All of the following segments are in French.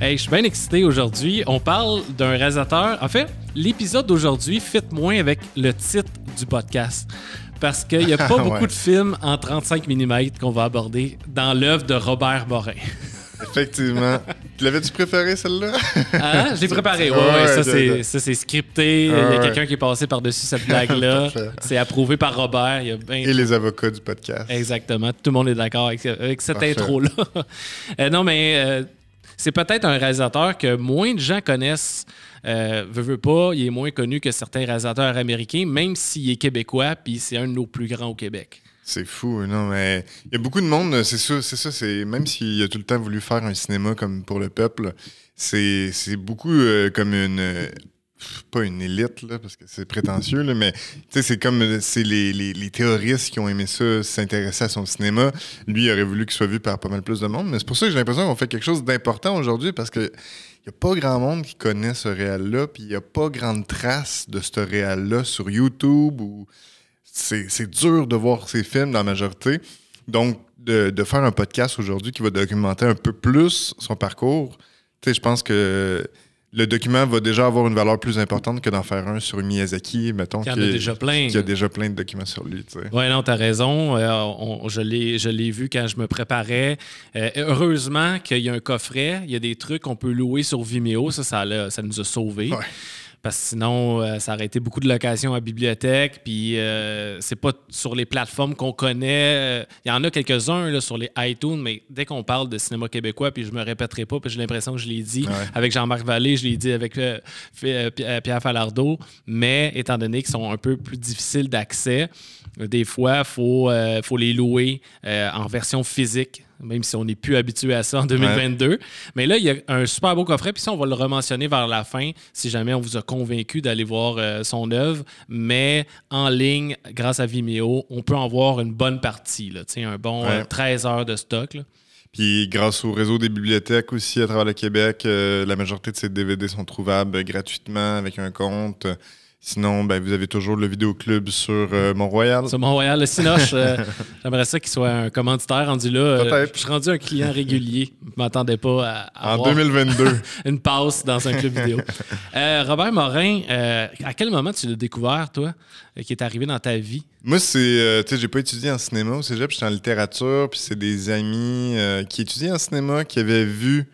Hey, je suis bien excité aujourd'hui. On parle d'un réalisateur. En fait, l'épisode d'aujourd'hui fit moins avec le titre du podcast. Parce qu'il n'y a pas Ouais. beaucoup de films en 35 mm qu'on va aborder dans l'œuvre de Robert Morin. Effectivement. Tu L'avais-tu préféré, celle-là? Ah, je l'ai préparé. Ouais, Ouais, ça, c'est, ça, c'est scripté. Il y a quelqu'un qui est passé par-dessus cette blague-là. C'est approuvé par Robert. Il y a bien Et les avocats du podcast. Exactement. Tout le monde est d'accord avec, avec cette intro-là. Euh, non, mais euh, c'est peut-être un réalisateur que moins de gens connaissent. Euh, veut, pas, il est moins connu que certains réalisateurs américains, même s'il est québécois, puis c'est un de nos plus grands au Québec. C'est fou, non, mais il y a beaucoup de monde, c'est ça, c'est ça, c'est même s'il a tout le temps voulu faire un cinéma comme pour le peuple, c'est beaucoup euh, comme une pas une élite là parce que c'est prétentieux là, mais c'est comme c'est les, les, les théoristes qui ont aimé ça s'intéresser à son cinéma. Lui il aurait voulu qu'il soit vu par pas mal plus de monde, mais c'est pour ça que j'ai l'impression qu'on fait quelque chose d'important aujourd'hui parce que il n'y a pas grand monde qui connaît ce réal-là, puis il n'y a pas grande trace de ce réal-là sur YouTube ou c'est dur de voir ces films dans la majorité. Donc, de, de faire un podcast aujourd'hui qui va documenter un peu plus son parcours, je pense que le document va déjà avoir une valeur plus importante que d'en faire un sur Miyazaki, mettons. Y en qui a est- déjà plein. Qui a déjà plein de documents sur lui, tu sais. Ouais, non, t'as raison. Euh, on- je l'ai je l'ai vu quand je me préparais. Euh, heureusement qu'il y a un coffret. Il y a des trucs qu'on peut louer sur Vimeo. Ça, ça, ça nous a sauvés. Ouais. Parce que sinon, euh, ça aurait été beaucoup de locations à bibliothèque. Puis, euh, c'est pas sur les plateformes qu'on connaît. Euh, Il y en a quelques-uns sur les iTunes, mais dès qu'on parle de cinéma québécois, puis je me répéterai pas, puis j'ai l'impression que je l'ai dit Ouais. avec Jean-Marc Vallée, je l'ai dit avec euh, Pierre Falardeau, mais étant donné qu'ils sont un peu plus difficiles d'accès, des fois, il faut, faut les louer en version physique. Même si on n'est plus habitué à ça en 2022. Mais là, il y a un super beau coffret. Puis ça, on va le rementionner vers la fin si jamais on vous a convaincu d'aller voir euh, son œuvre. Mais en ligne, grâce à Vimeo, on peut en voir une bonne partie. Là, un bon Ouais. euh, 13 heures de stock. là. Puis grâce au réseau des bibliothèques aussi à travers le Québec, euh, la majorité de ces DVD sont trouvables gratuitement avec un compte. Sinon, ben, vous avez toujours le vidéoclub sur euh, Mont-Royal. Sur Montréal, le Cinoche, euh, j'aimerais ça qu'il soit un commanditaire rendu là. Euh, Peut-être. je suis rendu un client régulier. Je m'attendais pas à, à En avoir 2022. une passe dans un club vidéo. Euh, Robert Morin, euh, à quel moment tu l'as découvert, toi, qui est arrivé dans ta vie? Moi, c'est. tu sais, j'ai pas étudié en cinéma au cégep, j'étais en littérature, puis c'est des amis qui étudiaient en cinéma qui avaient vu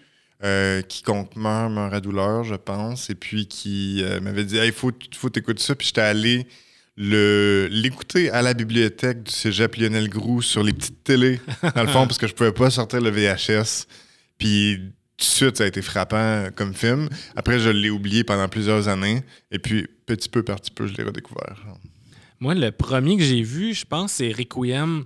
euh, Quiconque meurt, meurt à douleur, je pense, et puis qui euh, m'avaient dit, il faut, faut t'écouter ça, puis j'étais allé l'écouter à la bibliothèque du cégep Lionel Groux sur les petites télés, dans le fond, parce que je pouvais pas sortir le VHS. Puis tout de suite, ça a été frappant comme film. Après, je l'ai oublié pendant plusieurs années, et puis petit peu par petit peu, je l'ai redécouvert. Moi, le premier que j'ai vu, je pense, c'est Requiem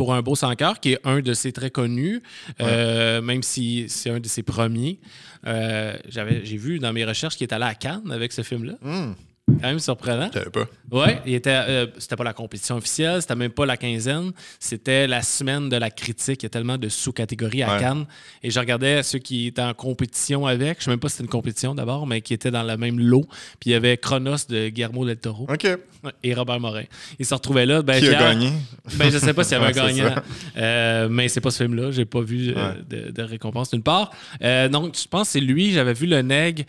pour un beau sans cœur, qui est un de ses très connus, euh, même si c'est un de ses premiers. Euh, j'avais- J'ai vu dans mes recherches qu'il est allé à Cannes avec ce film-là. Hum, Quand même surprenant. je pas. Ouais, il était, euh, c'était pas la compétition officielle, c'était même pas la quinzaine, c'était la semaine de la critique. Il y a tellement de sous-catégories à Ouais. Cannes. Et je regardais ceux qui étaient en compétition avec. Je sais même pas si c'était une compétition d'abord, mais qui étaient dans le même lot. Puis il y avait Chronos de Guillermo del Toro OK. ouais, et Robert Morin. Ils se retrouvaient là. Ben, Qui a Pierre- gagné? Ben, je sais pas s'il y avait un Ouais, gagnant. Euh, mais c'est pas ce film-là. J'ai pas vu euh, de, de récompense d'une part. Donc, je pense que c'est lui. J'avais vu le neg.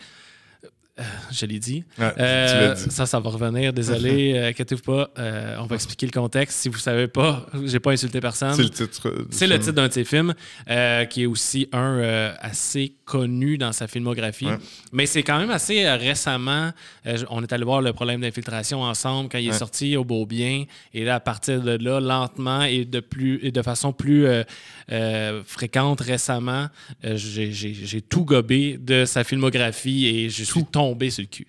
Euh, je l'ai dit. Euh, dit. ça, ça va revenir. Désolé, euh, inquiétez-vous pas. Euh, on va expliquer le contexte. Si vous savez pas, j'ai pas insulté personne. C'est le titre. du C'est le film. titre d'un de ses films, euh, qui est aussi un assez connu dans sa filmographie. Ouais. Mais c'est quand même assez récemment. on est allé voir le problème d'infiltration ensemble quand il est Ouais. sorti au Beau Bien. Et là, à partir de là, lentement et de, plus, et de façon plus euh, fréquente récemment, euh, j'ai- tout gobé de sa filmographie et je suis tombé sur le cul.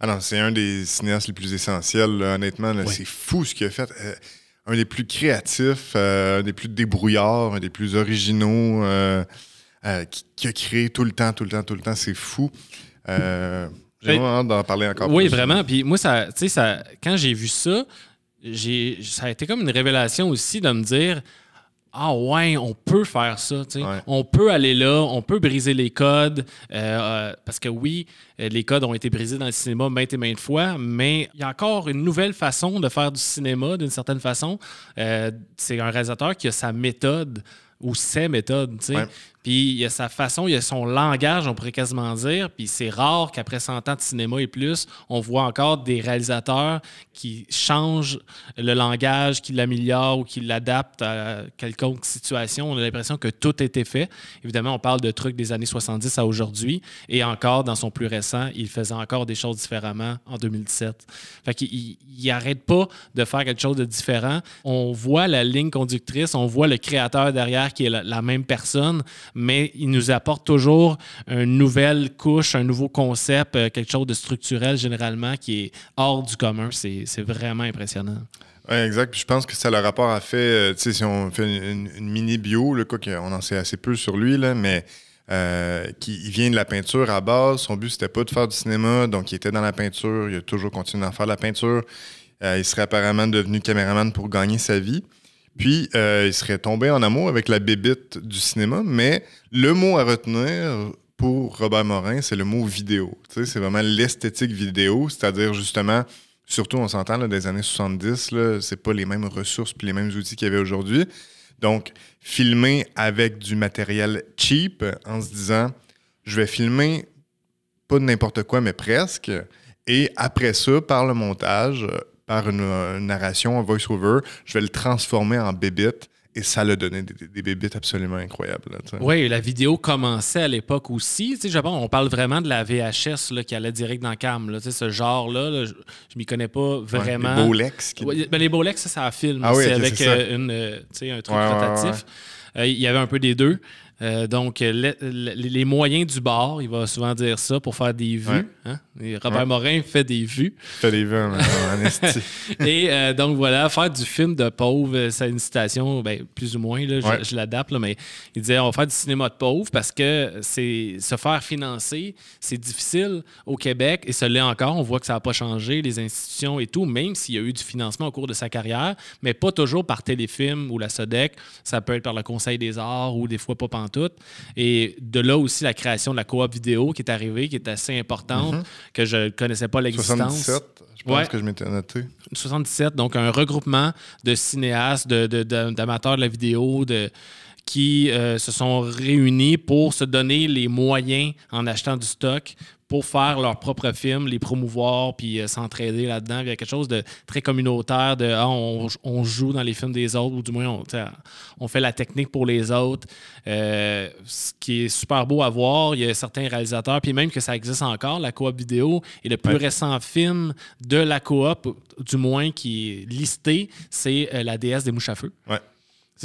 Ah non, c'est un des cinéastes les plus essentiels, là, honnêtement. Ouais. C'est fou ce qu'il a fait. Euh, un des plus créatifs, un des plus débrouillards, un des plus originaux, qui, qui a créé tout le temps, tout le temps, tout le temps. C'est fou. J'ai Ben, vraiment hâte d'en parler encore Oui, plus. vraiment. Puis moi, ça, ça, quand j'ai vu ça, ça a été comme une révélation aussi de me dire Ah ouais, on peut faire ça. Ouais. On peut aller là, on peut briser les codes. euh, euh, parce que oui, euh, les codes ont été brisés dans le cinéma maintes et maintes fois, mais il y a encore une nouvelle façon de faire du cinéma d'une certaine façon. Euh, c'est un réalisateur qui a sa méthode ou ses méthodes, tu sais. Ouais. Puis il y a sa façon, il y a son langage, on pourrait quasiment dire. Puis c'est rare qu'après 100 ans de cinéma et plus, on voit encore des réalisateurs qui changent le langage, qui l'améliorent ou qui l'adaptent à quelconque situation. On a l'impression que tout a été fait. Évidemment, on parle de trucs des années 70 à aujourd'hui. Et encore, dans son plus récent, il faisait encore des choses différemment en 2017. Fait qu'il il arrête pas de faire quelque chose de différent. On voit la ligne conductrice, on voit le créateur derrière qui est la même personne, mais il nous apporte toujours une nouvelle couche, un nouveau concept, euh, quelque chose de structurel généralement qui est hors du commun. C'est vraiment impressionnant. Oui, exact. Je pense que ça a le rapport à fait, euh, tu si on fait une, mini bio, là, quoi qu'on en sait assez peu sur lui, mais euh, qui, vient de la peinture à base. Son but, c'était pas de faire du cinéma, donc il était dans la peinture. Il a toujours continué à faire la peinture. Il serait apparemment devenu caméraman pour gagner sa vie. Puis, euh, il serait tombé en amour avec la bébite du cinéma, mais le mot à retenir pour Robert Morin, c'est le mot vidéo. C'est vraiment l'esthétique vidéo, c'est-à-dire justement, surtout on s'entend là, des années 70, là, c'est pas les mêmes ressources puis les mêmes outils qu'il y avait aujourd'hui. Donc, filmer avec du matériel cheap en se disant, je vais filmer pas de n'importe quoi, mais presque. Et après ça, par le montage, par une, une narration, un voice-over, je vais le transformer en bébite. Et ça l'a donné des, des bébites absolument incroyables. là. Oui, la vidéo commençait à l'époque aussi. Je on parle vraiment de la VHS là, qui allait direct dans le cam. Là. Ce genre-là, là, je, je m'y connais pas Ouais, vraiment. les Bolex. qui- Ouais, ben, les Bolex, ça, ça filme. Ah oui, c'est avec euh, une, euh, un truc Ouais, rotatif. Euh, Il y avait un peu des deux. Euh, donc, euh, le- le- les moyens du bar, il va souvent dire ça pour faire des vues. Ouais. hein? Et Robert Ouais. Morin fait des vues. Fait des vues en. Et euh, donc voilà, faire du film de pauvre, c'est une citation, ben, plus ou moins, là, je, Ouais. je l'adapte, mais il disait on va faire du cinéma de pauvre parce que c'est se faire financer, c'est difficile au Québec et ce l'est encore. On voit que ça n'a pas changé, les institutions et tout, même s'il y a eu du financement au cours de sa carrière, mais pas toujours par téléfilm ou la SODEC. Ça peut être par le Conseil des arts ou des fois pas Et de là aussi la création de la coop vidéo qui est arrivée, qui est assez importante, que je ne connaissais pas l'existence. 77, je pense Ouais. que je m'étais noté. 77, donc un regroupement de cinéastes, de- de- de- d'amateurs de, la vidéo, de, qui euh, se sont réunis pour se donner les moyens en achetant du stock pour faire leur propre film, les promouvoir, puis euh, s'entraider là-dedans. Il y a quelque chose de très communautaire, de ah, on, on joue dans les films des autres, ou du moins on, fait la technique pour les autres. Euh, ce qui est super beau à voir. Il y a certains réalisateurs, puis même que ça existe encore, la coop vidéo. Et le plus Ouais. récent film de la coop, du moins qui est listé, c'est euh, La déesse des mouches à feu. Ouais.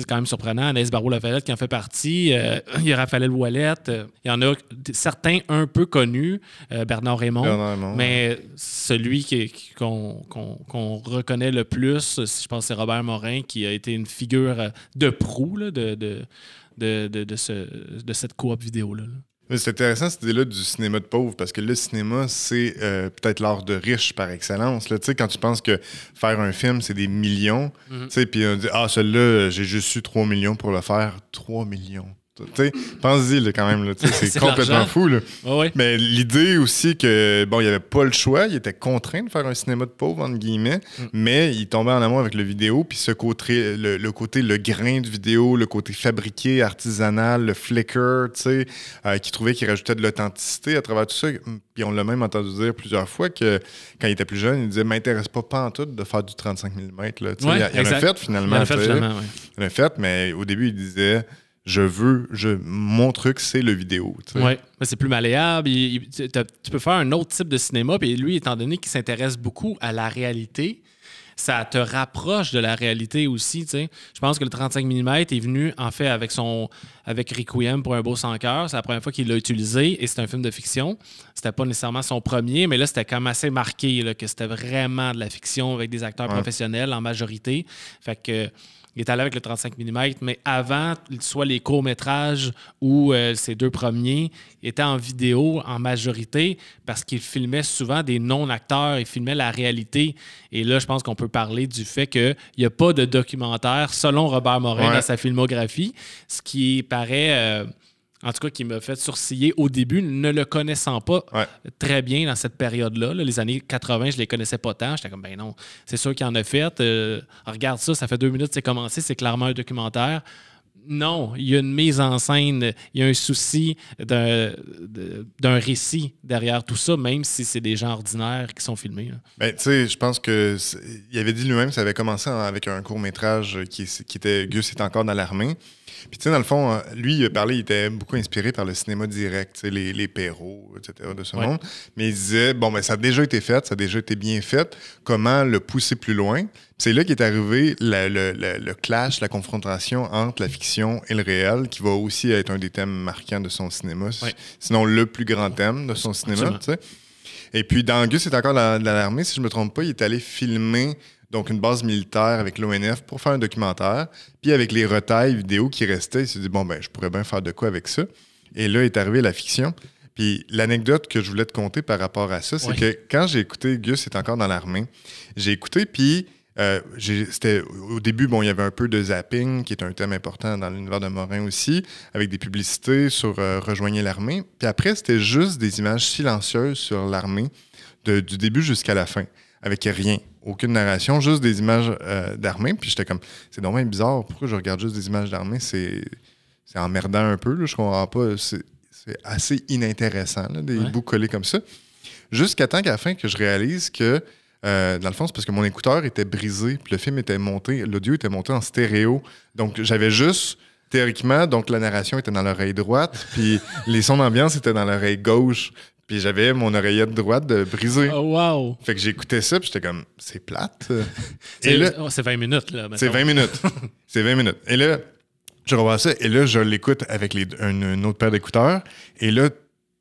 C'est quand même surprenant. Anaïs Barrault-Lavalette qui en fait partie. Euh, il y a Raphaël. Euh, il y en a certains un peu connus. euh, Bernard Raymond. Bernard Raymond, mais celui qu'on qu'on reconnaît le plus, je pense, c'est Robert Morin, qui a été une figure de proue là, de, de, de, de, de ce- de cette coop vidéo-là. là. C'est intéressant cette idée-là du cinéma de pauvre parce que le cinéma, c'est euh, peut-être l'art de riche par excellence. là. Tu sais, quand tu penses que faire un film, c'est des millions, Mhm. tu sais, puis on dit Ah, celui-là, j'ai juste eu 3 millions pour le faire. 3 millions. Pense-y quand même. C'est complètement fou. Là. Mais l'idée aussi que, bon, il n'y avait pas le choix, il était contraint de faire un cinéma de pauvre, entre guillemets, Mm. mais il tombait en amour avec le vidéo, puis ce côté, le, le côté, le grain de vidéo, le côté fabriqué, artisanal, le flicker, tu sais, euh, qui trouvait qu'il rajoutait de l'authenticité à travers tout ça. Puis on l'a même entendu dire plusieurs fois que quand il était plus jeune, il disait M'intéresse pas, pas en tout de faire du 35 mm. Là. Ouais, il, il en a fait finalement. Il en a fait finalement, ouais. Il en a fait, mais au début, il disait Je veux, je, mon truc, c'est le vidéo. mais c'est plus malléable. Il- il- tu peux faire un autre type de cinéma. Puis lui, étant donné qu'il s'intéresse beaucoup à la réalité, ça te rapproche de la réalité aussi. Je pense que le 35 mm est venu, en fait, avec son avec Requiem pour un beau sans cœur. C'est la première fois qu'il l'a utilisé et c'est un film de fiction. C'était pas nécessairement son premier, mais là, c'était quand même assez marqué là, que c'était vraiment de la fiction avec des acteurs Ouais. professionnels en majorité. Fait que. Il est allé avec le 35 mm, mais avant, soit les courts-métrages ou euh, ses deux premiers étaient en vidéo en majorité parce qu'il filmait souvent des non-acteurs, il filmait la réalité. Et là, je pense qu'on peut parler du fait qu'il n'y a pas de documentaire, selon Robert Morin, Ouais. dans sa filmographie, ce qui paraît, euh, en tout cas, qui m'a fait sourciller au début, ne le connaissant pas Ouais. très bien dans cette période-là. là. Les années 80, je les connaissais pas tant. J'étais comme, ben non, c'est sûr qu'il en a fait. Euh, regarde ça, ça fait deux minutes, c'est commencé, c'est clairement un documentaire. Non, il y a une mise en scène, il y a un souci d'un récit derrière tout ça, même si c'est des gens ordinaires qui sont filmés. Ben, tu sais, je pense que il avait dit lui-même, ça avait commencé avec un court métrage qui, qui était Gus est encore dans l'armée. Puis, tu sais, dans le fond, euh, lui, il a parlé, il était beaucoup inspiré par le cinéma direct, les, les Perrault, etc., de ce monde. Mais il disait, bon, ben, ça a déjà été fait, ça a déjà été bien fait. Comment le pousser plus loin? C'est là qu'est arrivé le, clash, la confrontation entre la fiction et le réel, qui va aussi être un des thèmes marquants de son cinéma. Sinon, le plus grand thème de son cinéma, tu sais. Et puis, dans Gus, c'est encore dans l'armée, si je me trompe pas, il est allé filmer donc une base militaire avec l'ONF pour faire un documentaire. Puis avec les retailles vidéo qui restaient, il s'est dit, bon, ben, je pourrais bien faire de quoi avec ça. Et là est arrivée la fiction. Puis l'anecdote que je voulais te conter par rapport à ça, c'est que quand j'ai écouté Gus est encore dans l'armée, j'ai écouté, puis euh, c'était au début, bon, il y avait un peu de zapping, qui est un thème important dans l'univers de Morin aussi, avec des publicités sur euh, Rejoignez l'armée. Puis après, c'était juste des images silencieuses sur l'armée, du début jusqu'à la fin, avec rien aucune narration, juste des images euh, d'armée. Puis j'étais comme, c'est dommage bizarre, pourquoi je regarde juste des images d'armée? C'est, c'est emmerdant un peu, là, je comprends pas. C'est, assez inintéressant, des bouts collés comme ça. Jusqu'à temps qu'à la fin que je réalise que, euh, dans le fond, c'est parce que mon écouteur était brisé, puis le film était monté, l'audio était monté en stéréo. Donc j'avais juste théoriquement, donc la narration était dans l'oreille droite, puis les sons d'ambiance étaient dans l'oreille gauche. Puis j'avais mon oreillette droite de brisée. Oh, wow! Fait que j'écoutais ça, puis j'étais comme, c'est plate? Oh, c'est 20 minutes, là. C'est 20 minutes. c'est 20 minutes. Et là, je revois ça, et là, je l'écoute avec les, une, autre paire d'écouteurs. Et là,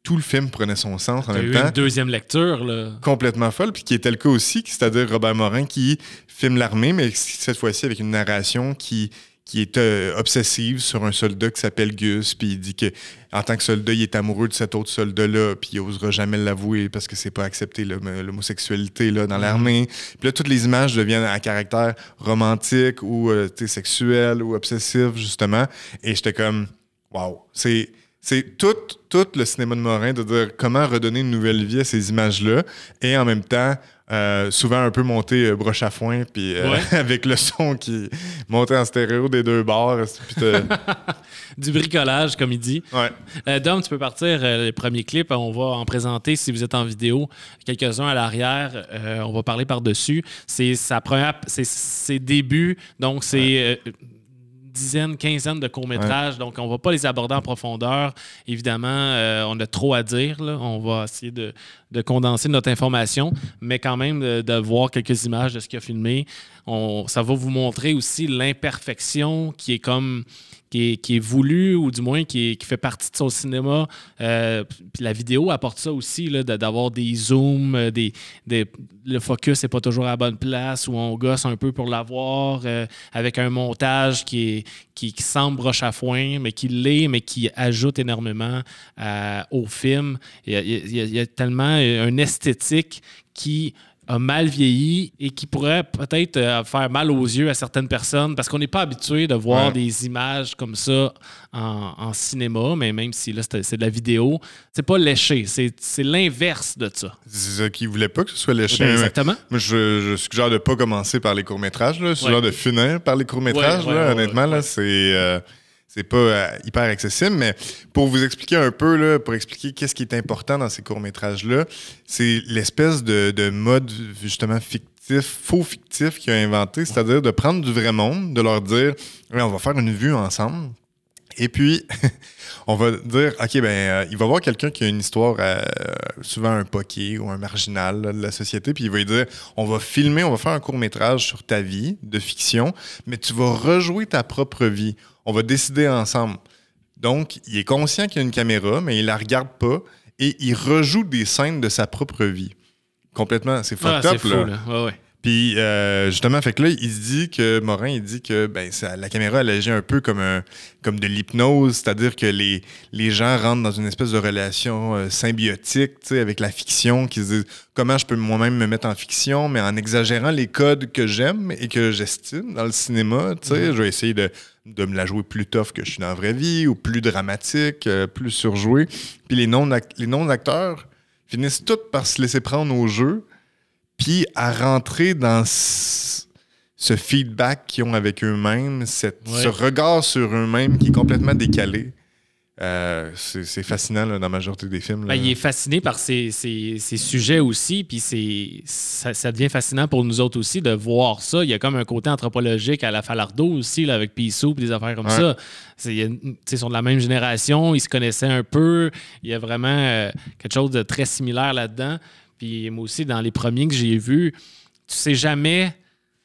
tout le film prenait son sens en même eu temps. une deuxième lecture, là. Complètement folle, puis qui était le cas aussi, c'est-à-dire Robert Morin qui filme l'armée, mais cette fois-ci avec une narration qui qui est euh, obsessive sur un soldat qui s'appelle Gus, puis il dit que en tant que soldat, il est amoureux de cet autre soldat-là, puis il osera jamais l'avouer parce que c'est pas accepté l'homosexualité là dans mm-hmm. l'armée. Puis là, toutes les images deviennent à caractère romantique ou euh, sexuel ou obsessif justement. Et j'étais comme, waouh, c'est c'est tout, tout le cinéma de Morin de dire comment redonner une nouvelle vie à ces images-là et en même temps euh, souvent un peu monté euh, broche à foin, puis euh, avec le son qui montait en stéréo des deux bords. du bricolage, comme il dit. Ouais. Dom, tu peux partir les premiers clips. On va en présenter, si vous êtes en vidéo, quelques-uns à l'arrière. on va parler par-dessus. C'est sa première, c'est ses débuts. Donc, c'est dizaines, quinzaine de courts-métrages, donc on va pas les aborder en profondeur. Évidemment, euh, on a trop à dire. On va essayer de, condenser notre information, mais quand même de, voir quelques images de ce qu'il a filmé. On, ça va vous montrer aussi l'imperfection qui est comme qui est, voulu ou du moins qui, fait partie de son cinéma. Euh, puis la vidéo apporte ça aussi, d'avoir des zooms, euh, des, le focus n'est pas toujours à la bonne place, où on gosse un peu pour l'avoir, euh, avec un montage qui, est, qui, semble broche à foin, mais qui l'est, mais qui ajoute énormément au film. Il y, a, tellement une esthétique qui a mal vieilli et qui pourrait peut-être euh, faire mal aux yeux à certaines personnes parce qu'on n'est pas habitué de voir des images comme ça en, cinéma, mais même si là c'est de la vidéo, c'est pas léché, c'est l'inverse de ça. C'est ça qui voulait pas que ce soit léché. Ben, exactement. Moi, je, je, suggère de pas commencer par les courts-métrages, je suggère de finir par les courts-métrages, honnêtement, là, c'est... Euh, c'est pas euh, hyper accessible, mais pour vous expliquer un peu, là, pour expliquer qu'est-ce qui est important dans ces courts-métrages-là, c'est l'espèce de, mode justement fictif, faux fictif qu'il a inventé, c'est-à-dire de prendre du vrai monde, de leur dire on va faire une vue ensemble. Et puis, on va dire, OK, ben, euh, il va voir quelqu'un qui a une histoire, euh, souvent un poqué ou un marginal de la société, puis il va lui dire, on va filmer, on va faire un court métrage sur ta vie de fiction, mais tu vas rejouer ta propre vie on va décider ensemble. Donc, il est conscient qu'il y a une caméra, mais il la regarde pas et il rejoue des scènes de sa propre vie. Complètement, c'est fucked ah, là. Ouais, ouais. Puis euh, justement, fait que là, il se dit que Morin, il dit que ben, la caméra elle agit un peu comme un, comme de l'hypnose, c'est-à-dire que les, les gens rentrent dans une espèce de relation euh, symbiotique, avec la fiction, qui se disent comment je peux moi-même me mettre en fiction, mais en exagérant les codes que j'aime et que j'estime dans le cinéma, mm-hmm. je vais essayer de, de me la jouer plus tough que je suis dans la vraie vie ou plus dramatique, euh, plus surjoué. Puis les non les non acteurs finissent tous par se laisser prendre au jeu puis à rentrer dans ce feedback qu'ils ont avec eux-mêmes, ce regard sur eux-mêmes qui est complètement décalé. Euh, c'est fascinant là, dans la majorité des films. là. Ben, il est fasciné par ces, ces- ces sujets aussi, puis ça, ça devient fascinant pour nous autres aussi de voir ça. Il y a comme un côté anthropologique à la Falardo aussi, là, avec Pissou, puis des affaires comme Ouais. ça. Ils sont de la même génération, ils se connaissaient un peu. Il y a vraiment euh, quelque chose de très similaire là-dedans. Puis moi aussi, dans les premiers que j'ai vus, tu sais jamais,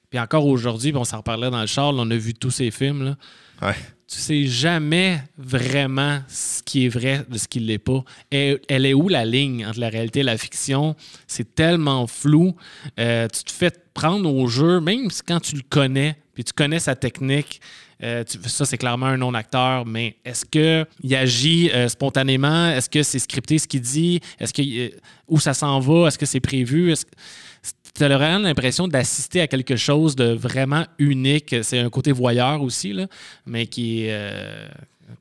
puis encore aujourd'hui, on s'en reparlait dans le char, là, on a vu tous ces films, là Ouais. tu sais jamais vraiment ce qui est vrai de ce qui ne l'est pas. Elle, elle est où la ligne entre la réalité et la fiction? C'est tellement flou. Euh, tu te fais prendre au jeu, même quand tu le connais, puis tu connais sa technique. Euh, tu- ça, c'est clairement un non-acteur, mais est-ce qu'il agit euh, spontanément? Est-ce que c'est scripté ce qu'il dit? Est-ce que, euh, où ça s'en va? Est-ce que c'est prévu? Est-ce que- tu as vraiment l'impression d'assister à quelque chose de vraiment unique? C'est un côté voyeur aussi, là, mais qui euh,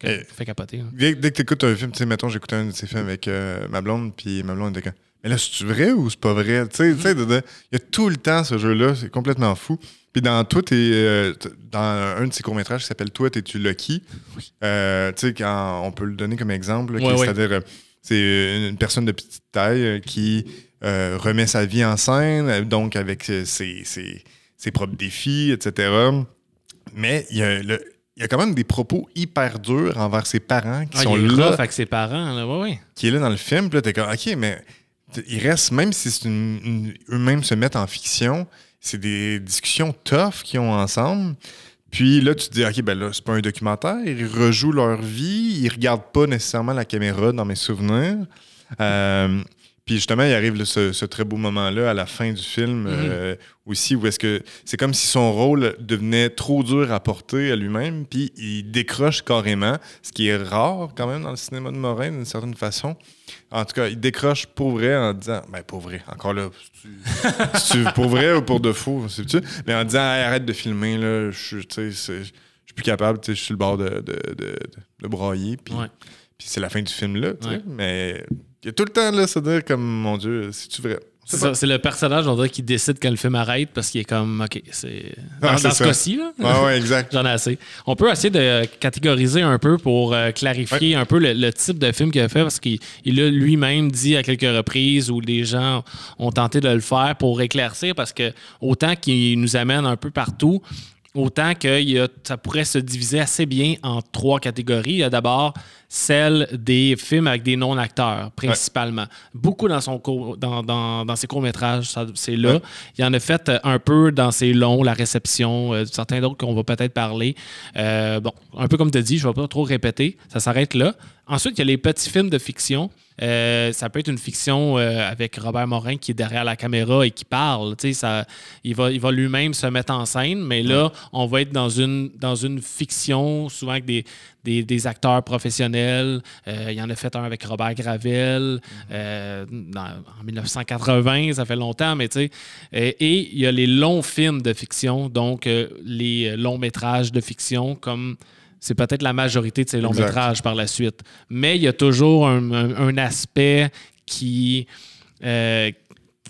fait capoter. là. Dès, dès que tu écoutes un film, tu sais, mettons, j'écoutais un de ces films avec euh, ma blonde, puis ma blonde était comme, mais là, c'est vrai ou c'est pas vrai? Tu sais, il y a tout le temps ce jeu-là, c'est complètement fou. Puis dans toi, t'es, euh, dans un de ses courts-métrages qui s'appelle Toi, t'es-tu Lucky? Euh, tu sais, quand on peut le donner comme exemple, là, qui- Ouais, ouais. c'est-à-dire, euh, c'est une personne de petite taille qui euh, remet sa vie en scène, donc avec ses, ses- ses propres défis, etc. Mais il y a le- il y a quand même des propos hyper durs envers ses parents qui Ah, sont il est là avec ses parents. Là. Ouais, ouais. qui est là dans le film. Puis là, t'es comme, OK, mais il reste, même si c'est une- une- eux-mêmes se mettent en fiction, c'est des discussions tough qu'ils ont ensemble. Puis là, tu te dis, OK, ben là, c'est pas un documentaire. Ils rejouent leur vie. Ils regardent pas nécessairement la caméra dans mes souvenirs. Euh, puis justement, il arrive ce, ce très beau moment-là à la fin du film euh, aussi, où est-ce que c'est comme si son rôle devenait trop dur à porter à lui-même, puis il décroche carrément, ce qui est rare quand même dans le cinéma de Morin d'une certaine façon. En tout cas, il décroche pour vrai en disant, ben pour vrai, encore là, c'est-tu pour vrai ou pour de faux? Mais en disant, Hey, arrête de filmer, là, je suis tu plus capable, tu je suis sur le bord de, de, de, de brailler, puis Ouais. c'est la fin du film là, tu sais. Ouais. Mais il y a tout le temps là, se dire comme, mon Dieu, c'est-tu vrai? C'est le personnage, on dirait, qui décide quand le film arrête parce qu'il est comme, OK, c'est. Dans, Ah, dans ce cas-ci, là. Ah ouais, exact. J'en ai assez. On peut essayer de catégoriser un peu pour euh, clarifier un peu le, le type de film qu'il a fait parce qu'il il a lui-même dit à quelques reprises où les gens ont tenté de le faire pour éclaircir parce que autant qu'il nous amène un peu partout, autant que il y a- ça pourrait se diviser assez bien en trois catégories. Il y a d'abord celle des films avec des non-acteurs, principalement. Beaucoup dans, son court- dans, dans, dans ses courts-métrages, c'est là. Ouais. Il y en a fait euh, un peu dans ses longs, La réception, euh, certains d'autres qu'on va peut-être parler. Euh, bon, un peu comme tu as dit, je ne vais pas trop répéter, ça s'arrête là. Ensuite, il y a les petits films de fiction. Euh, ça peut être une fiction euh, avec Robert Morin qui est derrière la caméra et qui parle. Ça, il va, il va lui-même se mettre en scène, mais là, on va être dans une, dans une fiction, souvent avec des, des, des acteurs professionnels. Euh, il y en a fait un avec Robert Gravel dans- en 1980, ça fait longtemps, mais tu sais. Et il y a les longs films de fiction, donc les longs métrages de fiction, comme c'est peut-être la majorité de ces longs Exact. métrages par la suite. Mais il y a toujours un, un- un aspect qui. euh,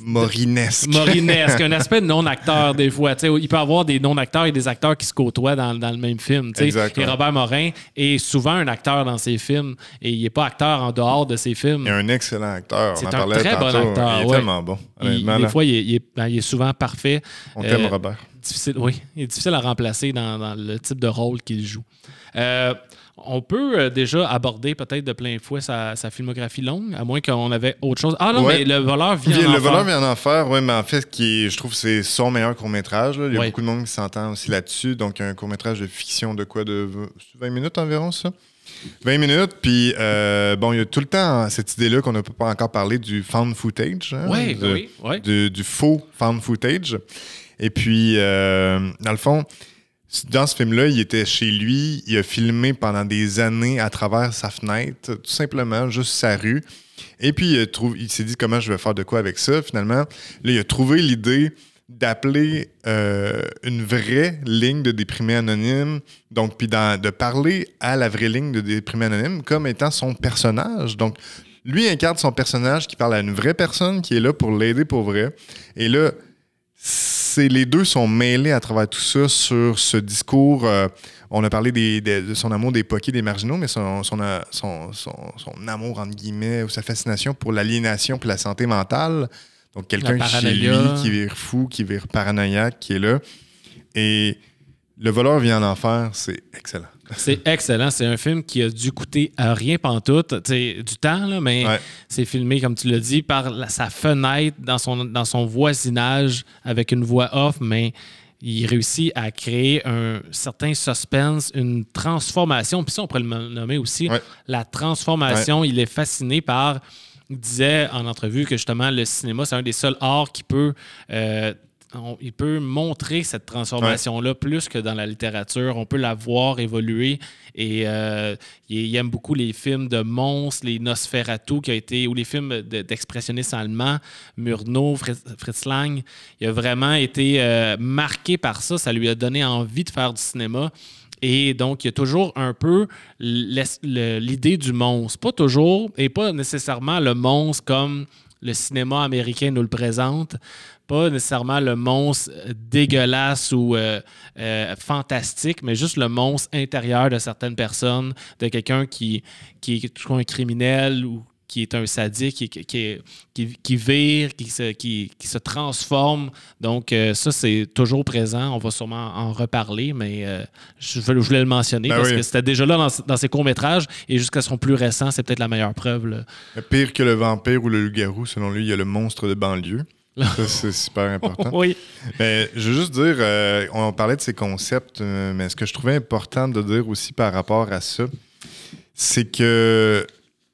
Morinesque. Morinesque, un aspect de non-acteur des fois. Il peut y avoir des non-acteurs et des acteurs qui se côtoient dans, dans le même film. Et. Robert Morin est souvent un acteur dans ses films et il n'est pas acteur en dehors de ses films. Il est un excellent acteur. C'est un très bon acteur, Il est ouais. tellement bon. Il- des fois, il est, il est- ben, il est souvent parfait. on t'aime, euh, Robert. Difficile, oui, il est difficile à remplacer dans, dans le type de rôle qu'il joue. Euh, on peut euh, déjà aborder peut-être de plein fouet sa, sa filmographie longue, à moins qu'on avait autre chose. Ah non, Ouais. mais le voleur vient Puis, en le faire. voleur vient d'en faire, oui, mais en fait, qui je trouve que c'est son meilleur court-métrage. Il y a Ouais. beaucoup de monde qui s'entend aussi là-dessus. Donc, un court-métrage de fiction de quoi De 20 minutes environ, ça? 20 minutes. Puis, euh, bon, il y a tout le temps cette idée-là qu'on n'a pas encore parlé du found footage. hein, Oui, de- oui, oui. du, du faux found footage. Et puis, euh, dans le fond, dans ce film-là, il était chez lui, il a filmé pendant des années à travers sa fenêtre, tout simplement, juste sa rue. Et puis, il, il s'est dit comment je vais faire de quoi avec ça? Finalement, là, il a trouvé l'idée d'appeler euh, une vraie ligne de déprimés anonymes, donc puis de parler à la vraie ligne de déprimés anonymes comme étant son personnage. Donc, lui incarne son personnage qui parle à une vraie personne qui est là pour l'aider pour vrai. Et là, c'est les deux sont mêlés à travers tout ça sur ce discours. euh, on a parlé des- des- de son amour des poquets, des marginaux, mais son, son, euh, son, son- son amour, entre guillemets, ou sa fascination pour l'aliénation puis la santé mentale. Donc, quelqu'un chez lui qui vire fou, qui vire paranoïaque, qui est là. Et Le voleur vient en enfer, c'est excellent. C'est excellent. C'est un film qui a dû coûter euh, rien pantoute. Tu sais, du temps, là, mais Ouais. c'est filmé, comme tu l'as dit, par la- sa fenêtre dans son, dans son voisinage avec une voix off, mais il réussit à créer un certain suspense, une transformation. Puis ça, on pourrait le nommer aussi. Ouais. La transformation, il est fasciné par. Il disait en entrevue que justement, le cinéma, c'est un des seuls arts qui peut. euh, on- il peut montrer cette transformation-là plus que dans la littérature. On peut la voir évoluer. Et euh, il, il aime beaucoup les films de monstres, les Nosferatu, qui a été, ou les films de- d'expressionnistes allemands, Murnau, Fritz, Fritz Lang. Il a vraiment été euh, marqué par ça. Ça lui a donné envie de faire du cinéma. Et donc, il y a toujours un peu l'idée du monstre. Pas toujours, et pas nécessairement le monstre comme le cinéma américain nous le présente. Pas nécessairement le monstre euh, dégueulasse ou euh, euh, fantastique, mais juste le monstre intérieur de certaines personnes, de quelqu'un qui, qui est un criminel ou qui est un sadique, qui, qui, qui, vire, qui se, qui, se transforme. Donc, euh, ça, c'est toujours présent. On va sûrement en reparler, mais euh, je, voulais le mentionner Ben parce oui. que c'était déjà là dans, dans ses courts-métrages et jusqu'à son plus récent, c'est peut-être la meilleure preuve. là. Pire que le vampire ou le loup-garou, selon lui, il y a le monstre de banlieue. Ça, c'est super important. oui. Mais je veux juste dire, euh, on parlait de ces concepts, euh, mais ce que je trouvais important de dire aussi par rapport à ça, c'est que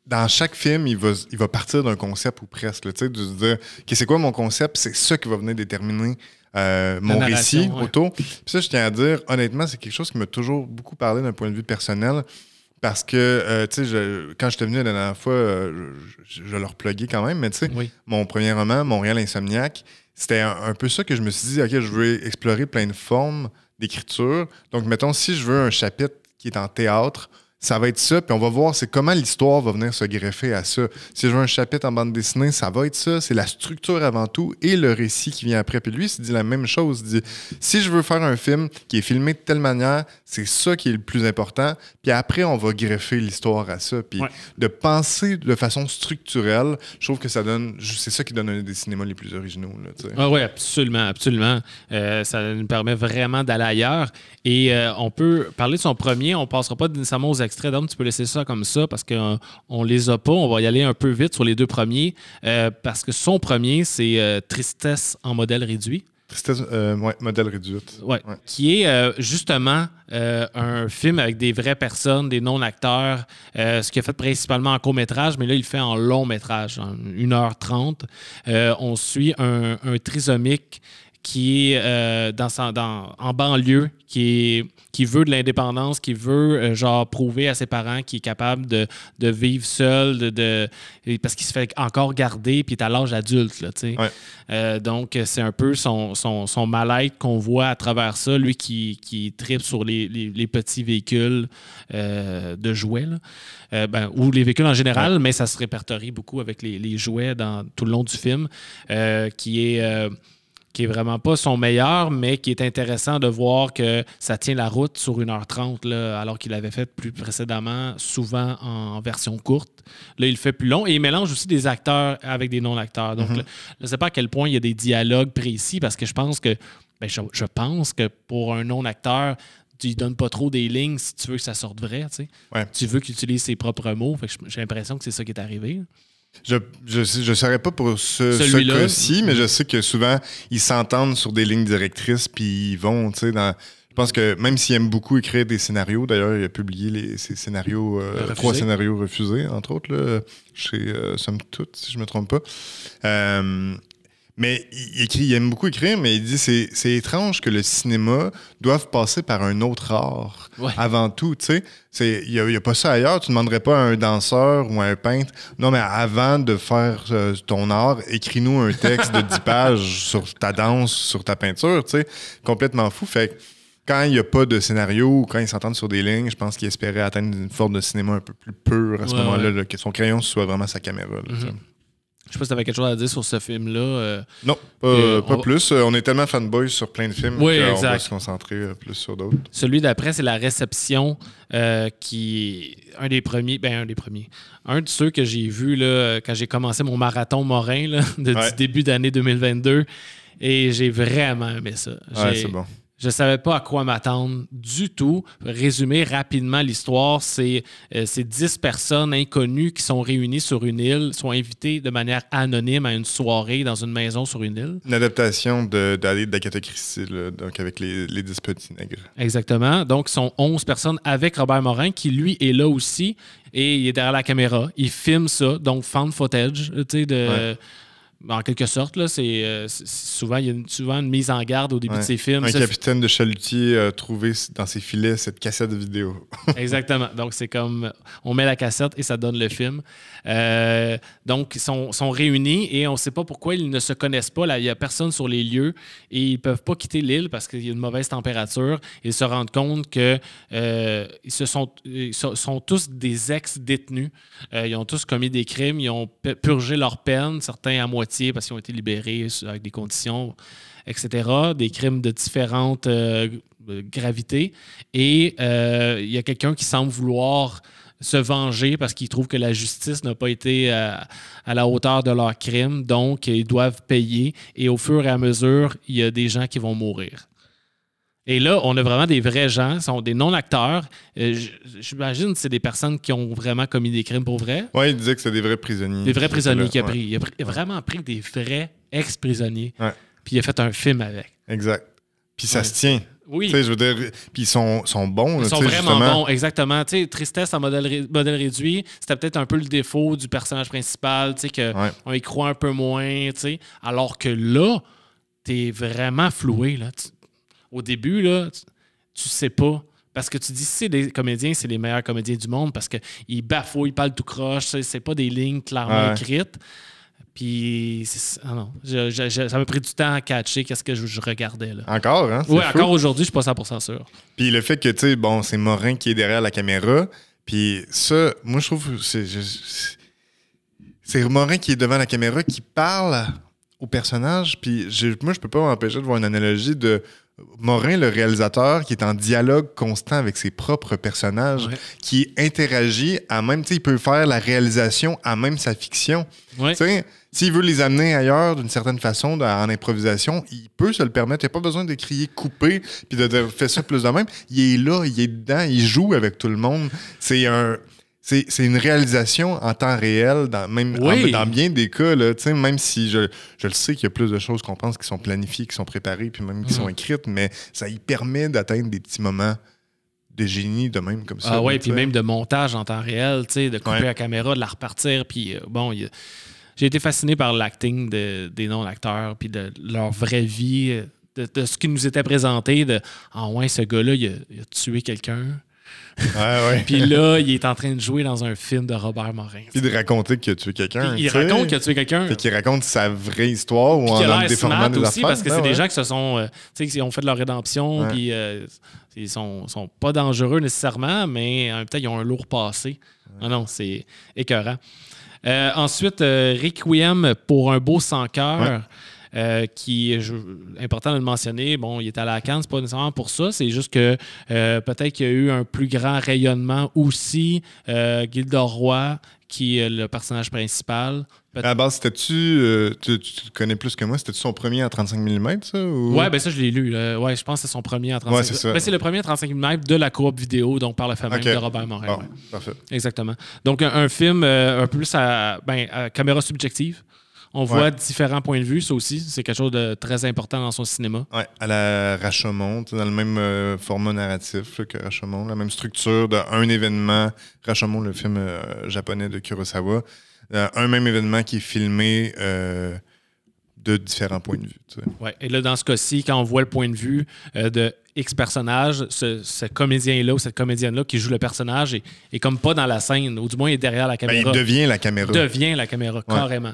dans chaque film, il va, il va partir d'un concept ou presque. Tu sais, de se dire, OK, c'est quoi mon concept? C'est ça qui va venir déterminer euh, mon récit ouais. autour. Puis ça, je tiens à dire, honnêtement, c'est quelque chose qui m'a toujours beaucoup parlé d'un point de vue personnel. Parce que, euh, tu sais, quand je suis venu la dernière fois, euh, je, je, je leur pluguais quand même, mais tu sais, Oui. mon premier roman, Montréal Insomniaque, c'était un, un peu ça que je me suis dit, OK, je veux explorer plein de formes d'écriture. Donc, mettons, si je veux un chapitre qui est en théâtre, ça va être ça, puis on va voir c'est comment l'histoire va venir se greffer à ça. Si je veux un chapitre en bande dessinée, ça va être ça. C'est la structure avant tout et le récit qui vient après. Puis lui, il se dit la même chose. Il dit si je veux faire un film qui est filmé de telle manière, c'est ça qui est le plus important. Puis après, on va greffer l'histoire à ça. Puis Ouais. de penser de façon structurelle, je trouve que ça donne. C'est ça qui donne un des cinémas les plus originaux. Là. Ah oui, absolument, absolument. Euh, ça nous permet vraiment d'aller ailleurs. Et euh, on peut parler de son premier, on ne passera pas nécessairement aux extraits tu peux laisser ça comme ça parce qu'on on les a pas. On va y aller un peu vite sur les deux premiers euh, parce que son premier, c'est euh, Tristesse en modèle réduit. Tristesse, euh, ouais, modèle réduite. Ouais. Ouais. Qui est euh, justement euh, un film avec des vraies personnes, des non-acteurs, ce qu'il a fait principalement en court-métrage, mais là, il le fait en long-métrage, en 1h30. Euh, on suit un, un trisomique qui est euh, dans, en banlieue, qui, est, qui veut de l'indépendance, qui veut euh, genre prouver à ses parents qu'il est capable de, de vivre seul, de, de- parce qu'il se fait encore garder, puis il est à l'âge adulte. Là. Ouais. Euh, donc, c'est un peu son, son, son mal-être qu'on voit à travers ça, lui qui, qui tripe sur les, les- les petits véhicules de jouets, là. Ben, ou les véhicules en général, mais ça se répertorie beaucoup avec les, les jouets dans, tout le long du film, qui est. qui est vraiment pas son meilleur, mais qui est intéressant de voir que ça tient la route sur 1h30, là, alors qu'il avait fait plus précédemment, souvent en version courte. Là, il le fait plus long et il mélange aussi des acteurs avec des non-acteurs. Donc, là, je ne sais pas à quel point il y a des dialogues précis parce que je pense que, ben, je, je pense que pour un non-acteur, tu lui donnes pas trop des lignes si tu veux que ça sorte vrai. Tu, sais. Ouais. tu veux qu'il utilise ses propres mots. J'ai l'impression que c'est ça qui est arrivé. Je je je saurais pas pour ce, cas-ci, mais je sais que souvent, ils s'entendent sur des lignes directrices, puis ils vont, tu sais, dans... Je pense que même s'il aime beaucoup écrire des scénarios, d'ailleurs, il a publié les, ses scénarios, euh, trois scénarios refusés, entre autres, là, chez euh, Somme Toute, si je me trompe pas. Euh, mais il, écrit, il aime beaucoup écrire, mais il dit c'est c'est étrange que le cinéma doive passer par un autre art Ouais. avant tout. tu sais. C'est- Il n'y a, il y a pas ça ailleurs. Tu ne demanderais pas à un danseur ou à un peintre non, mais avant de faire euh, ton art, écris-nous un texte de 10 pages sur ta danse, sur ta peinture. tu sais. Complètement fou. Fait que quand il n'y a pas de scénario ou quand ils s'entendent sur des lignes, je pense qu'il espérait atteindre une forme de cinéma un peu plus pure à ce Ouais, moment-là, ouais. que son crayon soit vraiment sa caméra. là. Je sais pas si tu avais quelque chose à dire sur ce film-là. euh, Non, pas, Euh, pas on va- plus. Euh, On est tellement fanboys sur plein de films Oui, qu'on va se concentrer euh, plus sur d'autres. Celui d'après, c'est La Réception, euh, qui est un des premiers. Ben, un des premiers. Un de ceux que j'ai vu là, quand j'ai commencé mon marathon Morin là, de, Ouais. du début d'année 2022. Et j'ai vraiment aimé ça. Ouais, c'est bon. Je savais pas à quoi m'attendre du tout. Résumer rapidement l'histoire, c'est euh, c'est 10 personnes inconnues qui sont réunies sur une île, sont invitées de manière anonyme à une soirée dans une maison sur une île. Une adaptation de- d'Ali d'Agatha Christie, là, donc avec les, les 10 petits nègres. Exactement. Donc, ce sont 11 personnes avec Robert Morin qui, lui, est là aussi et il est derrière la caméra. Il filme ça, donc found footage, tu sais, de. Ouais. En quelque sorte, là, c'est euh, c'est- souvent, il y a une, souvent une mise en garde au début Ouais. de ces films. Un Ça, capitaine de chalutier a trouvé dans ses filets cette cassette vidéo. Exactement. Donc, c'est comme on met la cassette et ça donne le film. Euh, donc, ils sont, sont réunis et on ne sait pas pourquoi ils ne se connaissent pas. Là, il n'y a personne sur les lieux et ils ne peuvent pas quitter l'île parce qu'il y a une mauvaise température. Ils se rendent compte que euh, ils, se sont, ils sont, tous des ex-détenus. Euh, ils ont tous commis des crimes. Ils ont pu- purgé leur peine, certains à moitié parce qu'ils ont été libérés avec des conditions etc., des crimes de différentes euh, gravités. Et euh, il y a quelqu'un qui semble vouloir se venger parce qu'il trouve que la justice n'a pas été à la hauteur de leurs crimes, donc ils doivent payer. Et au fur et à mesure, il y a des gens qui vont mourir. Et là, on a vraiment des vrais gens, sont des non-acteurs. Euh, J'imagine que c'est des personnes qui ont vraiment commis des crimes pour vrai. Ouais, il disait que c'était des vrais prisonniers. Des vrais prisonniers qu'il a Ouais, pris. Il a, pris- il a vraiment pris des vrais ex-prisonniers. Ouais. Puis il a fait un film avec. Exact. Puis ça Ouais. se tient. Oui. Tu sais, je veux dire, puis ils sont, sont bons. Ils là, sont vraiment justement. bons, exactement. Tu sais, tristesse en modèle, ré- modèle réduit, c'était peut-être un peu le défaut du personnage principal, tu sais, qu'on Ouais. y croit un peu moins, tu sais. Alors que là, t'es vraiment floué, là. Tu- au début, là, tu, tu sais pas. Parce que tu dis, si c'est des comédiens, c'est les meilleurs comédiens du monde parce qu'ils bafouillent, ils parlent tout croche, c'est pas des lignes clairement Ouais. écrites. Puis, ah non, je- je- je- ça m'a pris du temps à catcher qu'est-ce que je, je regardais, là. Encore, hein? Oui, encore aujourd'hui, je suis pas 100% sûr. Puis le fait que, tu sais, bon, c'est Morin qui est derrière la caméra. Puis ça, moi, je trouve que c'est. C'est Morin qui est devant la caméra qui parle au personnage. Puis moi, je peux pas m'empêcher de voir une analogie de Morin, le réalisateur, qui est en dialogue constant avec ses propres personnages, Ouais. qui interagit à même, tu sais, il peut faire la réalisation à même sa fiction. Ouais. Tu sais, s'il veut les amener ailleurs d'une certaine façon, dans- en improvisation, il peut se le permettre. Il n'y a pas besoin de crier couper puis de dire fais ça plus de même. Il est là, il est dedans, il joue avec tout le monde. C'est un. C'est une réalisation en temps réel, dans, même Oui. en- dans bien des cas, là, même si je, je le sais qu'il y a plus de choses qu'on pense qui sont planifiées, qui sont préparées, puis même qui Mhm. sont écrites, mais ça y permet d'atteindre des petits moments de génie de même comme ça. Ah là, puis même de montage en temps réel, de couper Ouais. la caméra, de la repartir, puis euh, bon, a- j'ai été fasciné par l'acting de- des non-acteurs, puis de leur vraie vie, de, de ce qui nous était présenté, de « Ah ouais, ce gars-là, il a tué quelqu'un. Ouais, ouais. » Puis là, il est en train de jouer dans un film de Robert Morin. Puis de raconter qu'il a tué quelqu'un. Il tu raconte qu'il a tué quelqu'un. Fait qu'il raconte sa vraie histoire ou en, a déformant des aussi, affaires. parce que Ben c'est des gens qui se sont, euh, tu sais, qui ont fait leur rédemption, puis euh, ils sont, sont pas dangereux nécessairement, mais en même temps, ils ont un lourd passé. Ah non, c'est écœurant. Euh, ensuite, euh, Requiem pour un beau sans cœur. Euh, qui est important de le mentionner. Bon, il est à la Cannes, c'est pas nécessairement pour ça, c'est juste que euh, peut-être qu'il y a eu un plus grand rayonnement aussi. Euh, Gildor Roy, qui est le personnage principal. À la base, c'était-tu. euh, tu, connais plus que moi, c'était-tu son premier en 35 mm, ça ou... Ouais, ben ça, je l'ai lu. là. Ouais, je pense que c'est son premier en 35 Ouais, c'est ça. Ben, c'est le premier en 35 mm de la courbe vidéo, donc par le fait même Ok. de Robert ouais. parfait. Exactement. Donc, un, un film euh, un peu plus à, ben, à caméra subjective. On voit Ouais. différents points de vue, ça aussi. C'est quelque chose de très important dans son cinéma. Ouais, à la Rashomon, dans le même euh, format narratif là, que Rashomon, la même structure d'un événement. Rashomon, le film euh, japonais de Kurosawa. Euh, un même événement qui est filmé de différents points de vue. tu sais. Ouais. Et là, dans ce cas-ci, quand on voit le point de vue euh, de X personnage, ce, ce comédien-là ou cette comédienne-là qui joue le personnage est, est comme pas dans la scène, ou du moins est derrière la Ben, caméra. il devient la caméra. devient la caméra, carrément.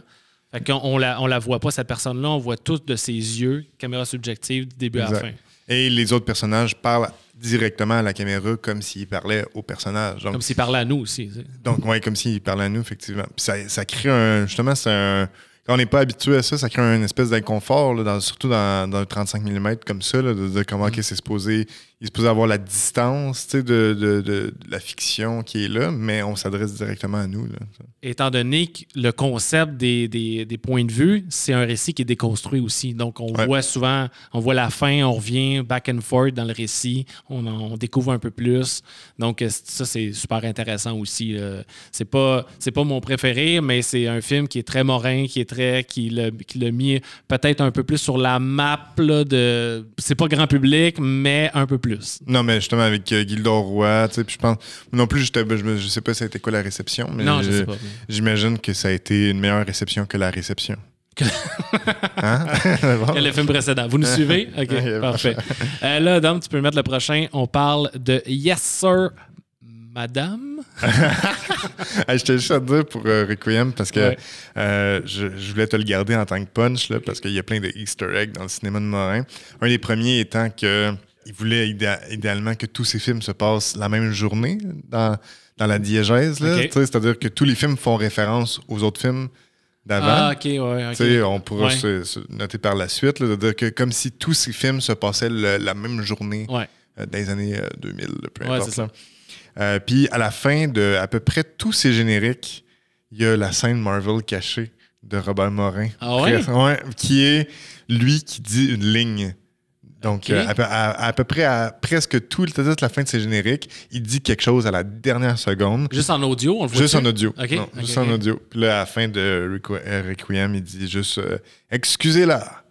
Fait on la, on la voit pas, cette personne-là, on voit tout de ses yeux, caméra subjective, du début à la fin. Et les autres personnages parlent directement à la caméra comme s'ils parlaient au personnage. Donc, Comme s'il parlait à nous aussi. tu sais. donc ouais, comme s'ils parlaient à nous, effectivement. Puis ça, ça crée un. Justement, c'est un. Quand on n'est pas habitué à ça, ça crée une espèce d'inconfort, surtout dans, dans un 35 mm comme ça, là, de dire comment Mm. c'est supposé. Il est supposé avoir la distance de, de, de- de la fiction qui est là, mais on s'adresse directement à nous. Là. Étant donné que le concept des, des- des points de vue, c'est un récit qui est déconstruit aussi. Donc, on Ouais. voit souvent, on voit la fin, on revient back and forth dans le récit, on, découvre un peu plus. Donc, euh, ça, c'est super intéressant aussi. là. C'est pas, pas mon préféré, mais c'est un film qui est très morin, qui est très, qui l'a mis peut-être un peu plus sur la map là, de. C'est pas grand public, mais un peu plus. Non, mais justement, avec euh, Gildor Roy, tu sais, puis je pense. Non plus, j'étais- je, je sais pas ça a été quoi la réception, mais non, je je- sais pas. j'imagine que ça a été une meilleure réception que la réception. hein? Bon. Le film précédent. Vous nous suivez? OK, parfait. Euh, là, Dom, tu peux mettre le prochain. On parle de Yes, sir, madame. Ah, J'étais juste à te dire pour euh, Requiem parce que Ouais. euh, je, je voulais te le garder en tant que punch là, parce qu'il y a plein de Easter eggs dans le cinéma de Morin. Un des premiers étant que il voulait idéa- idéalement que tous ces films se passent la même journée dans, dans la diégèse. C'est-à-dire que tous les films font référence aux autres films d'avant. Ah, OK, ouais, on pourra Ouais. se, se noter par la suite, là, de que comme si tous ces films se passaient le- la même journée Ouais, euh, dans les années euh, 2000, là, peu importe. Euh, Puis à la fin de à peu près tous ces génériques, il y a la scène Marvel cachée de Robert Morin. Ah ouais, qui est lui qui dit une ligne. Donc, euh, à, peu- à- à peu près à presque tout, toute la fin de ses génériques, il dit quelque chose à la dernière seconde. Juste en audio, on le voit Juste en audio. Non, juste en audio. Puis là, à la fin de euh, Requiem, il dit juste euh, Excusez-la.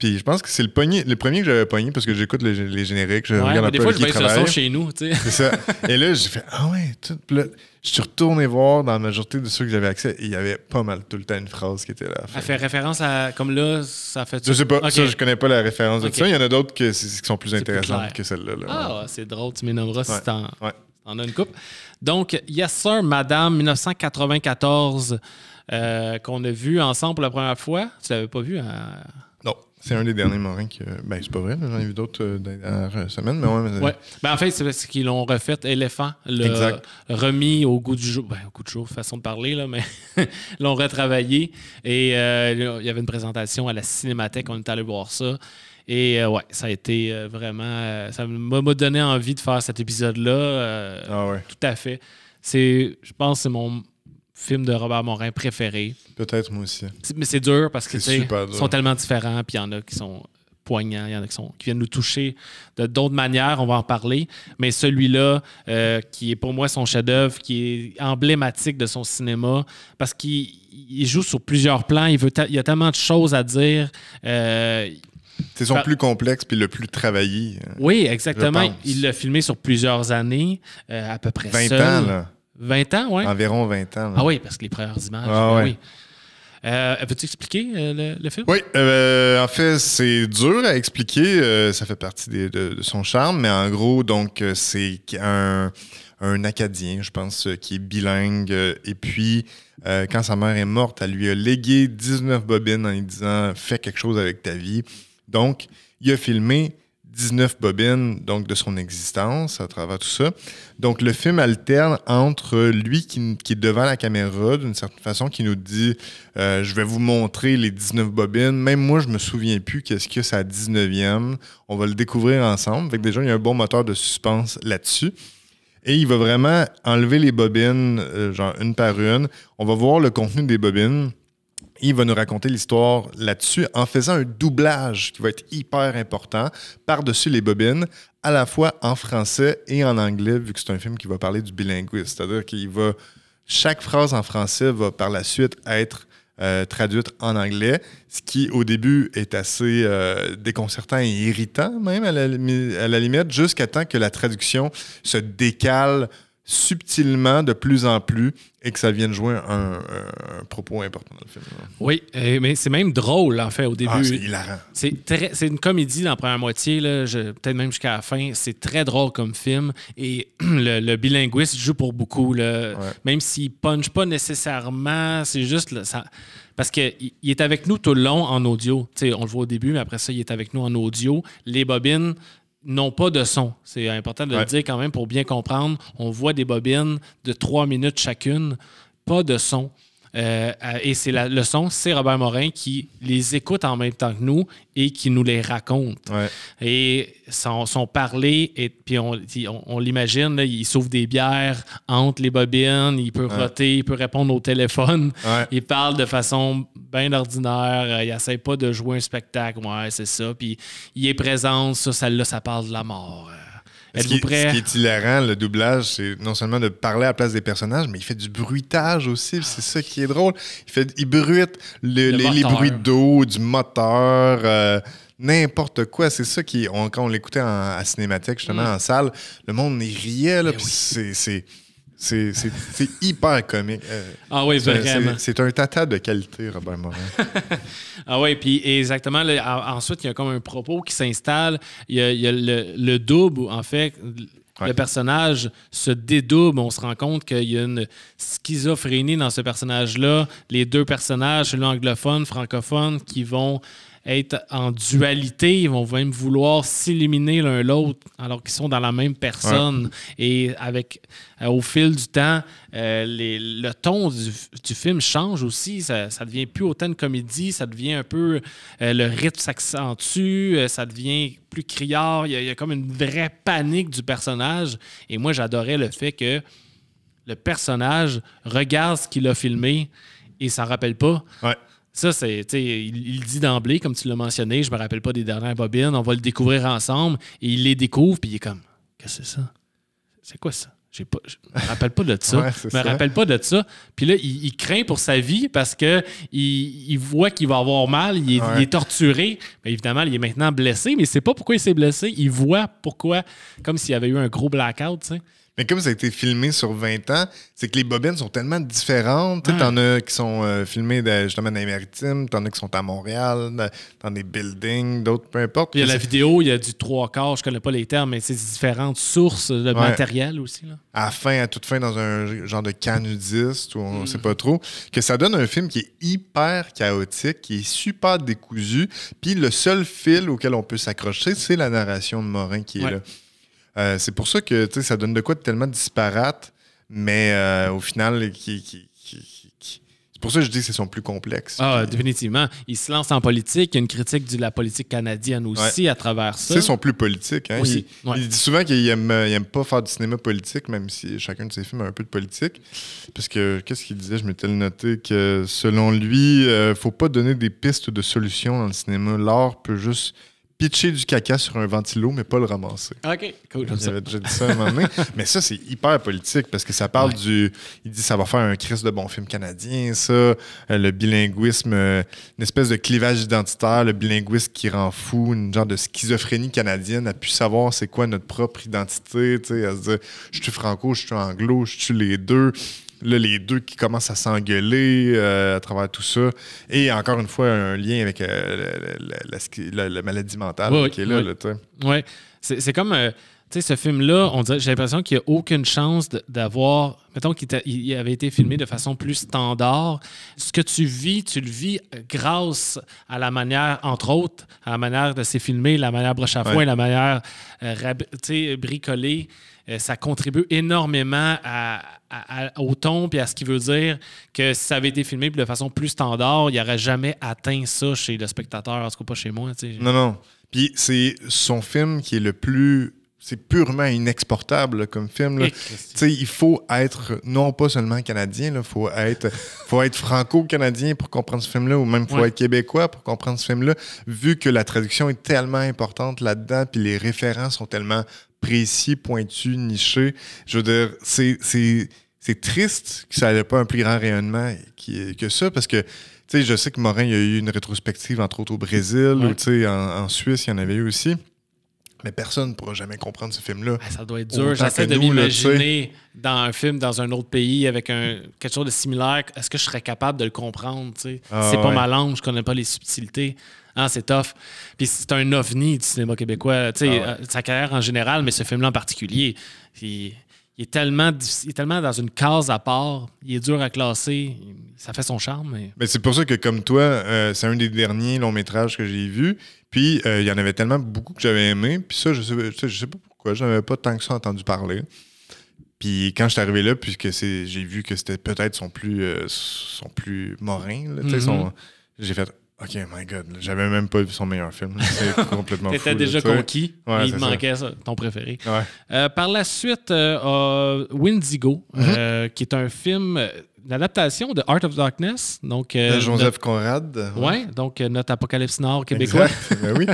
Puis je pense que c'est le, pogné- le premier que j'avais pogné parce que j'écoute les, les génériques, je Ouais, regarde un des peu fois, avec je qui travaille. chez nous, tu sais. C'est ça. Et là, j'ai fait Ah ouais, tout. Là, je suis retourné voir dans la majorité de ceux que j'avais accès et il y avait pas mal tout le temps une phrase qui était là. Elle fait référence à. Comme là, ça fait. Je sais pas, ça, je connais pas la référence de ça. Il y en a d'autres qui sont plus intéressantes que celle-là. là. Ah, c'est drôle, tu m'énommeras si t'en t'en as une coupe. Donc, Yes Sir, Madame, 1994, euh, qu'on a vu ensemble pour la première fois. Tu l'avais pas vu hein? C'est un des derniers Morins que. Ben, c'est pas vrai, j'en ai vu d'autres euh, dans dernières semaines, mais ouais. mais- Ouais. Ben, en fait, c'est parce qu'ils l'ont refait éléphant, le Exact. remis au goût du jour. Ben, au goût du jour, façon de parler, là, mais l'ont retravaillé. Et euh, il y avait une présentation à la Cinémathèque, on est allé voir ça. Et euh, ouais, ça a été euh, vraiment. ça m'a donné envie de faire cet épisode-là. Ah ouais, Tout à fait. C'est, je pense que c'est mon film de Robert Morin préféré. peut-être moi aussi. Mais c'est dur parce que ils sont tellement différents, puis il y en a qui sont poignants, il y en a qui, sont, qui viennent nous toucher de d'autres manières, on va en parler. Mais celui-là, euh, qui est pour moi son chef-d'œuvre, qui est emblématique de son cinéma, parce qu'il il joue sur plusieurs plans, il, veut te- il y a tellement de choses à dire. Euh, C'est son plus complexe puis le plus travaillé. euh, oui, exactement. Il l'a filmé sur plusieurs années, euh, à peu près 20 seul. ans, là. 20 ans, oui. Environ 20 ans. là. Ah oui, parce que les premières images. Ah ben oui. Euh, Veux-tu expliquer euh, le, le film? Oui, euh, en fait, c'est dur à expliquer. euh, ça fait partie des- de, de son charme, mais en gros, donc, c'est un, un Acadien, je pense, qui est bilingue. et puis, quand sa mère est morte, elle lui a légué 19 bobines en lui disant Fais quelque chose avec ta vie. Donc, il a filmé 19 bobines donc de son existence à travers tout ça. Donc le film alterne entre lui qui, est devant la caméra d'une certaine façon, qui nous dit euh, je vais vous montrer les 19 bobines. Même moi, je me souviens plus qu'est-ce que c'est à 19e. On va le découvrir ensemble. Fait que déjà, il y a un bon moteur de suspense là-dessus. Et il va vraiment enlever les bobines, euh, genre une par une. On va voir le contenu des bobines. Il va nous raconter l'histoire là-dessus en faisant un doublage qui va être hyper important par-dessus les bobines, à la fois en français et en anglais, vu que c'est un film qui va parler du bilinguisme. C'est-à-dire qu'il va. Chaque phrase en français va par la suite être euh, traduite en anglais, ce qui au début est assez euh, déconcertant et irritant même à la, à la limite, jusqu'à temps que la traduction se décale subtilement de plus en plus et que ça vienne jouer un, propos important dans le film. Oui, mais c'est même drôle, en fait, au début. Ah, c'est hilarant. C'est très, c'est une comédie dans la première moitié, peut-être même jusqu'à la fin. C'est très drôle comme film. Et le, le bilinguiste joue pour beaucoup. là. Ouais. Même s'il punch pas nécessairement, c'est juste. là, ça, parce qu'il il est avec nous tout le long en audio. On le voit au début, mais après ça, il est avec nous en audio. Les bobines n'ont pas de son. C'est important de le dire quand même pour bien comprendre. On voit des bobines de trois minutes chacune, pas de son. Euh, euh, et c'est la- le son, c'est Robert Morin qui les écoute en même temps que nous et qui nous les raconte. Ouais. Et son, son parler, et puis on, on, on l'imagine, il s'ouvre des bières entre les bobines, il peut roter, il peut répondre au téléphone. Ouais. Il parle de façon bien ordinaire, euh, il essaie pas de jouer un spectacle, ouais, c'est ça. Puis il est présent, ça, celle-là, ça parle de la mort. Ce qui, Êtes-vous prêt? ce qui est hilarant, le doublage, c'est non seulement de parler à la place des personnages, mais il fait du bruitage aussi. C'est ça qui est drôle. Il, fait, il bruite le- Le les, bruits d'eau, du moteur, euh, n'importe quoi. C'est ça qui, on- quand on l'écoutait en- à Cinémathèque, justement, Mm. en salle, le monde riait. Là, Ben oui. c'est- c'est- hyper comique. Euh, Ah oui, c'est- vraiment. c'est- un tata de qualité, Robert Morin. Ah oui, puis exactement. ensuite, il y a comme un propos qui s'installe. Il y a, il y a le, le double, en fait. Ouais. Le personnage se dédouble. On se rend compte qu'il y a une schizophrénie dans ce personnage-là. Les deux personnages, celui anglophone, francophone, qui vont être en dualité, ils vont même vouloir s'éliminer l'un l'autre alors qu'ils sont dans la même personne. Et avec euh, au fil du temps, euh, les- le ton du, du film change aussi. Ça, ça devient plus autant une comédie, ça devient un peu euh, le rythme s'accentue, ça devient plus criard. Il y, a, il y a comme une vraie panique du personnage. Et moi, j'adorais le fait que le personnage regarde ce qu'il a filmé et s'en rappelle pas. Ouais. Ça, c'est, tu sais, il, il dit d'emblée, comme tu l'as mentionné, je me rappelle pas des dernières bobines, on va le découvrir ensemble, et il les découvre, puis il est comme, qu'est-ce que c'est ça? C'est quoi ça? J'ai pas, je me rappelle pas de ça. Ouais, je c'est me rappelle pas de ça. Puis là, il, il craint pour sa vie parce que il, il voit qu'il va avoir mal, il est, Ouais. il est torturé. Mais évidemment, il est maintenant blessé, mais il sait pas pourquoi il s'est blessé. Il voit pourquoi, comme s'il y avait eu un gros blackout, tu sais. Mais comme ça a été filmé sur 20 ans, c'est que les bobines sont tellement différentes. Tu. T'en as qui sont euh, filmés de- justement dans les maritimes, t'en as qui sont à Montréal, dans- des buildings, d'autres, peu importe. Il y a la vidéo, il y a du trois quarts, je connais pas les termes, mais c'est différentes sources de matériel aussi. Là. à la fin, à toute fin, dans un genre de camp nudiste, ou Mm. on sait pas trop, que ça donne un film qui est hyper chaotique, qui est super décousu, puis le seul fil auquel on peut s'accrocher, c'est la narration de Morin qui est Ouais. là. Euh, c'est pour ça que ça donne de quoi de tellement disparate, mais euh, au final, qui, qui- qui- qui- qui- c'est pour ça que je dis qu'ils sont plus complexes. Ah, Puis, définitivement. Il se lance en politique. Il y a une critique de la politique canadienne aussi à travers ça. ils sont plus politiques. Hein? Aussi, Il, ouais. il dit souvent qu'il aime, il aime pas faire du cinéma politique, même si chacun de ses films a un peu de politique. Parce que, qu'est-ce qu'il disait? Je m'étais noté que, selon lui, euh, faut pas donner des pistes de solutions dans le cinéma. L'art peut juste pitcher du caca sur un ventilo, mais pas le ramasser. OK, cool. J'avais déjà dit ça à un moment donné. Mais ça, c'est hyper politique parce que ça parle Ouais. du. Il dit ça va faire un crise de bon film canadien, ça. Euh, le bilinguisme, euh, une espèce de clivage identitaire, le bilinguisme qui rend fou, une genre de schizophrénie canadienne, à pu savoir c'est quoi notre propre identité, tu sais, à se dire je suis franco, je suis anglo, je suis les deux. Là, les deux qui commencent à s'engueuler euh, à travers tout ça. Et encore une fois, un lien avec euh, la, la- la schi- la- la maladie mentale Oui, qui est là, oui. là. C'est comme. euh, tu sais, ce film-là, on j'ai l'impression qu'il n'y a aucune chance d'avoir. Mettons qu'il il avait été filmé de façon plus standard. Ce que tu vis, tu le vis grâce à la manière, entre autres, à la manière de s'est filmé, la manière broche à foin, Ouais. la manière euh, rab- bricolée. Euh, ça contribue énormément à, à- à- au ton et à ce qui veut dire que si ça avait été filmé de façon plus standard, il n'aurait jamais atteint ça chez le spectateur, en tout cas pas chez moi. Non, non. Puis c'est son film qui est le plus. C'est purement inexportable là, comme film. il faut être non pas seulement canadien, il faut être, faut être franco-canadien pour comprendre ce film-là, ou même faut Ouais. être québécois pour comprendre ce film-là, vu que la traduction est tellement importante là-dedans, puis les références sont tellement précis, pointus, nichés. Je veux dire, c'est, c'est, c'est triste que ça n'ait pas un plus grand rayonnement qui- que ça, parce que tu sais, je sais que Morin, il y a eu une rétrospective, entre autres au Brésil, Ouais. ou tu sais, en, en Suisse, il y en avait eu aussi. Mais personne ne pourra jamais comprendre ce film-là. Ah, ça doit être dur. J'essaie de m'imaginer dans un film dans un autre pays avec un, quelque chose de similaire. Est-ce que je serais capable de le comprendre? tu sais? Ah, c'est pas ma langue, je connais pas les subtilités. Ah, c'est tough. Puis c'est un ovni du cinéma québécois. tu sais, Ah, ouais. euh, Sa carrière en général, mais ce film-là en particulier. Il, il est tellement il est tellement dans une case à part, il est dur à classer, ça fait son charme. Mais... Mais c'est pour ça que, comme toi, euh, c'est un des derniers longs métrages que j'ai vu. Puis, euh, il y en avait tellement beaucoup que j'avais aimé. Puis ça, je sais, je sais- je pas pourquoi, j'en avais pas tant que ça entendu parler. Puis quand je suis arrivé là, puisque j'ai vu que c'était peut-être son plus, euh, son plus morin, Mhm. son- j'ai fait OK, my God, j'avais même pas vu son meilleur film. C'est complètement. T'étais déjà conquis, Ouais, il manquait ça, ton préféré. Ouais. Euh, par la suite, euh, Windigo, Mhm. euh, qui est un film, euh, une adaptation de Art of Darkness. Donc, De Joseph Conrad. notre- ouais, donc notre apocalypse nord québécois. Ben oui.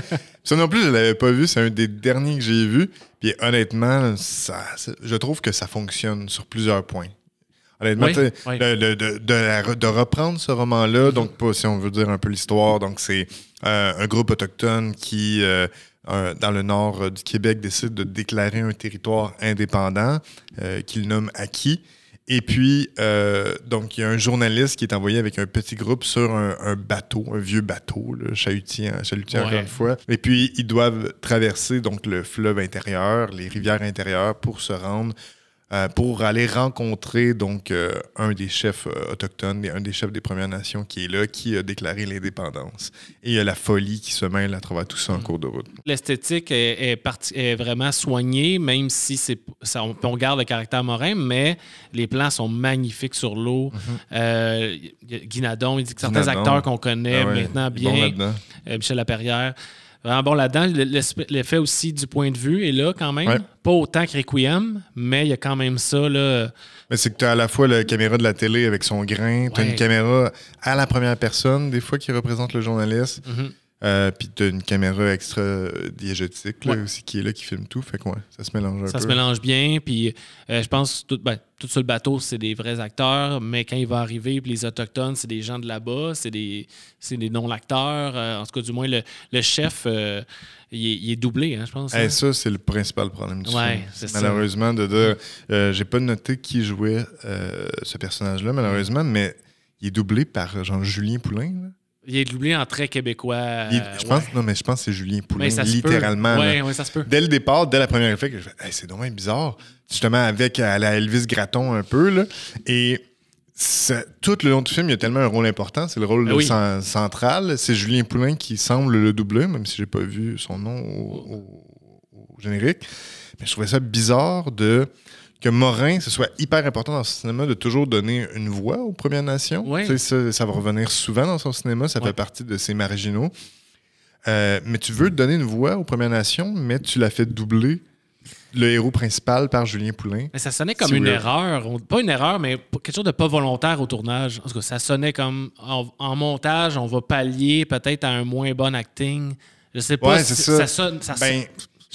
Ça non plus, je l'avais pas vu. C'est un des derniers que j'ai vu. Puis honnêtement, ça- je trouve que ça fonctionne sur plusieurs points. Honnêtement, Oui, oui. de, de- de- de la- de reprendre ce roman-là, donc pas si on veut dire un peu l'histoire, donc c'est euh, un groupe autochtone qui, euh, euh, dans le nord euh, du Québec, décide de déclarer un territoire indépendant qu'il nomme Acquis. Et puis, donc, il y a un journaliste qui est envoyé avec un petit groupe sur un, un bateau, un vieux bateau, là, chalutier, hein, chalutier encore une fois. Et puis, ils doivent traverser donc le fleuve intérieur, les rivières intérieures pour se rendre, euh, pour aller rencontrer donc euh, un des chefs euh, autochtones, et un des chefs des Premières Nations qui est là, qui a déclaré l'indépendance. Et il y a la folie qui se mêle à travers tout ça en cours de route. L'esthétique est, est parti- est vraiment soignée, même si c'est ça, on, on garde le caractère morin, mais les plans sont magnifiques sur l'eau. Euh, il y a Guy Nadon, il dit que certains acteurs qu'on connaît Ah ouais, maintenant bon bien, euh, Michel Laperrière, bon là-dedans. L'effet aussi du point de vue est là quand même. Ouais. Pas autant que Requiem, mais il y a quand même ça. Là. Mais c'est que tu as à la fois la caméra de la télé avec son grain, tu as Ouais. une caméra à la première personne, des fois qui représente le journaliste, Mhm. Euh, puis tu as une caméra extra diégétique là, Ouais. aussi qui est là, qui filme tout. Fait que ouais, ça se mélange un Ça peu. se mélange bien. Puis euh, je pense que tout, ben, tout sur le bateau, c'est des vrais acteurs. Mais quand il va arriver, puis les Autochtones, c'est des gens de là-bas, c'est des, des non-acteurs. Euh, en tout cas, du moins, le, le chef, euh, il, est, il est doublé, hein, je pense. Hey, hein. ça, c'est le principal problème du Ouais, film. ça. Malheureusement, de dire. J'ai pas noté qui jouait ce personnage-là, malheureusement, mais il est doublé par genre Julien Poulain. là. Il est doublé en très québécois. Il- euh, je pense, ouais. Non, mais je pense que c'est Julien peut. littéralement. Ouais, ouais, ça se peut. Dès le départ, dès la première effet, que je fais, Hey, c'est dommage bizarre. Justement, avec à la Elvis Gratton un peu. Là. Et ça- tout le long du film, il y a tellement un rôle important. C'est le rôle Ben oui. cen- central. C'est Julien Poulain qui semble le doubler, même si j'ai pas vu son nom au, au- au générique. Mais je trouvais ça bizarre de que Morin, ce soit hyper important dans son cinéma de toujours donner une voix aux Premières Nations. Ça, ça va revenir souvent dans son cinéma, ça Ouais. fait partie de ses marginaux. Euh, mais tu veux donner une voix aux Premières Nations, mais tu l'as fait doubler le héros principal par Julien Poulain. Mais ça sonnait comme une weird. erreur. Pas une erreur, mais quelque chose de pas volontaire au tournage. En tout cas, ça sonnait comme en, en montage, on va pallier peut-être à un moins bon acting. Je sais pas. Ouais, si- ça. sonne, ça Ben,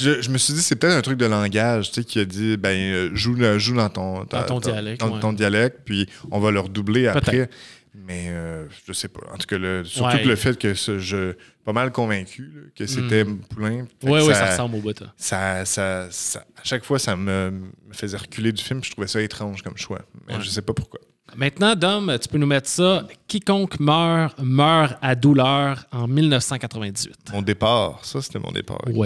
je, je me suis dit, c'est peut-être un truc de langage, tu sais, qui a dit, ben, euh, joue, joue dans ton, ta- ton dialecte, dans ouais. ton dialecte, puis on va le redoubler après. Mais euh, je sais pas. En tout cas, le- surtout Ouais. le fait que ce- je pas mal convaincu là, que c'était Poulain. Oui, oui, ça ressemble au bout. ça, ça- ça- à chaque fois, ça me, me faisait reculer du film. Je trouvais ça étrange comme choix. Mais Ouais. je sais pas pourquoi. Maintenant, Dom, tu peux nous mettre ça. Quiconque meurt, meurt à douleur en 1998. Mon départ, ça, c'était mon départ. Disais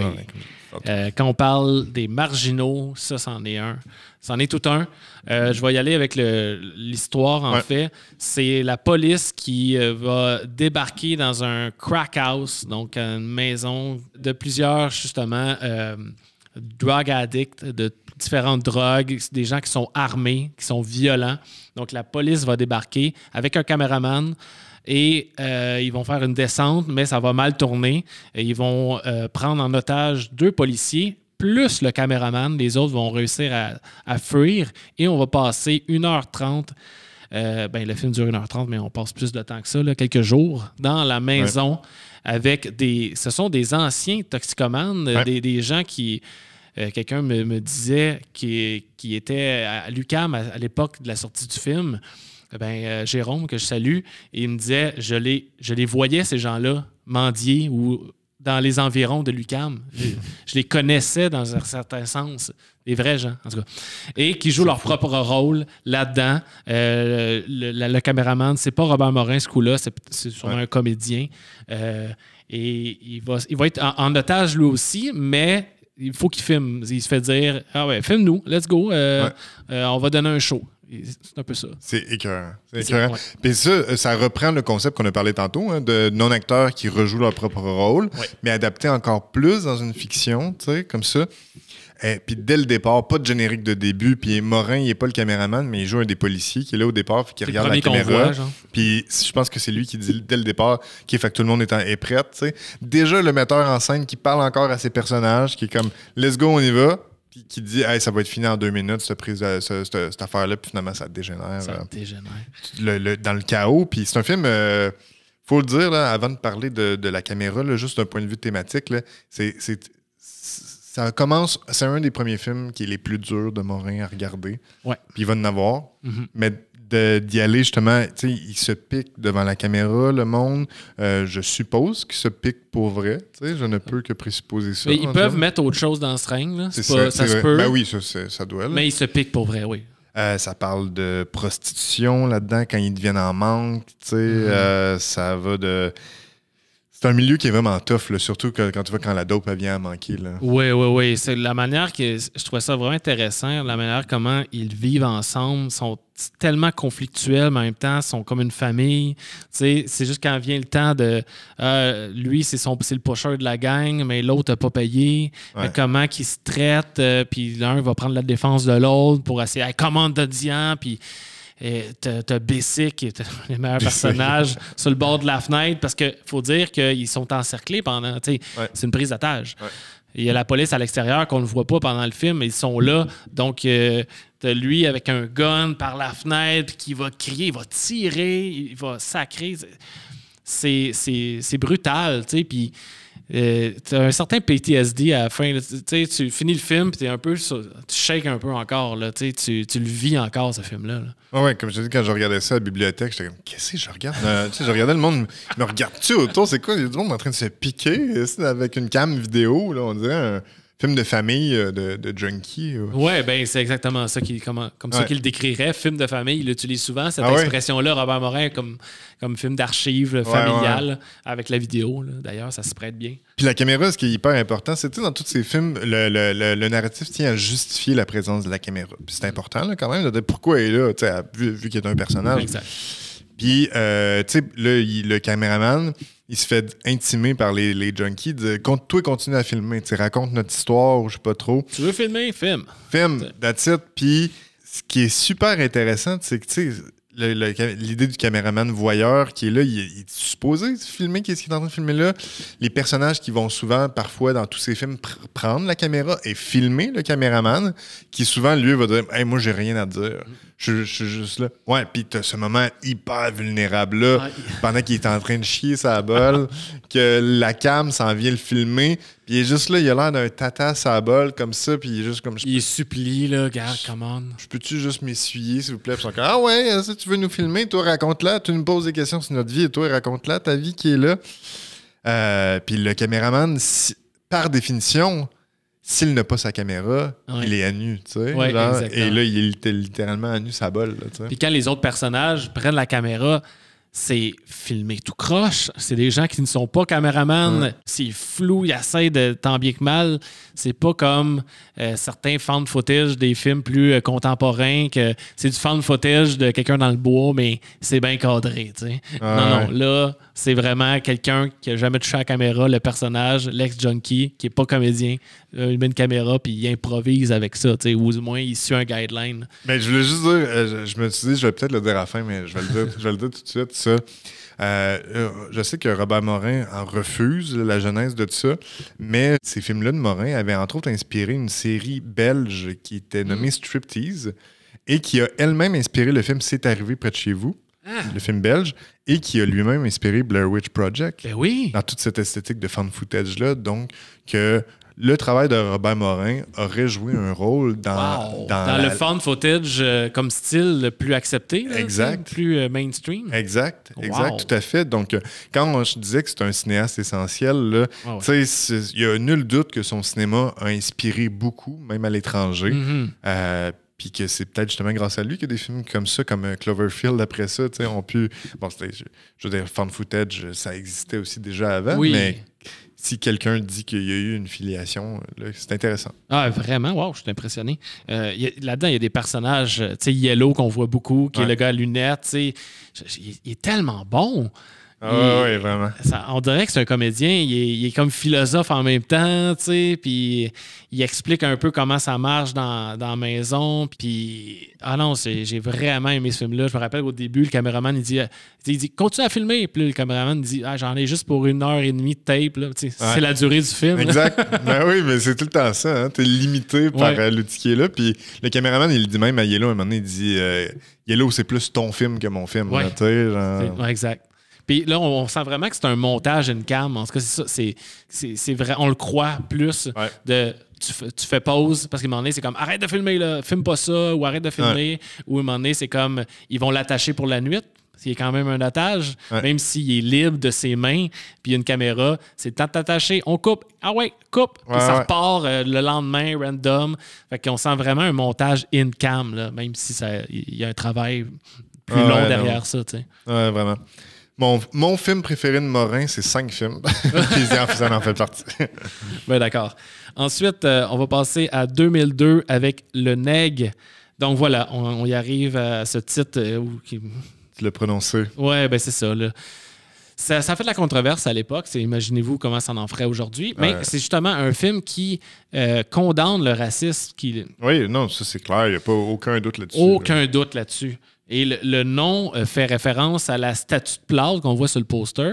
tantôt. Euh, quand on parle des marginaux, ça, c'en est un. C'en est tout un. Euh, je vais y aller avec l'histoire, en Ouais. fait. C'est la police qui euh, va débarquer dans un crack house, donc une maison de plusieurs, justement, euh, drug addicts, de différentes drogues, des gens qui sont armés, qui sont violents. Donc, la police va débarquer avec un caméraman et euh, ils vont faire une descente, mais ça va mal tourner. Et ils vont euh, prendre en otage deux policiers, plus le caméraman. Les autres vont réussir à, à fuir et on va passer 1h30. euh, ben, le film dure 1h30, mais on passe plus de temps que ça, là, quelques jours, dans la maison avec des. Ce sont des anciens toxicomanes, Ouais. des, des gens qui. Euh, Quelqu'un me, me disait qui, qui était à l'UCAM à, à l'époque de la sortie du film. Eh Ben, euh, Jérôme, que je salue, et il me disait je les, je les voyais, ces gens-là, mendier ou dans les environs de l'UCAM. Je, je les connaissais dans un certain sens, des vrais gens, en tout cas. Et qui jouent leur propre rôle là-dedans. Euh, le, le- le caméraman, c'est pas Robert Morin, ce coup-là, c'est c'est sûrement Ouais. un comédien. Euh, et il va, il va être en, en otage lui aussi, mais il faut qu'il filme. Il se fait dire Ah ouais, filme-nous, let's go, euh, Ouais. euh, on va donner un show. C'est un peu ça. C'est écœurant. C'est écœurant. ouais. Puis ça, euh, ça reprend le concept qu'on a parlé tantôt, hein, de non-acteurs qui rejouent leur propre rôle, Ouais. mais adapté encore plus dans une fiction, tu sais, comme ça. Et puis dès le départ, pas de générique de début. Puis Morin, il est pas le caméraman, mais il joue un des policiers qui est là au départ, puis qui regarde la caméra. Puis je pense que c'est lui qui dit dès le départ qui fait que tout le monde est, en- est prêt. tu sais. Déjà, le metteur en scène qui parle encore à ses personnages, qui est comme Let's go, on y va. Puis qui dit hey, ça va être fini en deux minutes, cette, prise, ce- cette, cette affaire-là. Puis finalement, ça dégénère Ça euh, dégénère. le- le- dans le chaos. Puis c'est un film, euh, faut le dire, là, avant de parler de, de la caméra, là, juste d'un point de vue thématique, c'est. C'est- ça commence, c'est un des premiers films qui est les plus durs de Morin à regarder. Ouais. Puis il va en avoir. Mhm. Mais d'y aller justement, tu sais, il se pique devant la caméra, le monde. Euh, je suppose qu'il se pique pour vrai. Tu sais, je ne peux que présupposer ça. Mais ils en peuvent mettre autre chose dans ce règne. là. C'est ça, se peut. Ben oui, ça, ça doit. là. Mais ils se piquent pour vrai, oui. Euh, ça parle de prostitution là-dedans quand ils deviennent en manque. tu sais, Mhm. euh, ça va de. C'est un milieu qui est vraiment tough, là, surtout quand tu vois quand la dope elle vient à manquer. Là. Oui, oui, oui. C'est la manière que je trouvais ça vraiment intéressant, la manière comment ils vivent ensemble, sont tellement conflictuels, mais en même temps, sont comme une famille. C'est juste quand vient le temps de euh, lui, c'est son le pusher de la gang, mais l'autre n'a pas payé. Ouais. Mais comment qu'ils se traitent, euh, puis l'un va prendre la défense de l'autre pour essayer, hey, commande de Dian, puis et t'as Bessic, qui est le meilleur personnage, sur le bord de la fenêtre, parce qu'il faut dire qu'ils sont encerclés pendant. Ouais. C'est une prise. Ouais. Il y a la police à l'extérieur qu'on ne voit pas pendant le film, mais ils sont là. Donc, euh, t'as lui avec un gun par la fenêtre qui va crier, il va tirer, il va sacrer. C'est- brutal, tu sais. Puis, t'as un certain PTSD à la fin. Tu finis le film, puis t'es un peu tu shakes un peu encore, là. Tu, tu, le vis encore, ce film-là. là. Ah ouais, comme je te dis, quand je regardais ça à la bibliothèque, j'étais comme, qu'est-ce que je regarde? Euh, je regardais le monde, me regarde-tu autour? C'est quoi? Il y a du monde en train de se piquer avec une cam vidéo, là, on dirait un film de famille euh, de, de junkie. euh. Ouais, ben c'est exactement ça comme ça Ouais. qu'il décrirait. Film de famille, il utilise souvent cette Ah ouais? expression-là, Robert Morin, comme, comme film d'archives familial, avec la vidéo. D'ailleurs, ça se prête bien. Puis la caméra, ce qui est hyper important, c'est dans tous ces films, le, le- le- le narratif tient à justifier la présence de la caméra. Puis c'est important là, quand même, de dire pourquoi elle est là, vu, vu qu'il est un personnage. Exact. Puis, euh, tu sais, le caméraman, il se fait intimer par les, les junkies de toi, continue à filmer, tu raconte notre histoire ou je sais pas trop. Tu veux filmer? Film. Film, that's it. Puis, ce qui est super intéressant, c'est que, tu sais, l'idée du caméraman voyeur qui est là, il, il est supposé filmer qu'est-ce qu'il est en train de filmer là. Les personnages qui vont souvent, parfois, dans tous ces films, pr- prendre la caméra et filmer le caméraman, qui souvent, lui, va dire Hey, moi, j'ai rien à dire. Je, je suis juste là. Ouais, puis t'as ce moment hyper vulnérable là, Ouais. pendant qu'il est en train de chier sa bol, que la cam s'en vient le filmer, puis il est juste là, il a l'air d'un tata sa bol comme ça, puis il est juste comme Il supplie, là, regarde, commande. je peux-tu juste m'essuyer, s'il vous plaît? Puis ils sont comme, ah ouais, euh, ça, tu veux nous filmer? Toi, raconte-la. Tu nous poses des questions sur notre vie et toi, raconte-la, ta vie qui est là. Euh, puis le caméraman, si- par définition, s'il n'a pas sa caméra, Ouais. il est à nu, tu sais. Ouais, genre, exactement. et là, il est litté- littéralement à nu sa bol, là, tu sais. Puis quand les autres personnages prennent la caméra, c'est filmé tout croche. C'est des gens qui ne sont pas caméramans. Ouais. C'est flou, ils essaient de tant bien que mal. C'est pas comme certains found footage des films plus euh, contemporains que c'est du found footage de quelqu'un dans le bois, mais c'est bien cadré. Ah, non, non, ouais. là, c'est vraiment quelqu'un qui a jamais touché à la caméra, le personnage, l'ex-junkie, qui est pas comédien. Euh, il met une caméra puis il improvise avec ça, tu sais, ou du moins il suit un guideline. Mais je voulais juste dire, euh, je, je me suis dit, je vais peut-être le dire à la fin, mais je vais le dire, je vais le dire tout de suite, ça. Euh, euh, je sais que Robert Morin en refuse la genèse de ça, mais ces films-là de Morin avaient entre autres inspiré une série belge qui était nommée Striptease et qui a elle-même inspiré le film C'est arrivé près de chez vous, le film belge, et qui a lui-même inspiré Blair Witch Project Ben oui. dans toute cette esthétique de fan footage-là. Donc, que le travail de Robert Morin aurait joué un rôle dans, Wow. dans, Dans, la- le found footage euh, comme style le plus accepté, là, Exact. plus euh, mainstream. Exact, exact, Wow. tout à fait. Donc, euh, quand on- je disais que c'est un cinéaste essentiel, Ah ouais. il y a nul doute que son cinéma a inspiré beaucoup, même à l'étranger. Mhm. Euh, puis que c'est peut-être justement grâce à lui que des films comme ça, comme Cloverfield après ça, tu sais, ont pu. Bon, je veux dire, fan footage, ça existait aussi déjà avant, Oui. mais si quelqu'un dit qu'il y a eu une filiation, là, c'est intéressant. Ah, vraiment? Wow, je suis impressionné. Euh, Là-dedans, il y a des personnages, euh, tu sais, Yellow qu'on voit beaucoup, qui est le gars à lunettes, tu sais. Il est tellement bon. Ah, Il- ouais, vraiment. Ça- on dirait que c'est un comédien, il est, il est comme philosophe en même temps, tu sais, puis il explique un peu comment ça marche dans, dans la maison, puis ah non, c'est- j'ai vraiment aimé ce film-là. Je me rappelle au début, le caméraman, il dit, il dit continue à filmer, puis là, le caméraman dit, ah, j'en ai juste pour une heure et demie de tape, là, tu sais, Ouais. c'est la durée du film. Exact. ben oui, mais c'est tout le temps ça. Hein? T'es limité par Ouais. euh, l'outil qui est là. Puis le caméraman, il dit même à Yellow, à un moment donné, il dit euh, Yellow, c'est plus ton film que mon film. Ouais. là, tu sais, genre. C'est- ouais, exact. Puis là, on, on sent vraiment que c'est un montage in cam. En tout cas, c'est ça. C'est, c'est, c'est vrai. On le croit plus Ouais. de. Tu, fais- tu fais pause parce qu'à un moment donné, c'est comme arrête de filmer, là, filme pas ça, ou arrête de filmer. Ou à un moment donné, c'est comme ils vont l'attacher pour la nuit. S'il est quand même un Ouais. même s'il est libre de ses mains, puis il y a une caméra, c'est le temps de t'attacher. On coupe. Ah ouais, coupe. Puis Ouais, ça repart euh, le lendemain, random. Fait qu'on sent vraiment un montage in cam, là, même si il y a un travail plus Ah long derrière non. ça. tu sais. Ouais, vraiment. Mon, mon film préféré de Morin, c'est cinq films. Puis ça en fait partie. Ben, d'accord. Ensuite, euh, on va passer à 2002 avec Le Neg. Donc voilà, on, on y arrive à ce titre. euh, où- qui- tu l'as prononcé. Ouais, ben c'est ça, là. Ça, ça a fait de la controverse à l'époque. Imaginez-vous comment ça en ferait aujourd'hui. Mais Ouais. c'est justement un film qui euh, condamne le racisme, qui, Oui, non, ça c'est clair. Il n'y a pas aucun doute là-dessus. aucun doute là-dessus. Et le, le nom euh, fait référence à la statue de plâtre qu'on voit sur le poster,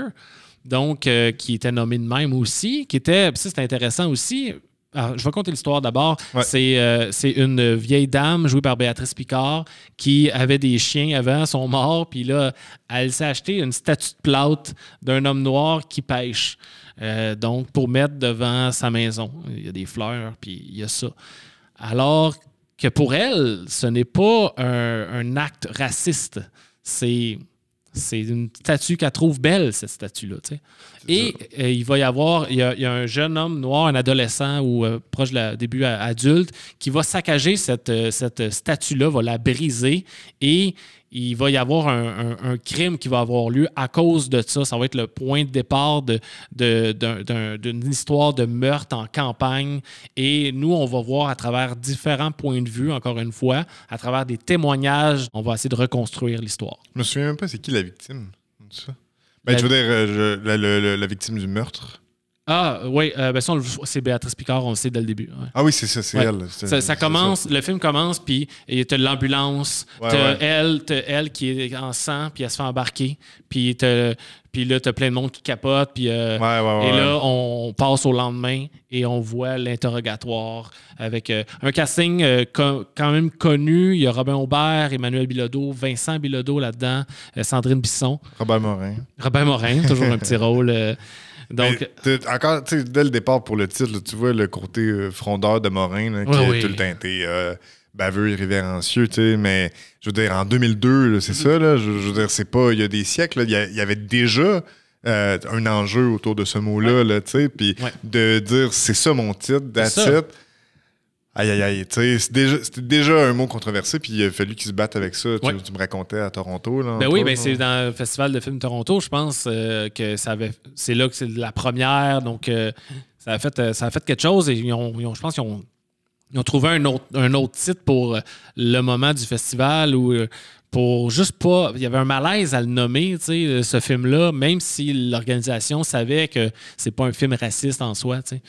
donc euh, qui était nommée de même aussi, qui était, ça c'est intéressant aussi. Alors, je vais conter l'histoire d'abord. Ouais. C'est euh, c'est une vieille dame jouée par Béatrice Picard qui avait des chiens avant, sont morts, puis là, elle s'est acheté une statue de plâtre d'un homme noir qui pêche. Euh, donc, pour mettre devant sa maison. Il y a des fleurs, puis il y a ça. Alors que pour elle, ce n'est pas un, un acte raciste. C'est, c'est une statue qu'elle trouve belle, cette statue-là. Et euh, il va y avoir, il y, a, il y a un jeune homme noir, un adolescent ou euh, proche la début adulte, qui va saccager cette, euh, cette statue-là, va la briser et il va y avoir un, un- un crime qui va avoir lieu à cause de ça. Ça va être le point de départ de- de- d'une histoire de meurtre en campagne. Et nous, on va voir à travers différents points de vue, encore une fois, à travers des témoignages, on va essayer de reconstruire l'histoire. Je me souviens même pas c'est qui la victime de ça. Ben, La- tu veux dire euh, je- la victime du meurtre? Ah, oui, euh, ben ça, c'est Béatrice Picard, on le sait dès le début. ouais. Ah oui, c'est ça, c'est Ouais. elle. Ça, commence, le film commence, puis tu as l'ambulance, Ouais, t'as elle, t'as elle qui est en sang, puis elle se fait embarquer, puis t'as- puis là, tu as plein de monde qui capote, puis euh, et là, on passe au lendemain et on voit l'interrogatoire avec euh, un casting quand même connu. Il y a Robin Aubert, Emmanuel Bilodeau, Vincent Bilodeau là-dedans, Sandrine Bisson, Robert Morin. Robin Morin, toujours un petit rôle. Donc, encore, tu sais, dès le départ pour le titre, là, tu vois le côté euh, frondeur de Morin, là, qui oui. tout le temps été euh, baveux, irrévérencieux, tu sais, mais je veux dire, en 2002, là, c'est ça, là, je, je veux dire, c'est pas, il y a des siècles, il y avait déjà euh, un enjeu autour de ce mot-là, là, tu sais, puis Ouais. de dire, c'est ça mon titre, that's it. Aïe, aïe, aïe, déjà- c'était déjà un mot controversé, puis il a fallu qu'ils se battent avec ça. Tu, Ouais. tu me racontais à Toronto, là. Ben oui, ben c'est dans le Festival de films Toronto, je pense euh, que ça avait. C'est là que c'est la première, donc euh, ça, a fait, euh, ça a fait quelque chose et ils ont, ils ont- je pense qu'ils ont, ils ont trouvé un autre, un autre titre pour le moment du festival ou pour juste pas. Il y avait un malaise à le nommer, tu sais, ce film-là, même si l'organisation savait que c'est pas un film raciste en soi, tu sais.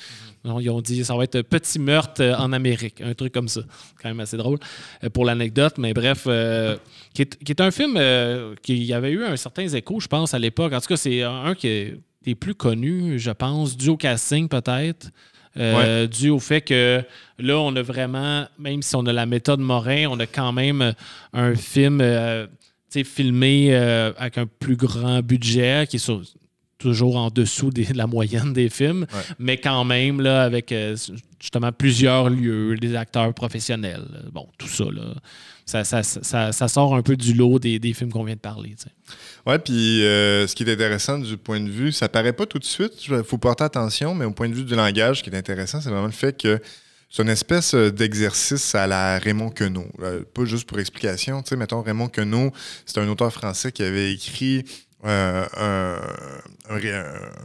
Donc, Ils ont dit ça va être Petit meurtre euh, en Amérique, un truc comme ça. Quand même assez drôle euh, pour l'anecdote, mais bref, euh, qui, est, qui est un film euh, qui avait eu un certain écho, je pense, à l'époque. En tout cas, c'est un qui est plus connus, je pense, dû au casting peut-être. Euh, dû au fait que là, on a vraiment, même si on a la méthode Morin, on a quand même un film euh, filmé euh, avec un plus grand budget qui est sur- toujours en dessous des- de la moyenne des films, Ouais. mais quand même là, avec euh, justement plusieurs lieux, des acteurs professionnels. Bon, tout ça, là, ça, ça- ça- ça sort un peu du lot des, des films qu'on vient de parler. Ouais, puis euh, ce qui est intéressant du point de vue, ça paraît pas tout de suite, il faut porter attention, mais au point de vue du langage, ce qui est intéressant, c'est vraiment le fait que c'est une espèce euh, d'exercice à la Raymond Queneau. Euh, pas juste pour explication, tu sais, mettons, Raymond Queneau, c'est un auteur français qui avait écrit un,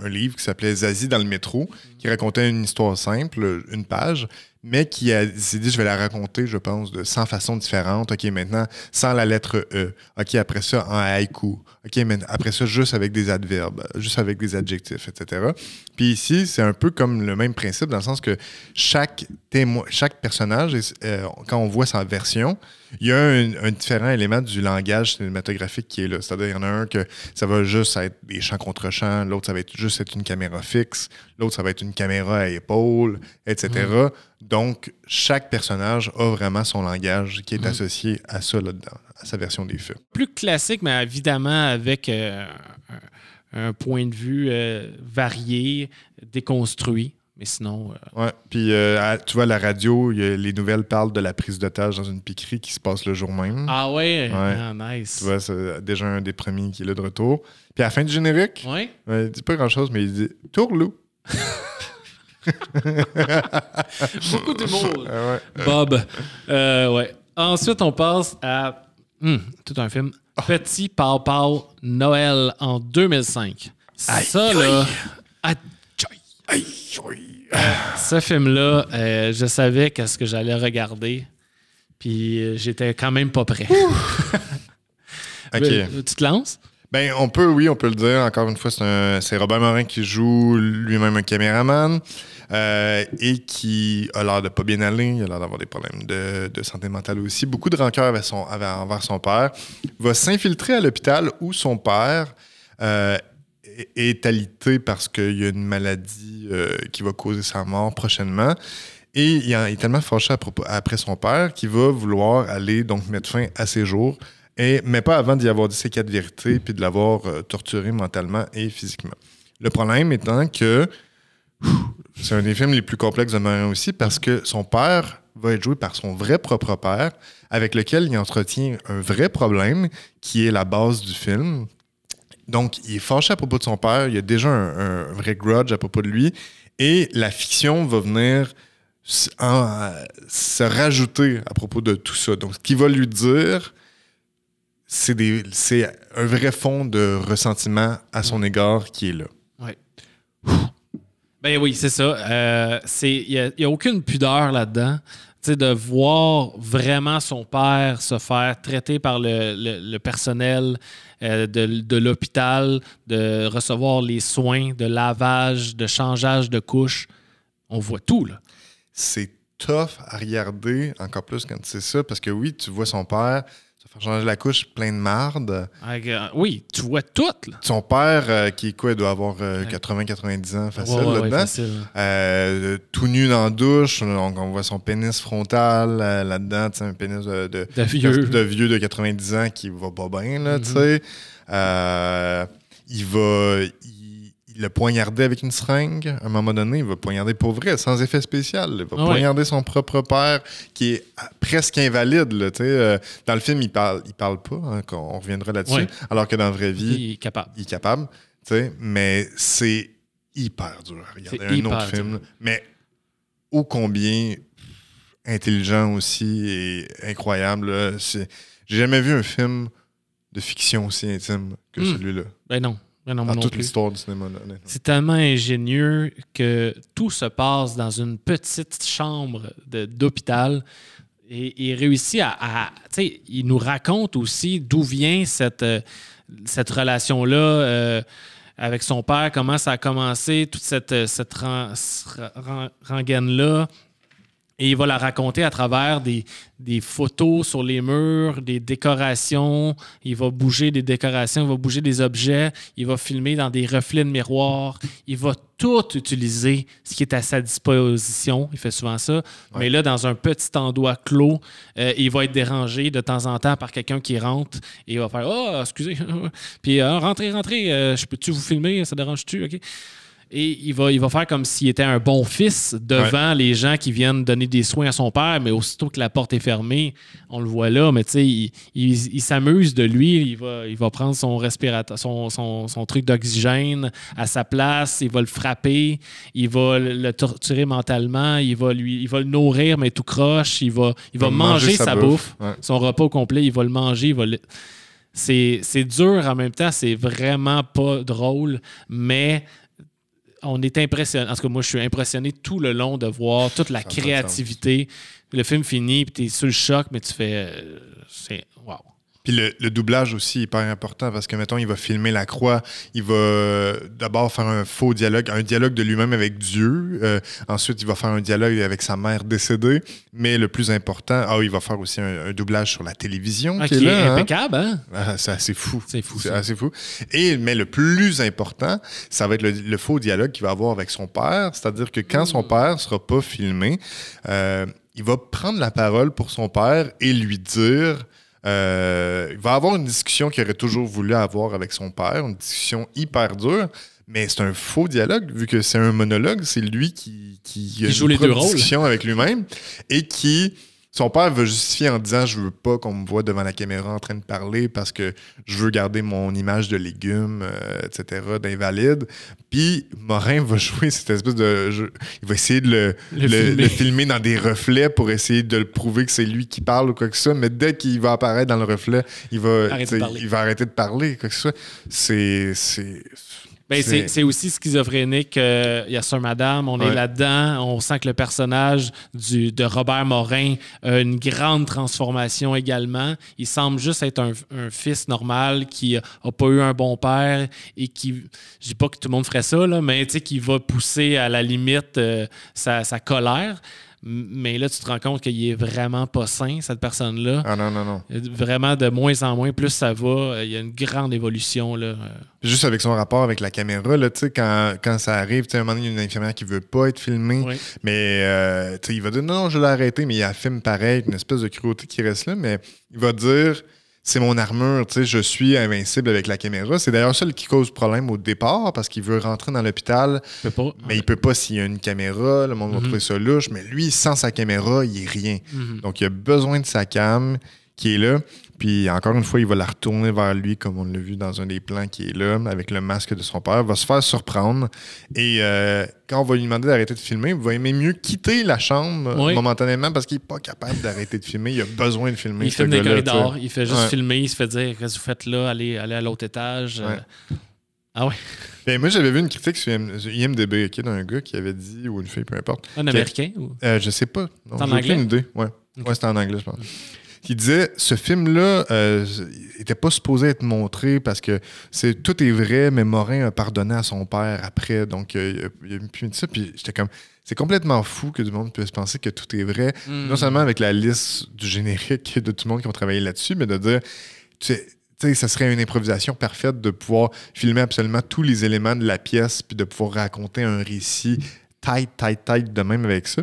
livre qui s'appelait Zazie dans le métro, qui racontait une histoire simple, une page, mais qui s'est dit, je vais la raconter, je pense, de 100 façons différentes. OK, maintenant, sans la lettre E. OK, après ça, en haïku. OK, après ça, juste avec des adverbes, juste avec des adjectifs, etc. Puis ici, c'est un peu comme le même principe, dans le sens que chaque témoin, chaque personnage, euh, quand on voit sa version, il y a un, un différent élément du langage cinématographique qui est là. C'est-à-dire, il y en a un que ça va juste être des champs contre champs, l'autre, ça va être juste être une caméra fixe, l'autre, ça va être une caméra à épaule, etc. Donc, chaque personnage a vraiment son langage qui est associé à ça là-dedans, à sa version des faits. Plus classique, mais évidemment avec euh, un, un point de vue euh, varié, déconstruit. Mais sinon, euh, Ouais. Puis, euh, tu vois, à la radio, y a- les nouvelles parlent de la prise d'otage dans une piquerie qui se passe le jour même. ah ouais, Ouais. Ah, nice. Tu vois, c'est déjà un des premiers qui est là de retour. Puis à la fin du générique, Ouais. ouais, il dit pas grand-chose, mais il dit « Tourlou Beaucoup d'humour. Ah ouais. Bob. Euh, ouais. Ensuite, on passe à hmm, tout un film. Petit Pau Pau Noël en 2005. Ça, là. ah, Aïe, aïe. Ce film-là, euh, je savais qu'est-ce que j'allais regarder. Puis euh, j'étais quand même pas prêt. OK. Euh, Tu te lances? Ben, on peut, oui, on peut le dire. Encore une fois, c'est un- Robert Morin qui joue lui-même un caméraman euh, et qui a l'air de pas bien aller. Il a l'air d'avoir des problèmes de, de santé mentale aussi. Beaucoup de rancœur avec son- envers son père. Va s'infiltrer à l'hôpital où son père euh, est- alité parce qu'il y a une maladie euh, qui va causer sa mort prochainement. Et il est tellement fâché après son père qu'il va vouloir aller donc mettre fin à ses jours, et, mais pas avant d'y avoir dit ses quatre vérités puis de l'avoir euh, torturé mentalement et physiquement. Le problème étant que c'est un des films les plus complexes de Morin aussi parce que son père va être joué par son vrai propre père avec lequel il entretient un vrai problème qui est la base du film. Donc, il est fâché à propos de son père, il y a déjà un, un vrai grudge à propos de lui, et la fiction va venir en- se rajouter à propos de tout ça. Donc, ce qu'il va lui dire, c'est un vrai fond de ressentiment à son égard qui est là. Ouais. Ben oui, c'est ça. Euh, c'est- Il n'y a, aucune pudeur là-dedans. Tu sais, de voir vraiment son père se faire traiter par le, le- le personnel euh, de, de l'hôpital, de recevoir les soins de lavage, de changeage de couches. On voit tout, là. C'est tough à regarder, encore plus quand c'est ça, parce que oui, tu vois son père faire changer la couche plein de marde. Euh, oui, tu vois tout, là. Son père, euh, qui est quoi, il doit avoir euh, Ouais. 80-90 ans facile Ouais, ouais, ouais, là-dedans. Euh, tout nu dans la douche, donc on voit son pénis frontal là-dedans, un pénis de, de, De vieux. de vieux de 90 ans qui va pas bien, là, tu Mhm. sais. Il va. Il, il l'a poignardé avec une seringue. À un moment donné, il va poignarder pour vrai, sans effet spécial. Il va Ah ouais. poignarder son propre père, qui est presque invalide, là. Euh, dans le film, il parle, il parle pas, hein, on reviendra là-dessus. Ouais. Alors que dans la vraie vie, Il est capable. il est capable, mais c'est hyper dur à regarder. Un autre dur. film, mais ô combien intelligent aussi et incroyable. C'est- J'ai jamais vu un film de fiction aussi intime que Hmm. celui-là. Ben non. Non, moi Dans non toute l'histoire du cinéma. C'est tellement ingénieux que tout se passe dans une petite chambre d'hôpital. Et il réussit à. à- tu sais, il nous raconte aussi d'où vient cette, euh, cette relation-là euh, avec son père, comment ça a commencé, toute cette, euh, cette rengaine-là. Et il va la raconter à travers des, des photos sur les murs, des décorations. Il va bouger des décorations, il va bouger des objets. Il va filmer dans des reflets de miroir. Il va tout utiliser ce qui est à sa disposition. Il fait souvent ça. Mais là, dans un petit endroit clos, euh, il va être dérangé de temps en temps par quelqu'un qui rentre et il va faire Oh, excusez. Puis euh, rentrez, rentrez. euh, je peux-tu vous filmer? Ça dérange-tu OK et il va, il va faire comme s'il était un bon fils devant les gens qui viennent donner des soins à son père, mais aussitôt que la porte est fermée, on le voit là, mais tu sais, il, il- il s'amuse de lui, il va, il va prendre son respirateur, son, son- son truc d'oxygène à sa place, il va le frapper, il va le torturer mentalement, il va, lui, il va le nourrir, mais tout croche, il va, il va manger, sa, bouffe, Ouais. son repas au complet, il va le manger, il va le- c'est dur en même temps, c'est vraiment pas drôle, mais on est impressionné. En tout cas, moi, je suis impressionné tout le long de voir toute la créativité. Le film finit, puis tu es sur le choc, mais tu fais. euh, c'est. Wow. Puis le, le doublage aussi est hyper important parce que, mettons, il va filmer la croix, il va euh, d'abord faire un faux dialogue, un dialogue de lui-même avec Dieu. euh, ensuite, il va faire un dialogue avec sa mère décédée. Mais le plus important, ah il va faire aussi un, un doublage sur la télévision. Ah, qui est qui est là, hein. impeccable, hein? Ah, c'est assez fou. C'est fou, C'est assez fou. Et, mais le plus important, ça va être le, le faux dialogue qu'il va avoir avec son père. C'est-à-dire que quand son père sera pas filmé, euh, il va prendre la parole pour son père et lui dire. Euh, il va avoir une discussion qu'il aurait toujours voulu avoir avec son père, une discussion hyper dure, mais c'est un faux dialogue, vu que c'est un monologue, c'est lui qui, qui, a joue une les deux rôles. discussion avec lui-même et qui son père veut justifier en disant je veux pas qu'on me voit devant la caméra en train de parler parce que je veux garder mon image de légumes, euh, etc., d'invalide. Puis Morin va jouer cette espèce de jeu. Il va essayer de le, Le le- filmer. le filmer dans des reflets pour essayer de le prouver que c'est lui qui parle ou quoi que ce soit. Mais dès qu'il va apparaître dans le reflet, il va, Arrêter de parler. il va arrêter de parler, quoi que ce soit. C'est. Ben, c'est c'est aussi schizophrénique. euh, Il y a Sir Madame, on est là-dedans. On sent que le personnage du, de Robert Morin a une grande transformation également. Il semble juste être un, un fils normal qui n'a pas eu un bon père et qui, je dis pas que tout le monde ferait ça, là, mais tu sais, qui va pousser à la limite euh, sa, sa colère. Mais là, tu te rends compte qu'il est vraiment pas sain, cette personne-là. Ah non, non, non. Vraiment, de moins en moins, plus ça va, euh, il y a une grande évolution. Là. euh. Juste avec son rapport avec la caméra, là, tu sais, quand, quand ça arrive, tu sais, à un moment donné, il y a une infirmière qui veut pas être filmée. Oui. Mais euh, tu sais, il va dire non, non, je l'ai arrêté, mais il y a un film pareil, une espèce de cruauté qui reste là, mais il va dire c'est mon armure, tu sais, je suis invincible avec la caméra. C'est d'ailleurs ça qui cause problème au départ parce qu'il veut rentrer dans l'hôpital, mais il peut pas s'il y a une caméra, le monde va Mhm. trouver ça louche, mais lui, sans sa caméra, il est rien. Mhm. Donc il a besoin de sa cam qui est là. Puis encore une fois, il va la retourner vers lui, comme on l'a vu dans un des plans qui est là, avec le masque de son père, va se faire surprendre. Et euh, quand on va lui demander d'arrêter de filmer, il va aimer mieux quitter la chambre Oui. momentanément parce qu'il n'est pas capable d'arrêter de filmer. Il a besoin de filmer. Il ce filme des corridors, il fait juste Ouais. filmer, il se fait dire Qu'est-ce que vous faites là, allez, allez à l'autre étage. euh. Ah ouais, Ben, moi, j'avais vu une critique sur IM- sur IMDB ok, d'un gars qui avait dit, ou une fille, peu importe. un américain ou... Euh, je sais pas. Non, C'est en anglais? aucune idée. Ouais, ouais c'était en anglais, je pense. Qui disait ce film-là euh, était pas supposé être montré parce que c'est tout est vrai, mais Morin a pardonné à son père après. Donc, euh, il a- il a pu ça. Puis j'étais comme. C'est complètement fou que du monde puisse penser que tout est vrai. Hmm. Non seulement avec la liste du générique de tout le monde qui ont travaillé là-dessus, mais de dire. Tu sais, tu sais, ça serait une improvisation parfaite de pouvoir filmer absolument tous les éléments de la pièce puis de pouvoir raconter un récit tight, tight, tight de même avec ça.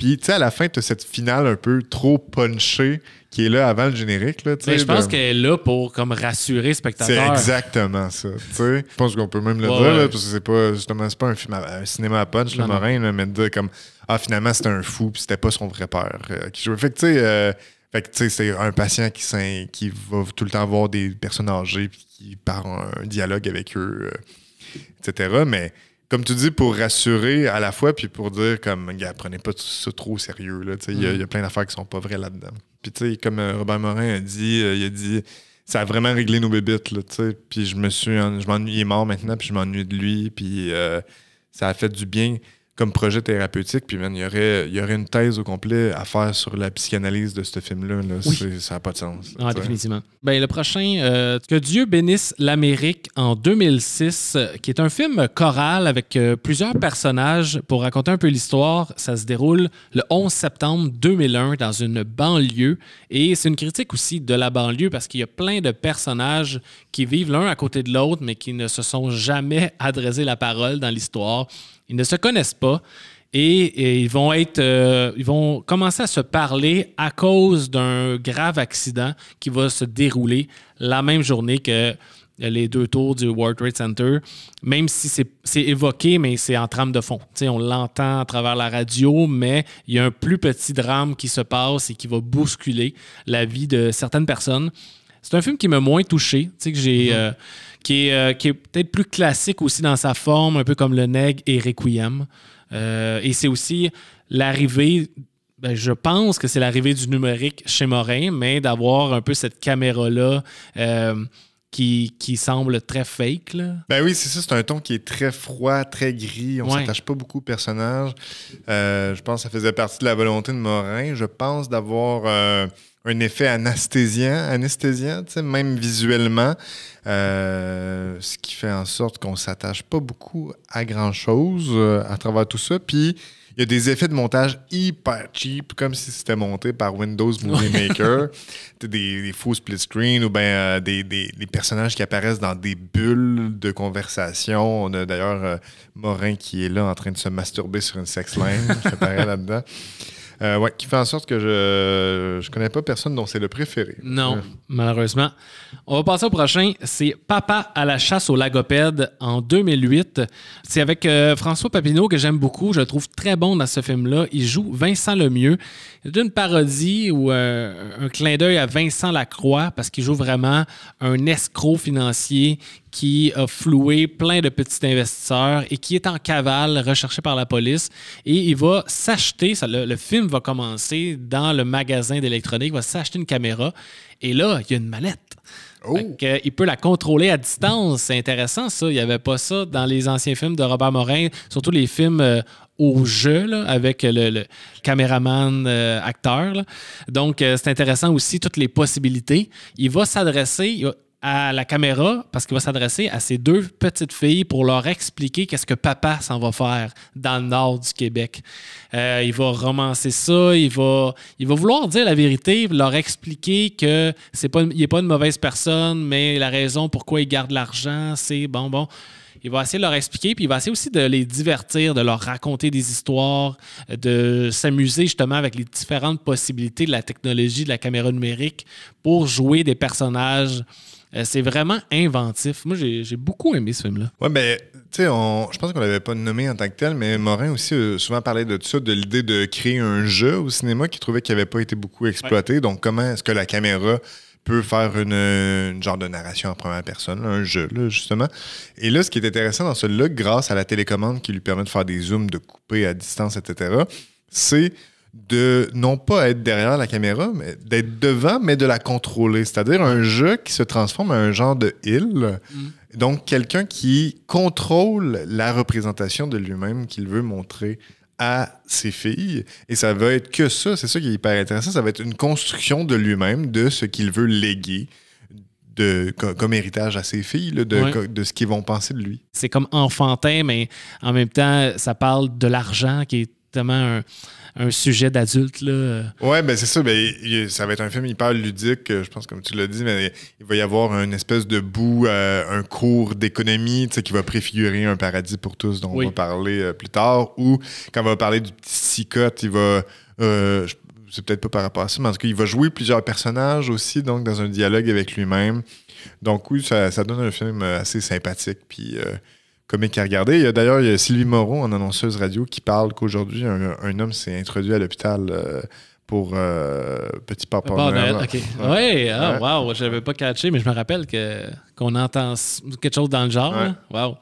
Puis, tu sais, à la fin, tu as cette finale un peu trop punchée qui est là avant le générique. Là, Mais je pense de- qu'elle est là pour comme rassurer le c'est spectateur. exactement ça. Je pense qu'on peut même le Ouais, dire, là, parce que c'est pas justement c'est pas un film à- un cinéma à punch, le Non. Morin, là, mais de dire comme Ah, finalement, c'était un fou, puis c'était pas son vrai père euh, qui jouait. Fait que tu sais, euh, fait que, tu sais, c'est un patient qui, qui va tout le temps voir des personnes âgées, puis qui parle un dialogue avec eux, euh, etc. Mais comme tu dis, pour rassurer à la fois, puis pour dire comme, gars, prenez pas tout ça trop au sérieux. Il y, Mm. y a plein d'affaires qui sont pas vraies là-dedans. Puis tu sais, comme euh, Robert Morin a dit, euh, il a dit ça a vraiment réglé nos bébites, là, tu sais. Puis je me suis, en- je m'ennuie, il est mort maintenant, puis je m'ennuie de lui, puis euh, ça a fait du bien comme projet thérapeutique. Puis man, il y aurait, il y aurait une thèse au complet à faire sur la psychanalyse de ce film-là. là. Oui. C'est- Ça n'a pas de sens. Ah, définitivement. Ben, le prochain, euh, Que Dieu bénisse l'Amérique en 2006, euh, qui est un film choral avec euh, plusieurs personnages. Pour raconter un peu l'histoire, ça se déroule le 11 septembre 2001 dans une banlieue. Et c'est une critique aussi de la banlieue parce qu'il y a plein de personnages qui vivent l'un à côté de l'autre, mais qui ne se sont jamais adressé la parole dans l'histoire. Ils ne se connaissent pas. Et, ils vont être, euh, ils vont commencer à se parler à cause d'un grave accident qui va se dérouler la même journée que les deux tours du World Trade Center, même si c'est évoqué, mais c'est en trame de fond. On l'entend à travers la radio, mais il y a un plus petit drame qui se passe et qui va bousculer la vie de certaines personnes. C'est un film qui m'a moins touché, tu sais, que j'ai, euh, qui est, euh, est peut-être plus classique aussi dans sa forme, un peu comme Le Nègre et Requiem. Euh, et c'est aussi l'arrivée ben, je pense que c'est l'arrivée du numérique chez Morin, mais d'avoir un peu cette caméra-là qui, qui, semble très fake. Là. Ben oui, c'est ça. C'est un ton qui est très froid, très gris. On ne s'attache pas beaucoup au personnage. Euh, je pense que ça faisait partie de la volonté de Morin. Je pense d'avoir euh, un effet anesthésiant, anesthésiant même visuellement, ce qui fait en sorte qu'on ne s'attache pas beaucoup à grand-chose à travers tout ça. Puis il y a des effets de montage hyper cheap, comme si c'était monté par Windows Movie Maker. des, des faux split screen ou bien euh, des, des, personnages qui apparaissent dans des bulles de conversation. On a d'ailleurs euh, Morin qui est là en train de se masturber sur une sex line. qui apparaît là-dedans. Euh, ouais, qui fait en sorte que je je connais pas personne dont c'est le préféré. Non, malheureusement. On va passer au prochain. C'est Papa à la chasse au lagopède en 2008. C'est avec euh, François Papineau que j'aime beaucoup. Je le trouve très bon dans ce film-là. Il joue Vincent Lemieux. C'est une parodie ou euh, un clin d'œil à Vincent Lacroix parce qu'il joue vraiment un escroc financier qui a floué plein de petits investisseurs et qui est en cavale recherché par la police. Et il va s'acheter, le, le, film va commencer dans le magasin d'électronique, il va s'acheter une caméra et là, il y a une manette. Oh. il peut la contrôler à distance. C'est intéressant, ça. Il n'y avait pas ça dans les anciens films de Robert Morin, surtout les films euh, au jeu avec le, caméraman euh, acteur. Donc, euh, c'est intéressant aussi toutes les possibilités. Il va s'adresser à la caméra parce qu'il va s'adresser à ses deux petites filles pour leur expliquer qu'est-ce que papa s'en va faire dans le nord du Québec. Euh, il va romancer ça, il va, il va vouloir dire la vérité, leur expliquer que c'est pas, il n'est pas une mauvaise personne, mais la raison pourquoi il garde l'argent, c'est bon, bon. Il va essayer de leur expliquer, puis il va essayer aussi de les divertir, de leur raconter des histoires, de s'amuser justement avec les différentes possibilités de la technologie, de la caméra numérique pour jouer des personnages euh, c'est vraiment inventif. Moi, j'ai beaucoup aimé ce film-là. Ouais, ben, tu sais, je pense qu'on l'avait pas nommé en tant que tel, mais Morin aussi souvent parlé de ça, de l'idée de créer un jeu au cinéma qui trouvait qu'il n'avait pas été beaucoup exploité. Donc, comment est-ce que la caméra peut faire une, genre de narration en première personne, un jeu, là, justement? Et là, ce qui est intéressant dans celui-là, grâce à la télécommande qui lui permet de faire des zooms, de couper à distance, etc., c'est de non pas être derrière la caméra, mais d'être devant, mais de la contrôler. C'est-à-dire un jeu qui se transforme en un genre de île. Mm. Donc, quelqu'un qui contrôle la représentation de lui-même qu'il veut montrer à ses filles. Et ça va être que ça, c'est ça qui est hyper intéressant, ça va être une construction de lui-même, de ce qu'il veut léguer. De, comme héritage à ses filles, de, de, ce qu'ils vont penser de lui. C'est comme enfantin, mais en même temps, ça parle de l'argent qui est tellement un, un sujet d'adulte. Ouais, ben c'est ça. Ben, ça va être un film hyper ludique, je pense, comme tu l'as dit, mais il va y avoir une espèce de bout, euh, un cours d'économie qui va préfigurer un paradis pour tous, dont on va parler euh, plus tard. Ou quand on va parler du petit cicotte, il va. Euh, c'est peut-être pas par rapport à ça, mais en tout cas, il va jouer plusieurs personnages aussi, donc dans un dialogue avec lui-même. Donc oui, ça, ça, donne un film assez sympathique. Puis comique à regarder. D'ailleurs, il y a Sylvie Moreau, en annonceuse radio, qui parle qu'aujourd'hui, un, homme s'est introduit à l'hôpital euh, pour euh, Petit Papa Noël. OK. Oui, ah, wow, je n'avais pas catché, mais je me rappelle que, qu'on entend quelque chose dans le genre. Wow.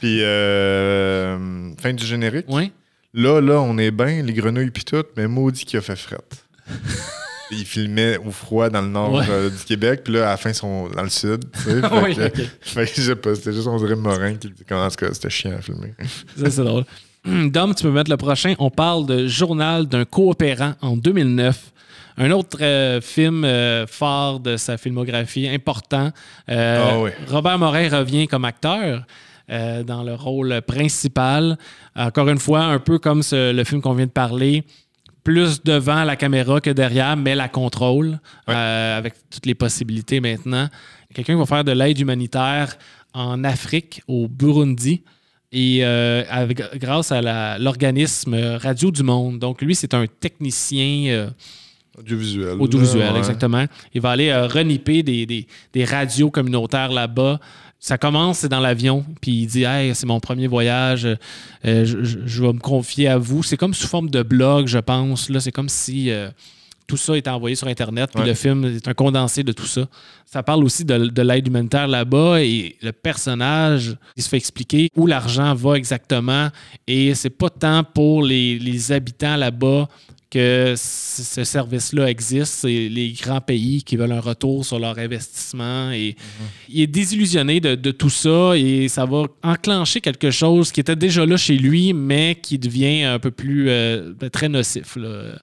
Puis, euh, fin du générique. Oui. Là, là, on est bien, les grenouilles puis tout, mais maudit qui a fait frette. il filmait au froid dans le nord euh, du Québec, puis là, à la fin, ils sont dans le sud. Tu sais, oui, fait je sais pas, c'était juste, on dirait Morin qui dit comment c'était chiant à filmer. Ça, c'est drôle. Dom, tu peux mettre le prochain. On parle de Journal d'un coopérant en 2009. Un autre euh, film euh, phare de sa filmographie, important. Ah Robert Morin revient comme acteur. dans le rôle principal. Encore une fois, un peu comme le film qu'on vient de parler, plus devant la caméra que derrière, mais la contrôle euh, avec toutes les possibilités maintenant. Quelqu'un va faire de l'aide humanitaire en Afrique, au Burundi, et euh, grâce à l'organisme Radio du Monde. Donc, lui, c'est un technicien. Euh, audiovisuel. Audiovisuel, exactement. Il va aller reniper des, des, radios communautaires là-bas ça commence, c'est dans l'avion, puis il dit Hey, c'est mon premier voyage, euh, je, vais me confier à vous. C'est comme sous forme de blog, je pense. Là, c'est comme si euh, tout ça était envoyé sur Internet, puis le film est un condensé de tout ça. Ça parle aussi de, l'aide humanitaire là-bas et le personnage, il se fait expliquer où l'argent va exactement. Et c'est pas tant pour les, les habitants là-bas que ce service-là existe. C'est les grands pays qui veulent un retour sur leur investissement. Et il est désillusionné de, de tout ça et ça va enclencher quelque chose qui était déjà là chez lui, mais qui devient un peu plus euh, ben, très nocif.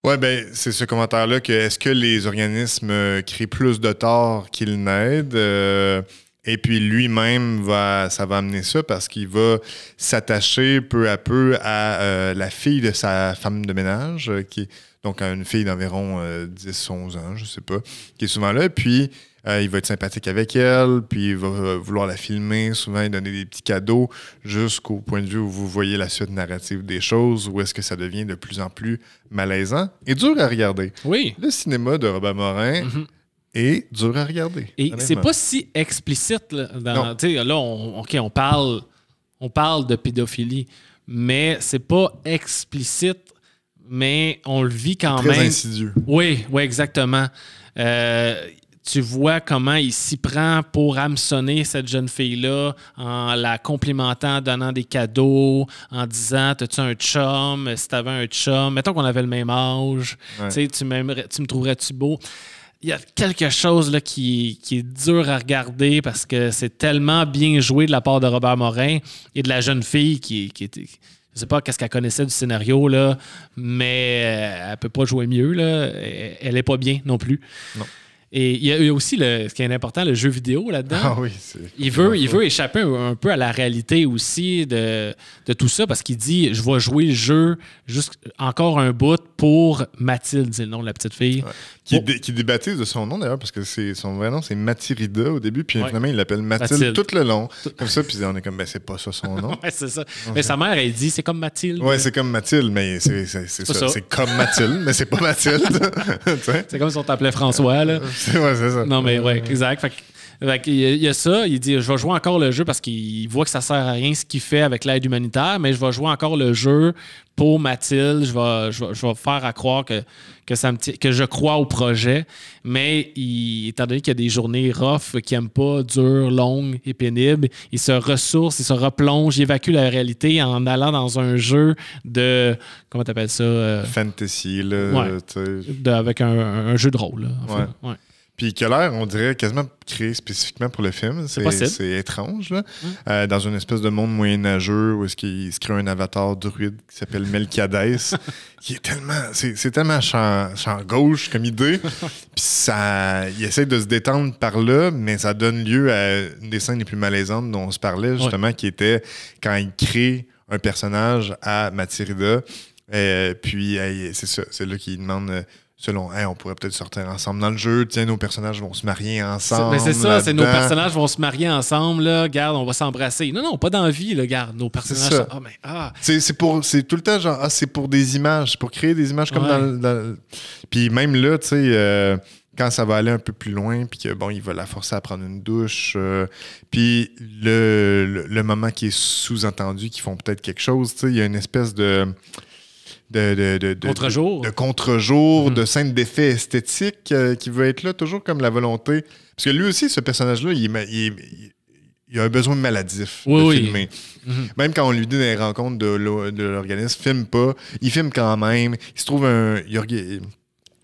Ouais, ben, c'est ce commentaire-là que est-ce que les organismes euh, créent plus de tort qu'ils n'aident? Euh, et puis lui-même, va, ça va amener ça parce qu'il va s'attacher peu à peu à euh, la fille de sa femme de ménage, euh, qui est donc une fille d'environ 10-11 ans, je sais pas, qui est souvent là. Puis euh, il va être sympathique avec elle, puis il va euh, vouloir la filmer, souvent il donner des petits cadeaux, jusqu'au point de vue où vous voyez la suite narrative des choses, où est-ce que ça devient de plus en plus malaisant et dur à regarder. Oui. Le cinéma de Robert Morin Mhm. Est dur à regarder. Et c'est pas si explicite. Là, dans- là, on, OK, on parle, on parle de pédophilie, mais c'est pas explicite, mais on le vit quand très même. insidieux. Oui, oui, exactement. Euh, tu vois comment il s'y prend pour hameçonner cette jeune fille-là en la complimentant, en donnant des cadeaux, en disant T'as-tu un chum? Si t'avais un chum, mettons qu'on avait le même âge, Ouais. tu sais, tu m'aimerais- tu me trouverais-tu beau? Il y a quelque chose là, qui, qui est dur à regarder parce que c'est tellement bien joué de la part de Robert Morin et de la jeune fille qui, qui était. Je sais pas qu'est-ce qu'elle connaissait du scénario, là, mais euh, elle peut pas jouer mieux. Là. Elle- Elle est pas bien non plus. Non. Et il y a aussi, le, ce qui est important, le jeu vidéo là-dedans. Ah oui. Il veut, il veut échapper un, un peu à la réalité aussi de, de tout ça parce qu'il dit je vais jouer le jeu juste encore un bout pour Mathilde, c'est le nom de la petite fille. Ouais. Qui, dé- qui débaptise de son nom d'ailleurs, parce que c'est son vrai nom, c'est Mathilda au début, puis Ouais. finalement il l'appelle Mathilde, Mathilde. tout le long. Comme ça, puis on est comme, ben c'est pas ça son nom. Ouais, c'est ça. Mais sa mère, elle dit c'est comme Mathilde. Ouais, c'est comme Mathilde, mais c'est ça. ça. C'est comme Mathilde, mais c'est pas Mathilde. C'est comme si on t'appelait François. Là. C'est ouais, ça. Non, mais ouais, exact. Fait que- il y a ça, il dit je vais jouer encore le jeu parce qu'il voit que ça sert à rien ce qu'il fait avec l'aide humanitaire, mais je vais jouer encore le jeu pour Mathilde. Je vais, je vais, je vais faire à croire que, que, ça me que je crois au projet. Mais il- étant donné qu'il y a des journées rough qu'il n'aime pas, dures, longues et pénibles, il se ressource, il se replonge, il évacue la réalité en allant dans un jeu de. Comment t'appelles ça euh, Fantasy, là. Ouais. de- Avec un, un jeu de rôle. là. Ouais. Puis qui a l'air, on dirait, quasiment créé spécifiquement pour le film. C'est étrange, là. Euh, dans une espèce de monde moyenâgeux où est-ce qu'il se crée un avatar druide qui s'appelle Melchiades, qui est tellement... C'est tellement champ, champ gauche comme idée. Puis ça... Il essaie de se détendre par là, mais ça donne lieu à une des scènes les plus malaisantes dont on se parlait, justement, qui était quand il crée un personnage à Mathilda. Euh, puis, c'est ça. C'est là qu'il demande... euh, Selon, Hey, on pourrait peut-être sortir ensemble dans le jeu. Tiens, nos personnages vont se marier ensemble. ben, c'est ça, c'est nos personnages vont se marier ensemble, là. Regarde, on va s'embrasser. Non, non, pas d'envie, là. Regarde, nos personnages. Ah, mais, ah. C'est c'est pour c'est tout le temps genre ah, c'est pour des images, c'est pour créer des images comme Ouais. dans, le- dans le- puis même là tu sais euh, quand ça va aller un peu plus loin puis que bon il va la forcer à prendre une douche euh, puis le, le, le moment qui est sous-entendu qu'ils font peut-être quelque chose, tu sais il y a une espèce de de, de, de- de- Contre-jour. de, contre-jour, Mhm. de scène d'effet esthétique euh, qui veut être là, toujours comme la volonté. Parce que lui aussi, ce personnage-là, il, il, il a un besoin maladif Oui, de oui. filmer. Mhm. Même quand on lui dit dans les rencontres de l'o- de l'organisme, filme pas, il filme quand même. Il se trouve un. Il, orga-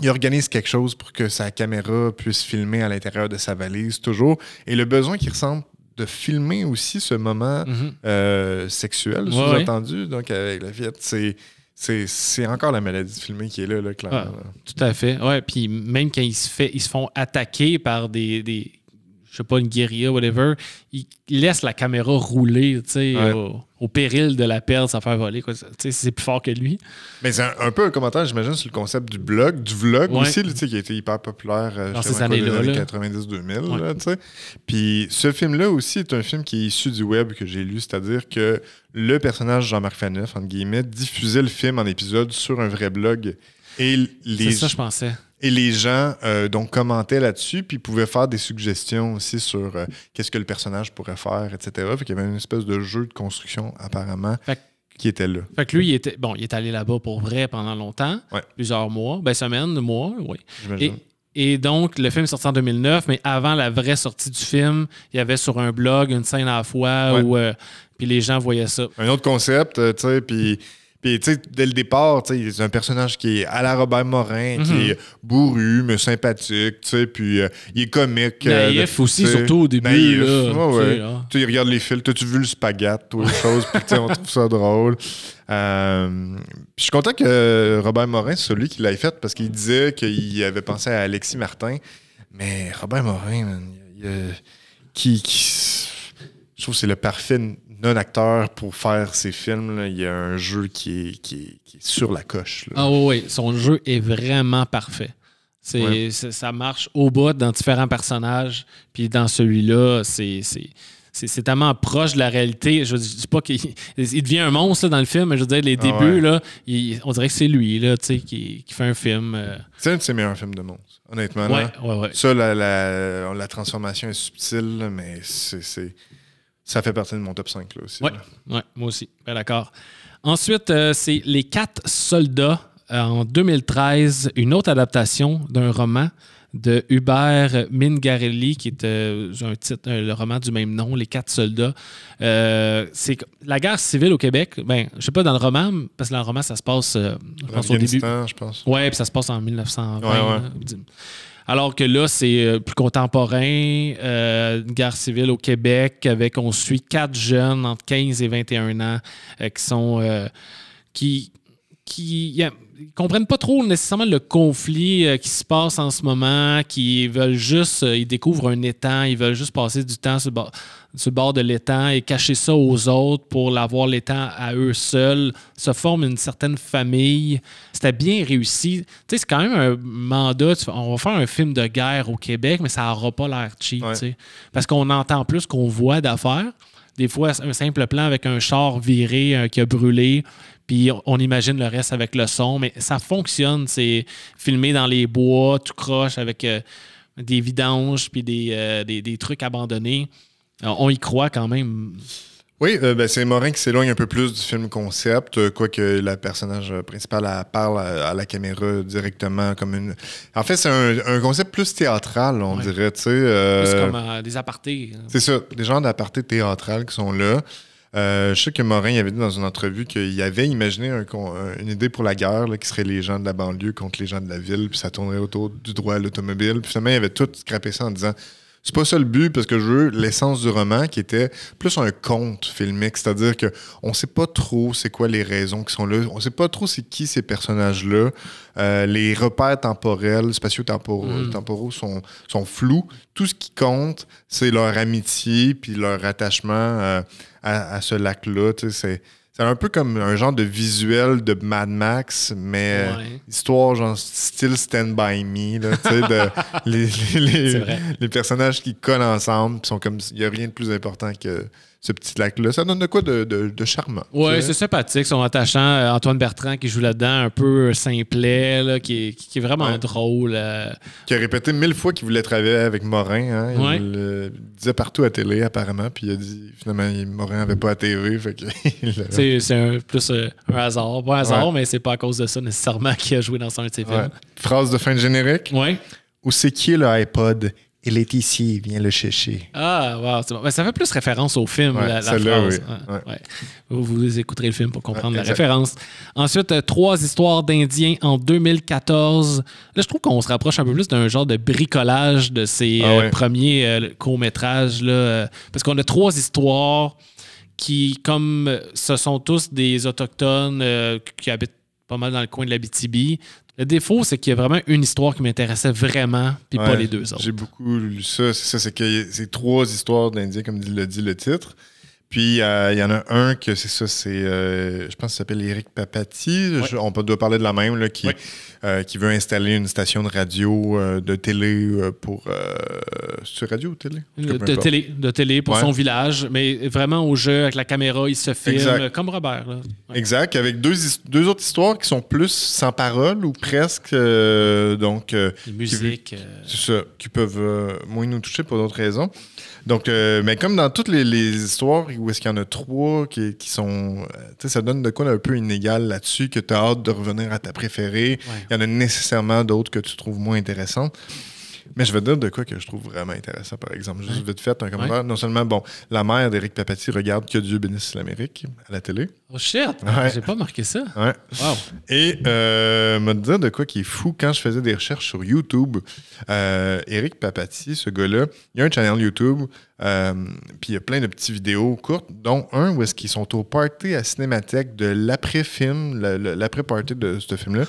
il organise quelque chose pour que sa caméra puisse filmer à l'intérieur de sa valise, toujours. Et le besoin qu'il ressent de filmer aussi ce moment Mhm. euh, sexuel, Ouais, sous-entendu, donc avec la fillette, c'est. C'est encore la maladie de filmer qui est là, là clairement. Ah, tout à fait. Ouais, puis même quand ils se, font attaquer par des je sais pas, une guérilla, whatever, ils laissent la caméra rouler, tu sais, Ouais. au, au péril de la perdre, sans faire voler. quoi. Tu sais, c'est plus fort que lui. Mais c'est un, un peu un commentaire, j'imagine, sur le concept du blog, du vlog Ouais. aussi, tu sais, qui a été hyper populaire euh, Dans ces années-là, dans les là. 90-2000. Ouais. là, tu sais. Puis ce film-là aussi est un film qui est issu du web que j'ai lu, c'est-à-dire que le personnage Jean-Marc Faneuf, entre guillemets, diffusait le film en épisode sur un vrai blog. Et C'est les, ça, je pensais. Et les gens euh, donc commentaient là-dessus, puis pouvaient faire des suggestions aussi sur euh, qu'est-ce que le personnage pourrait faire, etc. Fait qu'il y avait une espèce de jeu de construction, apparemment, Fait qui était là. Fait que lui, il était, bon, il est allé là-bas pour vrai pendant longtemps, Ouais. plusieurs mois, ben semaines, mois, oui. Et, J'imagine. et donc, le film est sorti en 2009, mais avant la vraie sortie du film, il y avait sur un blog une scène à la fois Ouais. où euh, puis les gens voyaient ça. Un autre concept, tu sais, puis Puis, tu sais, dès le départ, tu sais, c'est un personnage qui est à la Robert Morin, qui Mhm. est bourru, mais sympathique, tu sais, puis euh, il est comique. euh, Naïf de- aussi, tu surtout au début. naïf, là, ouais, tu ouais. hein. Tu sais, il regarde les fils. T'as-tu vu le spaghette ou autre chose? Puis, tu sais, on trouve ça drôle. Euh, puis je suis content que Robert Morin, c'est celui qui l'ait fait parce qu'il disait qu'il avait pensé à Alexis Martin. Mais Robert Morin, man, il- il- qui, qui- je trouve que c'est le parfait non-acteur pour faire ses films. là. Il y a un jeu qui est, qui est- qui est sur la coche. là. Ah oui, oui, son jeu est vraiment parfait. C'est, Ouais. c'est- ça marche au bout dans différents personnages. Puis dans celui-là, c'est, c'est, tellement proche de la réalité. Je ne dis pas qu'il il devient un monstre là, dans le film, mais je veux dire, les Ah débuts, ouais. là, il- on dirait que c'est lui là, qui, qui fait un film. euh, C'est un de ses meilleurs films de monstres, honnêtement. là. ouais, ouais, ouais. Ça, la, la- la transformation est subtile, là, mais c'est- ça fait partie de mon top 5 là, aussi. Là. Ouais, moi aussi. Ben, d'accord. Ensuite, euh, c'est Les Quatre Soldats euh, en 2013, une autre adaptation d'un roman de Hubert Mingarelli, qui est euh, un titre, le roman du même nom, Les Quatre Soldats. Euh, c'est la guerre civile au Québec. Ben, je sais pas dans le roman, parce que dans le roman, ça se passe, je pense, au début. Je pense. Ouais, puis ça se passe en 1920. Ouais, ouais. Alors que là, c'est euh, plus contemporain, euh, une guerre civile au Québec, avec on suit quatre jeunes entre 15 et 21 ans euh, qui sont qui qui ils comprennent pas trop nécessairement le conflit euh, qui se passe en ce moment, qui veulent juste, euh, ils découvrent un étang, ils veulent juste passer du temps sur le bord, sur le bord de l'étang et cacher ça aux autres pour l'avoir l'étang à eux seuls, se forme une certaine famille. C'était bien réussi. Tu sais, c'est quand même un mandat. tu on va faire un film de guerre au Québec, mais ça n'aura pas l'air cheap, Ouais. tu sais. Parce qu'on entend plus qu'on voit d'affaires. Des fois, un simple plan avec un char viré euh, qui a brûlé, puis on- imagine le reste avec le son, mais ça fonctionne. C'est filmé dans les bois, tout croche, avec euh, des vidanges, puis des, euh, des, des trucs abandonnés. Alors, on y croit quand même. Oui, euh, ben, c'est Morin qui s'éloigne un peu plus du film concept, euh, quoique la personnage principal elle parle à, à la caméra directement comme une. En fait, c'est un, un concept plus théâtral, on Ouais. dirait, tu sais. euh, C'est comme euh, des apartés. C'est ça, des genres d'apartés théâtrales qui sont là. Euh, je sais que Morin avait dit dans une entrevue qu'il avait imaginé un- une idée pour la guerre, qui serait les gens de la banlieue contre les gens de la ville, puis ça tournerait autour du droit à l'automobile. Puis finalement, il avait tout scrappé ça en disant c'est pas ça le but, parce que je veux l'essence du roman qui était plus un conte filmique, c'est-à-dire que on sait pas trop c'est quoi les raisons qui sont là, on sait pas trop c'est qui ces personnages-là. Euh, les repères temporels, spatio-temporaux Mm. temporaux sont, sont flous. Tout ce qui compte, c'est leur amitié puis leur attachement euh, à, à ce lac-là. tu sais, C'est c'est un peu comme un genre de visuel de Mad Max, mais euh, Ouais. histoire genre style Stand By Me. Là, tu sais, de, les, les- les- personnages qui collent ensemble, sont comme il n'y a rien de plus important que ce petit lac-là. Ça donne de quoi de, de, de charmant. Tu c'est sympathique. Ils sont attachants. Euh, Antoine Bertrand qui joue là-dedans, un peu simplet, là, qui, est, qui est vraiment Ouais. drôle. euh. Qui a répété mille fois qu'il voulait travailler avec Morin. Hein. Il Ouais. le disait partout à télé, apparemment. Puis il a dit, finalement, Morin n'avait pas à TV. C'est plus euh, un hasard. Pas un hasard, Ouais. mais c'est pas à cause de ça nécessairement qu'il a joué dans un de ses films. Phrase de fin de générique? Ouais. Où c'est qui est le iPod? Il est ici, viens le chercher. Ah, wow, c'est bon. Ben, ça fait plus référence au film, Ouais, la, phrase. oui. Ouais, Ouais. ouais. Vous, vous écouterez le film pour comprendre la référence. Ensuite, euh, trois histoires d'Indiens en 2014. Là, je trouve qu'on se rapproche un peu plus d'un genre de bricolage de ces Ah euh, premiers euh, courts-métrages. là, euh, parce qu'on a trois histoires qui, comme ce sont tous des Autochtones euh, qui habitent pas mal dans le coin de l'Abitibi, le défaut, c'est qu'il y a vraiment une histoire qui m'intéressait vraiment, puis pas les deux autres. J'ai beaucoup lu ça. C'est ça, c'est que c'est trois histoires d'Indiens, comme le dit le titre. Puis euh, il y en a un que c'est ça, c'est euh, je pense qu'il s'appelle Eric Papati. Je- on peut- doit parler de la même là, qui, euh, qui veut installer une station de radio, de télé pour sur radio ou télé? De, télé, de télé pour Ouais. son village, mais vraiment au jeu, avec la caméra, il se filme, Exact. comme Robert. Là. Ouais. Exact, avec deux, deux autres histoires qui sont plus sans parole ou presque. donc, euh, C'est ça, qui peuvent moins nous toucher pour d'autres raisons. Donc, mais comme dans toutes les, les histoires où est-ce qu'il y en a trois qui, qui sont. euh, tu sais, ça donne de quoi un peu inégal là-dessus, que tu as hâte de revenir à ta préférée. ouais. Il y en a nécessairement d'autres que tu trouves moins intéressantes. Mais je vais te dire de quoi que je trouve vraiment intéressant, par exemple. Juste vite fait, un commentaire. Non seulement, bon, la mère d'Éric Papati regarde Que Dieu bénisse l'Amérique à la télé. Oh shit! Ouais. J'ai pas marqué ça. Ouais. Wow. Et euh, me dire de quoi qui est fou quand je faisais des recherches sur YouTube. Euh, Eric Papati, ce gars-là, il y a un channel YouTube, euh, puis il y a plein de petites vidéos courtes, dont un où est-ce qu'ils sont au party à Cinémathèque de l'après-film, l'après-party de ce film-là.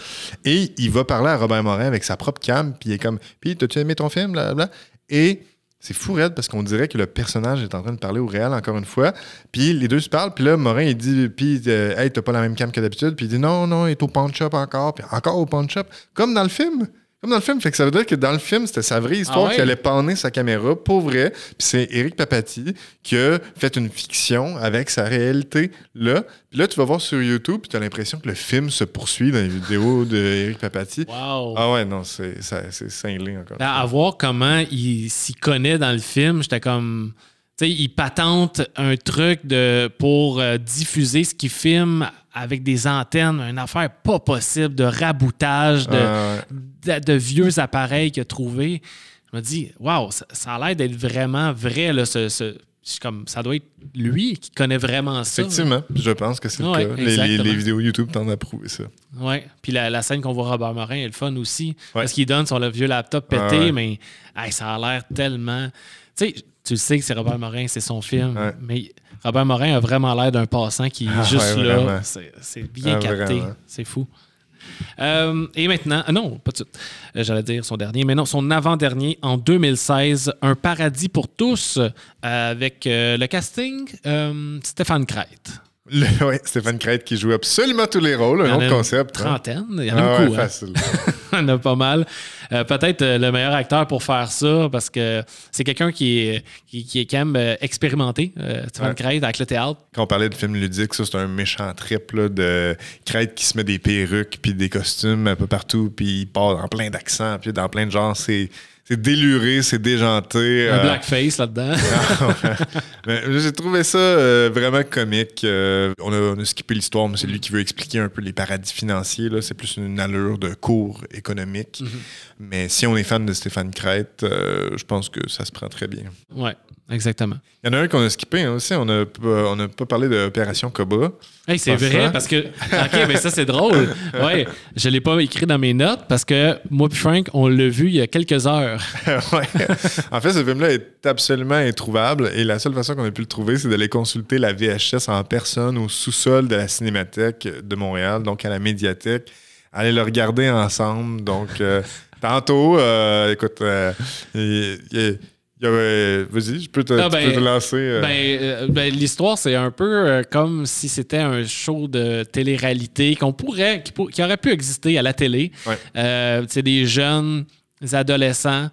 Et il va parler à Robert Morin avec sa propre cam, puis il est comme, puis t'as-tu aimé ton film, blablabla. Et c'est fou raide parce qu'on dirait que le personnage est en train de parler au réel encore une fois. Puis les deux se parlent, puis là, Morin, il dit, puis, euh, hey, t'as pas la même cam que d'habitude. Puis il dit, non, non, il est au punch-up encore, puis encore au punch-up. Comme dans le film. Comme dans le film. Fait que ça veut dire que dans le film, c'était sa vraie histoire Ah ouais? qu'il allait panner sa caméra, pour vrai. Puis c'est Eric Papati qui a fait une fiction avec sa réalité là. Puis là, tu vas voir sur YouTube, puis t'as l'impression que le film se poursuit dans les vidéos d'Eric Papati. Wow. Ah ouais, non, c'est cinglé encore. À, à voir comment il s'y connaît dans le film, j'étais comme. Tu sais, il patente un truc de, pour euh, diffuser ce qu'il filme avec des antennes, une affaire pas possible de raboutage, de, ouais. de, de vieux appareils qu'il a trouvés. Je me dis, waouh, ça, ça a l'air d'être vraiment vrai. Là, ce, ce- comme, ça doit être lui qui connaît vraiment ça. Effectivement, je pense que c'est Ouais, le cas. Les- Les, vidéos YouTube tendent à prouver ça. Ouais. Puis la, la scène qu'on voit Robert Morin est le fun aussi. Parce qu'il donne son le vieux laptop pété, Ah ouais. mais hey, ça a l'air tellement. Tu sais, tu le sais que c'est Robert Morin, c'est son film. Ouais. Mais Robert Morin a vraiment l'air d'un passant qui est Ah juste ouais, là. C'est c'est bien Ah, capté. C'est fou. Euh, et maintenant, ah non, pas tout de suite. Euh, J'allais dire son dernier, mais non, son avant-dernier en 2016, Un paradis pour tous, euh, avec euh, le casting euh, Stéphane Crête. Le, ouais, Stéphane Crête qui joue absolument tous les rôles, un en autre concept. hein. Trentaine, il y en a Ah ouais, beaucoup. hein. facile. Il y en a pas mal. Euh, Peut-être euh, le meilleur acteur pour faire ça, parce que c'est quelqu'un qui, est, qui, qui est quand même euh, expérimenté, euh, Stéphane Ouais. Crête, avec le théâtre. Quand on parlait de films ludiques, ça, c'est un méchant trip là, de Crête qui se met des perruques puis des costumes un peu partout, puis il part dans plein d'accents, puis dans plein de genres. C'est, c'est déluré, c'est déjanté. Un euh, blackface là-dedans. Mais j'ai trouvé ça euh, vraiment comique. Euh, on, a, on a skippé l'histoire, mais c'est lui qui veut expliquer un peu les paradis financiers. Là. C'est plus une allure de cours économique. Mhm. Mais si on est fan de Stéphane Crête, je pense que ça se prend très bien. ouais, exactement. Il y en a un qu'on a skippé hein, aussi. On n'a pas, on a pas parlé d'Opération Cobra. Hey, c'est vrai, parce que. OK, mais ça, c'est drôle. Ouais, je l'ai pas écrit dans mes notes parce que moi et Frank, on l'a vu il y a quelques heures. Ouais. En fait, ce film-là est absolument introuvable et la seule façon qu'on a pu le trouver, c'est d'aller consulter la VHS en personne au sous-sol de la Cinémathèque de Montréal, donc à la médiathèque. Aller le regarder ensemble. Donc, euh, tantôt, euh, écoute, euh, y y avait- Vas-y, je peux te, Ah, ben, peux te lancer. euh. Ben, euh, ben, l'histoire, c'est un peu euh, comme si c'était un show de télé-réalité qu'on pourrait, qui, pour- qui aurait pu exister à la télé. Ouais. C'est des jeunes adolescents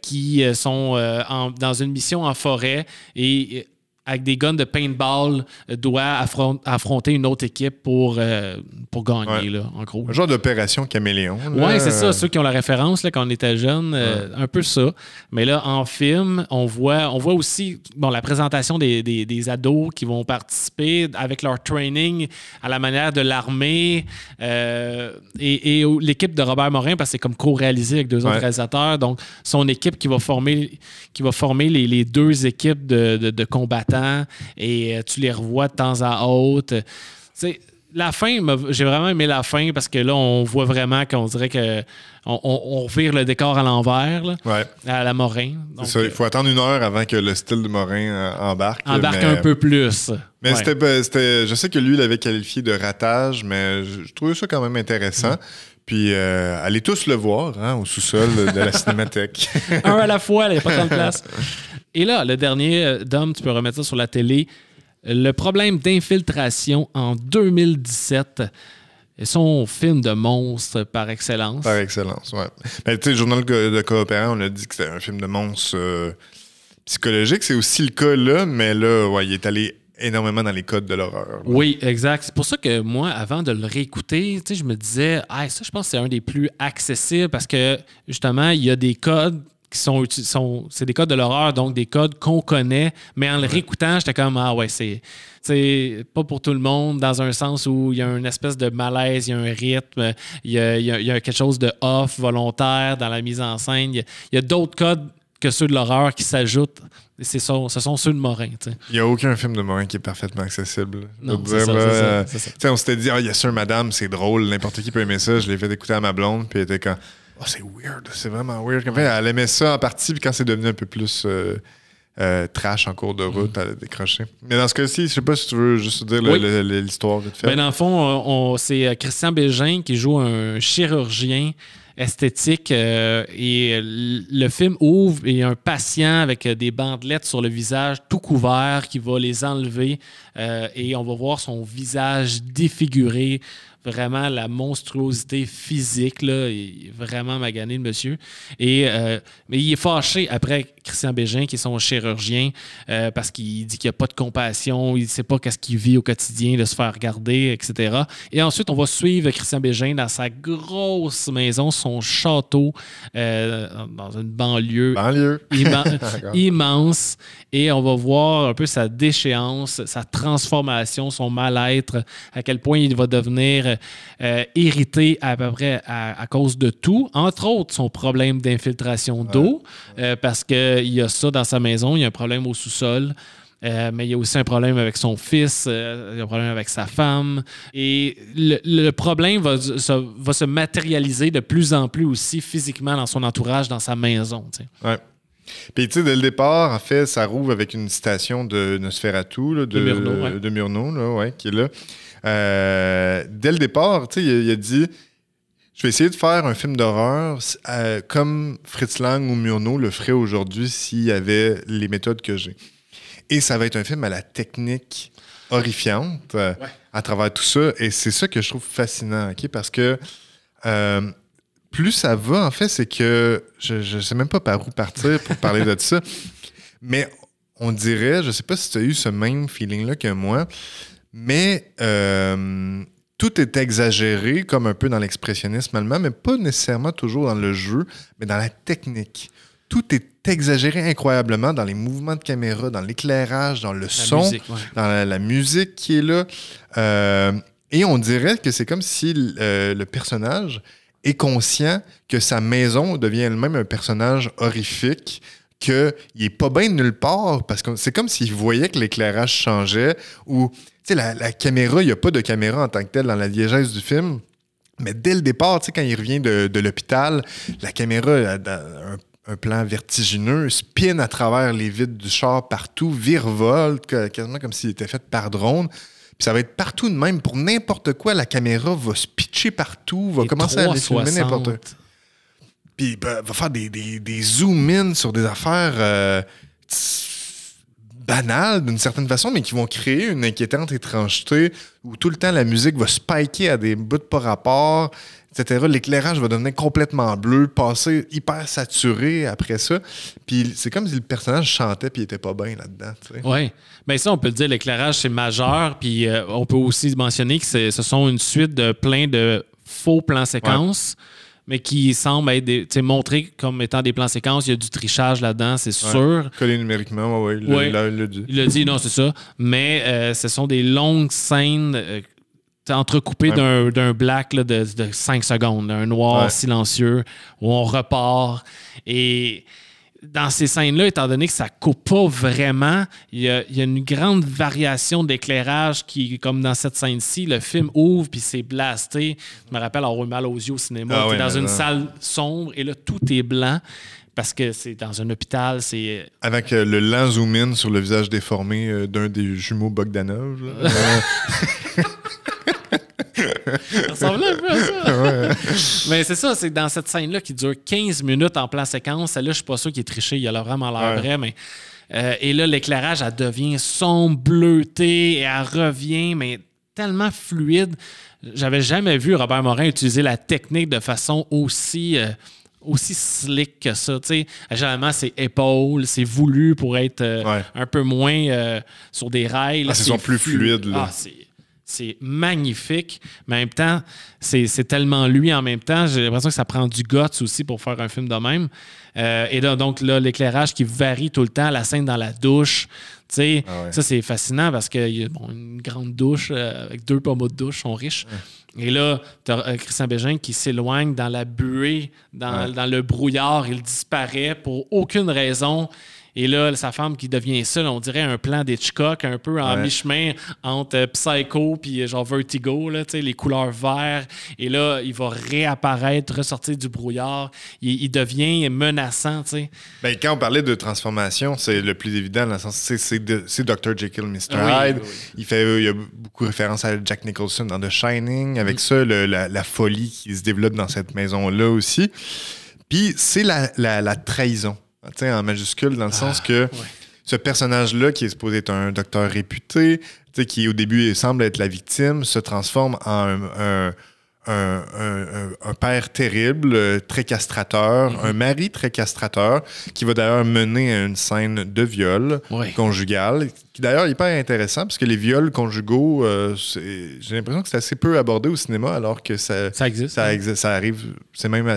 qui sont en- dans une mission en forêt et avec des guns de paintball euh, affron- affronter une autre équipe pour, euh, pour gagner, Ouais. là, en gros. un genre d'opération caméléon. Ouais, c'est ça. Ceux qui ont la référence là, quand on était jeune, euh, un peu ça. Mais là, en film, on voit, on voit aussi bon, la présentation des, des- des ados qui vont participer avec leur training à la manière de l'armée euh, et, l'équipe de Robert Morin, parce que c'est comme co-réalisé avec deux autres Ouais. réalisateurs. Donc, son équipe qui va former, qui va former les, les deux équipes de, de- de combattants et euh, tu les revois de temps à autre. Tu sais, la fin, j'ai vraiment aimé la fin parce que là, on voit vraiment qu'on dirait que on, on, on revire le décor à l'envers, Ouais. à la Morin. Donc, C'est ça, il faut attendre une heure avant que le style de Morin euh, embarque. embarque mais- un peu plus. Mais Ouais. c'était, je sais que lui, il l'avait qualifié de ratage, mais je, je trouvais ça quand même intéressant. Puis euh, allez tous le voir hein, au sous-sol de la cinémathèque. un à la fois, il n'y a pas tant de place. Et là, le dernier, euh, Dom, tu peux remettre ça sur la télé. Le problème d'infiltration en 2017. Son film de monstre par excellence. Par excellence, ouais. Ben, tu sais, Journal de coopérant, on a dit que c'était un film de monstre euh, psychologique. C'est aussi le cas là, mais là, ouais, il est allé énormément dans les codes de l'horreur. Oui, exact. C'est pour ça que moi, avant de le réécouter, tu sais, je me disais, ah, ça, je pense que c'est un des plus accessibles parce que justement, il y a des codes qui sont, sont c'est des codes de l'horreur, donc des codes qu'on connaît, mais en le réécoutant, j'étais comme, ah ouais, c'est c'est pas pour tout le monde, dans un sens où il y a une espèce de malaise, il y a un rythme, il y a, il y a- il y a quelque chose de off, volontaire dans la mise en scène. Il y a, il y a d'autres codes que ceux de l'horreur qui s'ajoutent. Et c'est ça, ce sont ceux de Morin. Il n'y a aucun film de Morin qui est parfaitement accessible. Non, dire, c'est ça, là, c'est ça, euh, ça. on s'était dit, ah, Yes Sir Madame, c'est drôle, n'importe qui peut aimer ça. Je l'ai fait écouter à ma blonde, puis elle était quand, oh, c'est weird, c'est vraiment weird. En fait, elle aimait ça en partie, puis quand c'est devenu un peu plus euh, euh, trash en cours de route, elle a décroché. Mais dans ce cas-ci, je sais pas si tu veux juste dire Oui. l'histoire vite fait. Ben, dans le fond, on- on- c'est euh, Christian Bégin qui joue un chirurgien esthétique euh, et le film ouvre et un patient avec euh, des bandelettes sur le visage tout couvert qui va les enlever euh, et on va voir son visage défiguré vraiment la monstruosité physique là, il est vraiment magané le monsieur. Et euh, mais il est fâché après Christian Bégin qui est son chirurgien euh, parce qu'il dit qu'il n'y a pas de compassion il ne sait pas qu'est-ce qu'il vit au quotidien de se faire regarder etc et ensuite on va suivre Christian Bégin dans sa grosse maison son château euh, dans une banlieue Banlieue. immen- immense. Et on va voir un peu sa déchéance, sa transformation, son mal-être, à quel point il va devenir euh, irrité à peu près à, à cause de tout, entre autres son problème d'infiltration d'eau, euh, parce qu'il y a ça dans sa maison, il y a un problème au sous-sol. Euh, mais il y a aussi un problème avec son fils, euh, il y a un problème avec sa femme. Et le, le problème va, se- va se matérialiser de plus en plus aussi physiquement dans son entourage, dans sa maison. tu sais. Ouais. Puis, tu sais, dès le départ, en fait, ça rouvre avec une citation de Nosferatu, là, de, De Murnau, ouais. de Murnau, là, ouais, qui est là. Euh, dès le départ, tu sais, il a dit Je vais essayer de faire un film d'horreur euh, comme Fritz Lang ou Murnau le ferait aujourd'hui s'il y avait les méthodes que j'ai. Et ça va être un film à la technique horrifiante euh, à travers tout ça. Et c'est ça que je trouve fascinant, OK? Parce que euh, plus ça va, en fait, c'est que je ne sais même pas par où partir pour parler de ça. Mais on dirait, je sais pas si tu as eu ce même feeling-là que moi, mais euh, tout est exagéré, comme un peu dans l'expressionnisme allemand, mais pas nécessairement toujours dans le jeu, mais dans la technique. Tout est exagéré incroyablement dans les mouvements de caméra, dans l'éclairage, dans le La son, musique, ouais. dans la, la musique qui est là. Euh, et on dirait que c'est comme si euh, le personnage est conscient que sa maison devient elle-même un personnage horrifique, qu'il est pas bien de nulle part, parce que c'est comme s'il voyait que l'éclairage changeait, ou, sais, la, la caméra, il n'y a pas de caméra en tant que telle dans la diégèse du film, mais dès le départ, tu sais, quand il revient de, de l'hôpital, la caméra a un, un plan vertigineux, spin à travers les vitres du char partout, virevolte, quasiment comme s'il était fait par drone. Puis ça va être partout de même. Pour n'importe quoi, la caméra va se pitcher partout, va Et commencer à aller filmer 360. n'importe quoi. Puis ben, va faire des, des, des zoom-in sur des affaires euh, banales d'une certaine façon, mais qui vont créer une inquiétante étrangeté où tout le temps la musique va spiker à des bouts de pas rapport, etc. L'éclairage va devenir complètement bleu, passer hyper saturé après ça. Puis c'est comme si le personnage chantait puis il était pas bien là-dedans. Oui. Bien, ça, on peut le dire, l'éclairage, c'est majeur. Puis euh, on peut aussi mentionner que ce sont une suite de plein de faux plans séquences, mais qui semblent être des- montrés comme étant des plans séquences. Il y a du trichage là-dedans, c'est sûr. Collé numériquement, ouais, ouais, il Ouais. il l'a dit. Il a dit, non, c'est ça. Mais euh, ce sont des longues scènes euh, entrecoupées d'un- black là, de, de 5 secondes, un noir silencieux, où on repart. Et dans ces scènes-là, étant donné que ça coupe pas vraiment, il y a, il y a une grande variation d'éclairage qui, comme dans cette scène-ci, le film ouvre puis c'est blasté. Je me rappelle avoir eu mal aux yeux au cinéma. Ah dans une non. salle sombre et là, tout est blanc parce que c'est dans un hôpital, c'est Avec euh, le lent zoom-in sur le visage déformé euh, d'un des jumeaux Bogdanov. là. Ça ressemblait un peu à ça. Mais c'est ça, c'est dans cette scène-là qui dure 15 minutes en plan séquence. Celle-là, je suis pas sûr qu'il est triché. Il a vraiment l'air Ouais. vrai, mais. euh, et là, l'éclairage, elle devient sombre, bleutée, et elle revient, mais tellement fluide. J'avais jamais vu Robert Morin utiliser la technique de façon aussi. euh, aussi slick que ça. Généralement, c'est épaule, c'est voulu pour être euh, Ouais. un peu moins euh, sur des rails. Là, Ah, c'est son plus fluide, là. Ah, c'est magnifique, mais en même temps, c'est c'est tellement lui en même temps. J'ai l'impression que ça prend du guts aussi pour faire un film de même. Euh, et là, donc là, l'éclairage qui varie tout le temps, la scène dans la douche. Ah ouais. Ça, c'est fascinant parce qu'il y a bon, une grande douche euh, avec deux pommeaux de douche, sont riches. Et là, tu as Christian Bégin qui s'éloigne dans la buée, dans, Ouais. dans le brouillard. Il disparaît pour aucune raison. Et là, sa femme qui devient seule, on dirait un plan d'Hitchcock, un peu en Ouais. mi-chemin entre euh, Psycho puis genre Vertigo, là, les couleurs vertes. Et là, il va réapparaître, ressortir du brouillard. Il, il devient menaçant. Ben, quand on parlait de transformation, c'est le plus évident dans le sens c'est Dr. Jekyll, Mr. Oui, Hyde. oui, oui. Il fait euh, il y a beaucoup de références à Jack Nicholson dans The Shining. Mm. Avec ça, le- la, la folie qui se développe dans cette maison-là aussi. Puis c'est la, la- la trahison, en majuscule, dans le sens que Ah, ouais. ce personnage-là, qui est supposé être un docteur réputé, qui au début semble être la victime, se transforme en un, un- un- un- un- un père terrible, euh, très castrateur, Mm-hmm. un mari très castrateur, qui va d'ailleurs mener à une scène de viol conjugal, qui d'ailleurs est hyper intéressant, parce que les viols conjugaux, euh, j'ai l'impression que c'est assez peu abordé au cinéma, alors que ça, Ça existe. ça, hein? exi- ça arrive, c'est même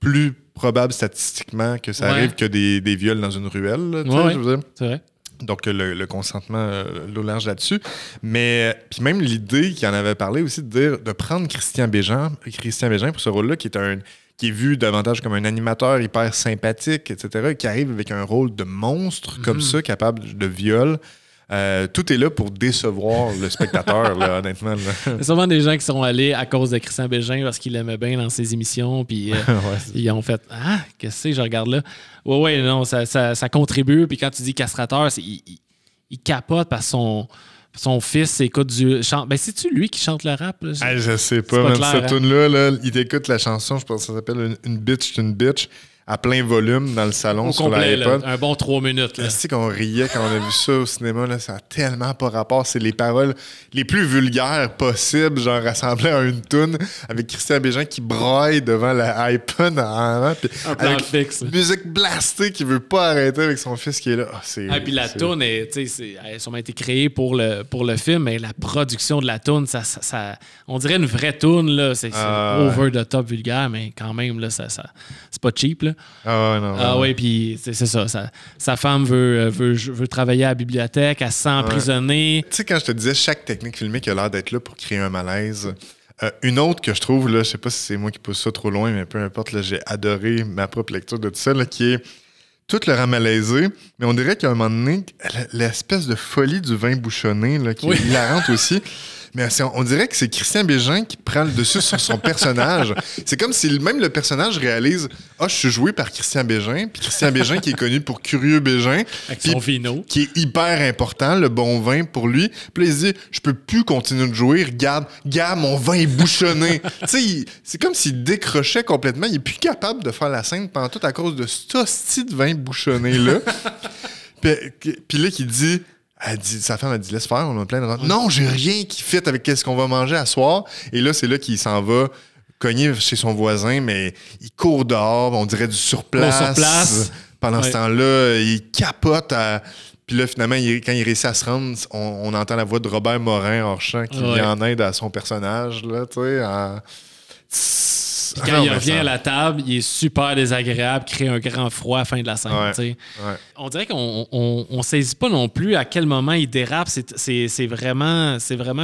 plus probable statistiquement que ça Ouais. arrive que des, des viols dans une ruelle. là, Ouais, je veux dire. C'est vrai. Donc, le, le consentement, euh, l'eau large là-dessus. Mais, euh, puis même l'idée qui en avait parlé aussi de dire, de prendre Christian Bégin, Christian Bégin pour ce rôle-là, qui est un qui est vu davantage comme un animateur hyper sympathique, etc., qui arrive avec un rôle de monstre comme ça, capable de viol. Euh, tout est là pour décevoir le spectateur, là, honnêtement. là. Il y a sûrement des gens qui sont allés à cause de Christian Bégin parce qu'il aimait bien dans ses émissions. Puis euh, Ouais, ils ont fait Ah, qu'est-ce que c'est, je regarde là. Ouais, ouais, non, ça, ça, ça contribue. Puis quand tu dis castrateur, il, il- il capote parce que son, son fils écoute du. chante- Ben, c'est-tu lui qui chante le rap? là? Ah, je sais pas, pas man, clair, cette hein? tune-là, là, il écoute la chanson, je pense que ça s'appelle une, une bitch, une bitch, à plein volume dans le salon Au sur complet, là, l'iPod. un bon trois minutes. Tu qu'on riait quand on a vu ça au cinéma, là, ça a tellement pas rapport. C'est les paroles les plus vulgaires possibles, genre rassemblées en une toune avec Christian Bégin qui braille devant l'iPod en avant. puis Un plan avec fixe. là. musique blastée qui veut pas arrêter avec son fils qui est là. Ah, c'est, Ah, puis la c'est- toune, est- tu sais, c'est- elle a sûrement été créée pour le, pour le film, mais la production de la toune, ça, ça, ça- on dirait une vraie toune, là. C'est c'est Ah, over the top vulgaire, mais quand même, là, ça, ça, c'est pas cheap, là. Ah ouais, non. Ah oui, puis c'est ça, ça- Sa femme veut, euh, veut, veut travailler à la bibliothèque, elle se sent emprisonnée. Tu sais, quand je te disais, chaque technique filmique a l'air d'être là pour créer un malaise. Euh, une autre que je trouve, là, je sais pas si c'est moi qui pousse ça trop loin, mais peu importe, là, j'ai adoré ma propre lecture de tout ça, là, qui est tout le rang malaisé, mais on dirait qu'à un moment donné, l'espèce de folie du vin bouchonné, là, qui Oui. est hilarante aussi. Mais on dirait que c'est Christian Bégin qui prend le dessus sur son personnage. C'est comme si même le personnage réalise Ah, je suis joué par Christian Bégin, puis Christian Bégin qui est connu pour Curieux Bégin, Avec son vino. qui est hyper important, le bon vin pour lui. Puis là, il se dit, je peux plus continuer de jouer, regarde, regarde, mon vin est bouchonné. tu sais, il- c'est comme s'il décrochait complètement. Il est plus capable de faire la scène pendant tout à cause de cet hostie de vin bouchonné-là. puis, puis là, qui dit, elle dit, sa femme a dit, laisse faire, on a plein de... Non, j'ai rien qui fit avec ce qu'on va manger à soir. Et là, c'est là qu'il s'en va cogner chez son voisin, mais il court dehors, on dirait du surplace. Bon, sur place. Pendant ce temps-là, il capote à... Puis là, finalement, il- quand il réussit à se rendre, on, on entend la voix de Robert Morin hors champ qui Ouais. vient en aide à son personnage, là, tu sais. en- Puis Ah quand il revient à la table, il est super désagréable, crée un grand froid à la fin de la scène. Ouais. Ouais. On dirait qu'on on, on saisit pas non plus à quel moment il dérape. C'est- vraiment,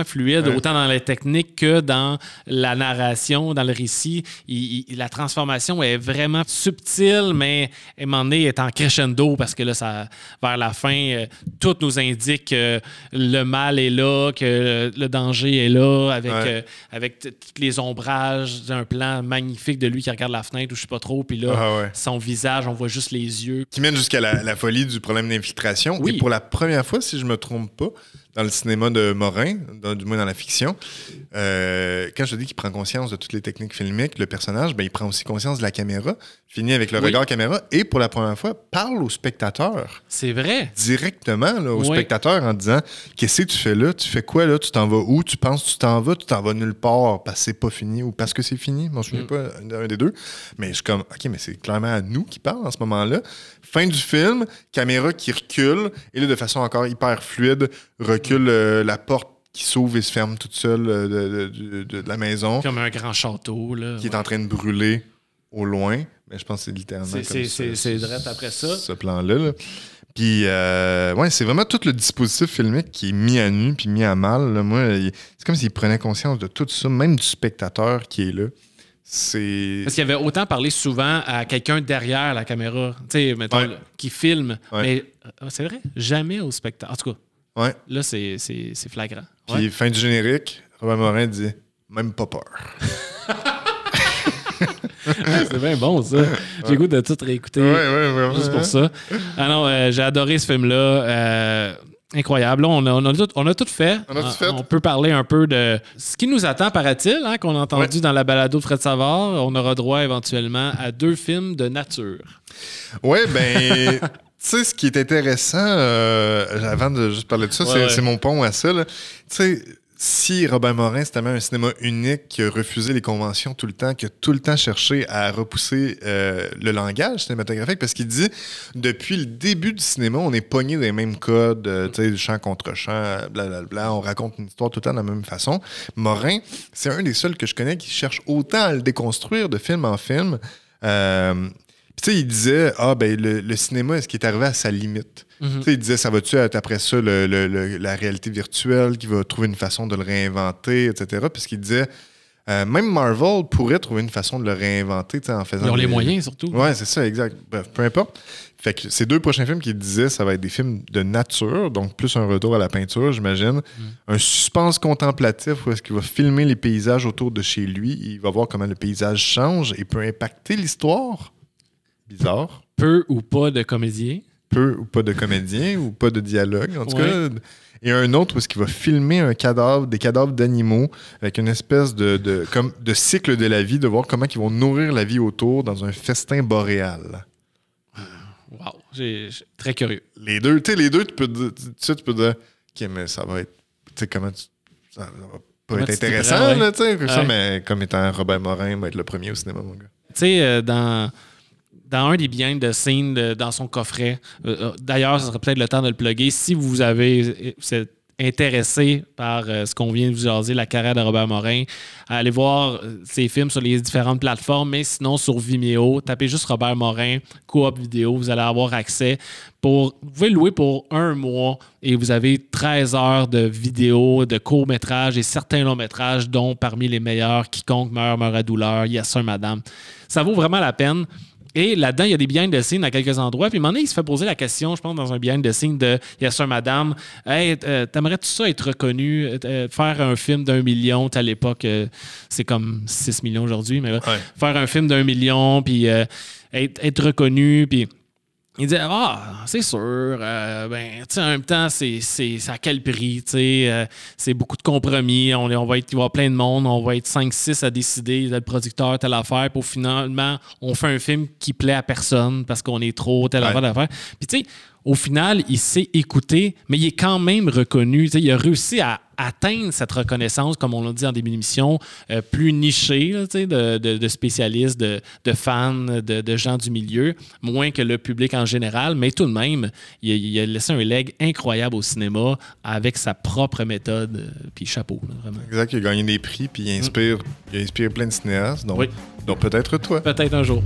fluide, Ouais. autant dans les techniques que dans la narration, dans le récit. Il- il- la transformation est vraiment subtile, mais à un moment donné, elle est en crescendo parce que là, ça, vers la fin, euh, tout nous indique que le mal est là, que le danger est là, avec, euh, avec tous les ombrages d'un plan magnifique de lui qui regarde la fenêtre ou je sais pas trop. Puis là, Ah ouais. son visage, on voit juste les yeux. qui mène jusqu'à la, la folie du problème d'infiltration. Oui. Et pour la première fois, si je me trompe pas, dans le cinéma de Morin, dans- du moins dans la fiction, euh, quand je dis qu'il prend conscience de toutes les techniques filmiques, le personnage, ben, il prend aussi conscience de la caméra, finit avec le Oui. regard caméra, et pour la première fois, parle au spectateur C'est vrai. directement là, au Oui. spectateur en disant Qu'est-ce que tu fais là? Tu fais quoi là? Tu t'en vas où? Tu penses que tu t'en vas? Tu t'en vas nulle part parce que c'est pas fini ou parce que c'est fini Je m'en souviens Mm. pas d'un des deux. Mais je suis comme Ok, mais c'est clairement à nous qui parle en ce moment-là. Fin du film, caméra qui recule et là, de façon encore hyper fluide, recule euh, la porte qui s'ouvre et se ferme toute seule euh, de, de- de- de la maison, Comme un grand château. Là, qui est en train de brûler au loin. Mais je pense que c'est littéralement C'est- ce- direct après ça. Ce plan-là. là. Puis, euh, ouais, c'est vraiment tout le dispositif filmique qui est mis à nu puis mis à mal. là. Moi, c'est comme s'il prenait conscience de tout ça, même du spectateur qui est là. C'est. Parce qu'il avait autant parlé souvent à quelqu'un derrière la caméra, tu sais, mettons, Ouais. qui filme. Ouais. Mais c'est vrai, jamais au spectateur. En tout cas, Ouais. là, c'est c'est- c'est flagrant. Puis, Ouais. fin du générique, Robert Morin dit Même pas peur. c'est bien bon, ça. J'ai le goût de tout réécouter. Ouais, ouais, ouais. Juste ouais. pour ça. Ah non, euh, j'ai adoré ce film-là. Euh, incroyable. Là, on, a, on, a tout, on a tout fait. On a tout fait. On peut parler un peu de ce qui nous attend, paraît-il, hein, qu'on a entendu Ouais. dans la balado de Fred Savard. On aura droit éventuellement à deux films de nature. Ouais, ben, sais, ce qui est intéressant, euh, avant de juste parler de ça, Ouais, c'est ouais. mon pont à ça. Tu sais, si Robert Morin, c'était même un cinéma unique qui a refusé les conventions tout le temps, qui a tout le temps cherché à repousser euh, le langage cinématographique, parce qu'il dit, depuis le début du cinéma, on est pogné des mêmes codes, euh, tu sais, chant contre chant, blablabla, on raconte une histoire tout le temps de la même façon. Morin, c'est un des seuls que je connais qui cherche autant à le déconstruire de film en film. Euh, tu sais, il disait, ah, ben, le, le cinéma, est-ce qu'il est arrivé à sa limite? Mhm. Tu il disait, ça va-tu être après ça le- le- la réalité virtuelle qui va trouver une façon de le réinventer, etc. Parce qu'il disait, euh, même Marvel pourrait trouver une façon de le réinventer, en faisant. Ils ont les moyens, surtout. Ouais, c'est ça, exact. Bref, peu importe. Fait que ces deux prochains films qu'il disait, ça va être des films de nature, donc plus un retour à la peinture, j'imagine. Un suspense contemplatif où est-ce qu'il va filmer les paysages autour de chez lui. Il va voir comment le paysage change et peut impacter l'histoire. Bizarre. Peu ou pas de comédiens. Peu ou pas de comédien ou pas de dialogue, en tout Ouais. cas. Et un autre où est-ce qu'il va filmer un cadavre, des cadavres d'animaux avec une espèce de, de, comme, de cycle de la vie, de voir comment ils vont nourrir la vie autour dans un festin boréal. Wow. J'ai- très curieux. Les deux, tu sais, les deux, tu peux, dire- tu tu peux dire, OK, mais ça va être, tu sais, comment tu, ça, va pas être intéressant, tu sais, Ouais. mais comme étant Robert Morin, va être le premier au cinéma, mon gars. Tu sais, euh, dans, dans un des biens de scène de- dans son coffret, euh, euh, d'ailleurs, ce serait peut-être le temps de le plugger. Si vous avez êtes intéressé par euh, ce qu'on vient de vous jaser, la carrière de Robert Morin, allez voir euh, ses films sur les différentes plateformes, mais sinon sur Vimeo, tapez juste Robert Morin, coop vidéo, vous allez avoir accès. Pour, vous pouvez le louer pour un mois et vous avez 13 heures de vidéos, de courts-métrages et certains longs-métrages, dont parmi les meilleurs, Quiconque meurt, meurt à douleur, Yes Sir Madame. Ça vaut vraiment la peine. Et là-dedans, il y a des behind the scenes à quelques endroits. Puis à un moment donné, il se fait poser la question, je pense, dans un behind the scenes de Yes Sir Madame, Hey, euh, t'aimerais-tu ça être reconnu, euh, euh, faire un film d'un million, à l'époque, euh, c'est comme 6 millions aujourd'hui, mais euh, faire un film d'un million, puis euh, être, être reconnu, puis. Il dit Ah, c'est sûr. euh, ben, tu sais, en même temps, c'est, à quel prix? tu sais, euh, c'est beaucoup de compromis. On, va être, il va y avoir plein de monde. On va être 5-6 à décider, le producteur, telle affaire. Pour finalement, on fait un film qui plaît à personne parce qu'on est trop, telle Ouais. affaire. Puis, tu sais, au final, il s'est écouté, mais il est quand même reconnu. Il a réussi à atteindre cette reconnaissance, comme on l'a dit en début d'émission, euh, plus nichée là, de, de- de spécialistes, de, de fans, de, gens du milieu, moins que le public en général, mais tout de même, il a, il a laissé un leg incroyable au cinéma avec sa propre méthode. euh, Puis chapeau, là, vraiment. Exact, il a gagné des prix, puis il inspire, il inspire plein de cinéastes, donc, Oui. donc peut-être toi. Peut-être un jour.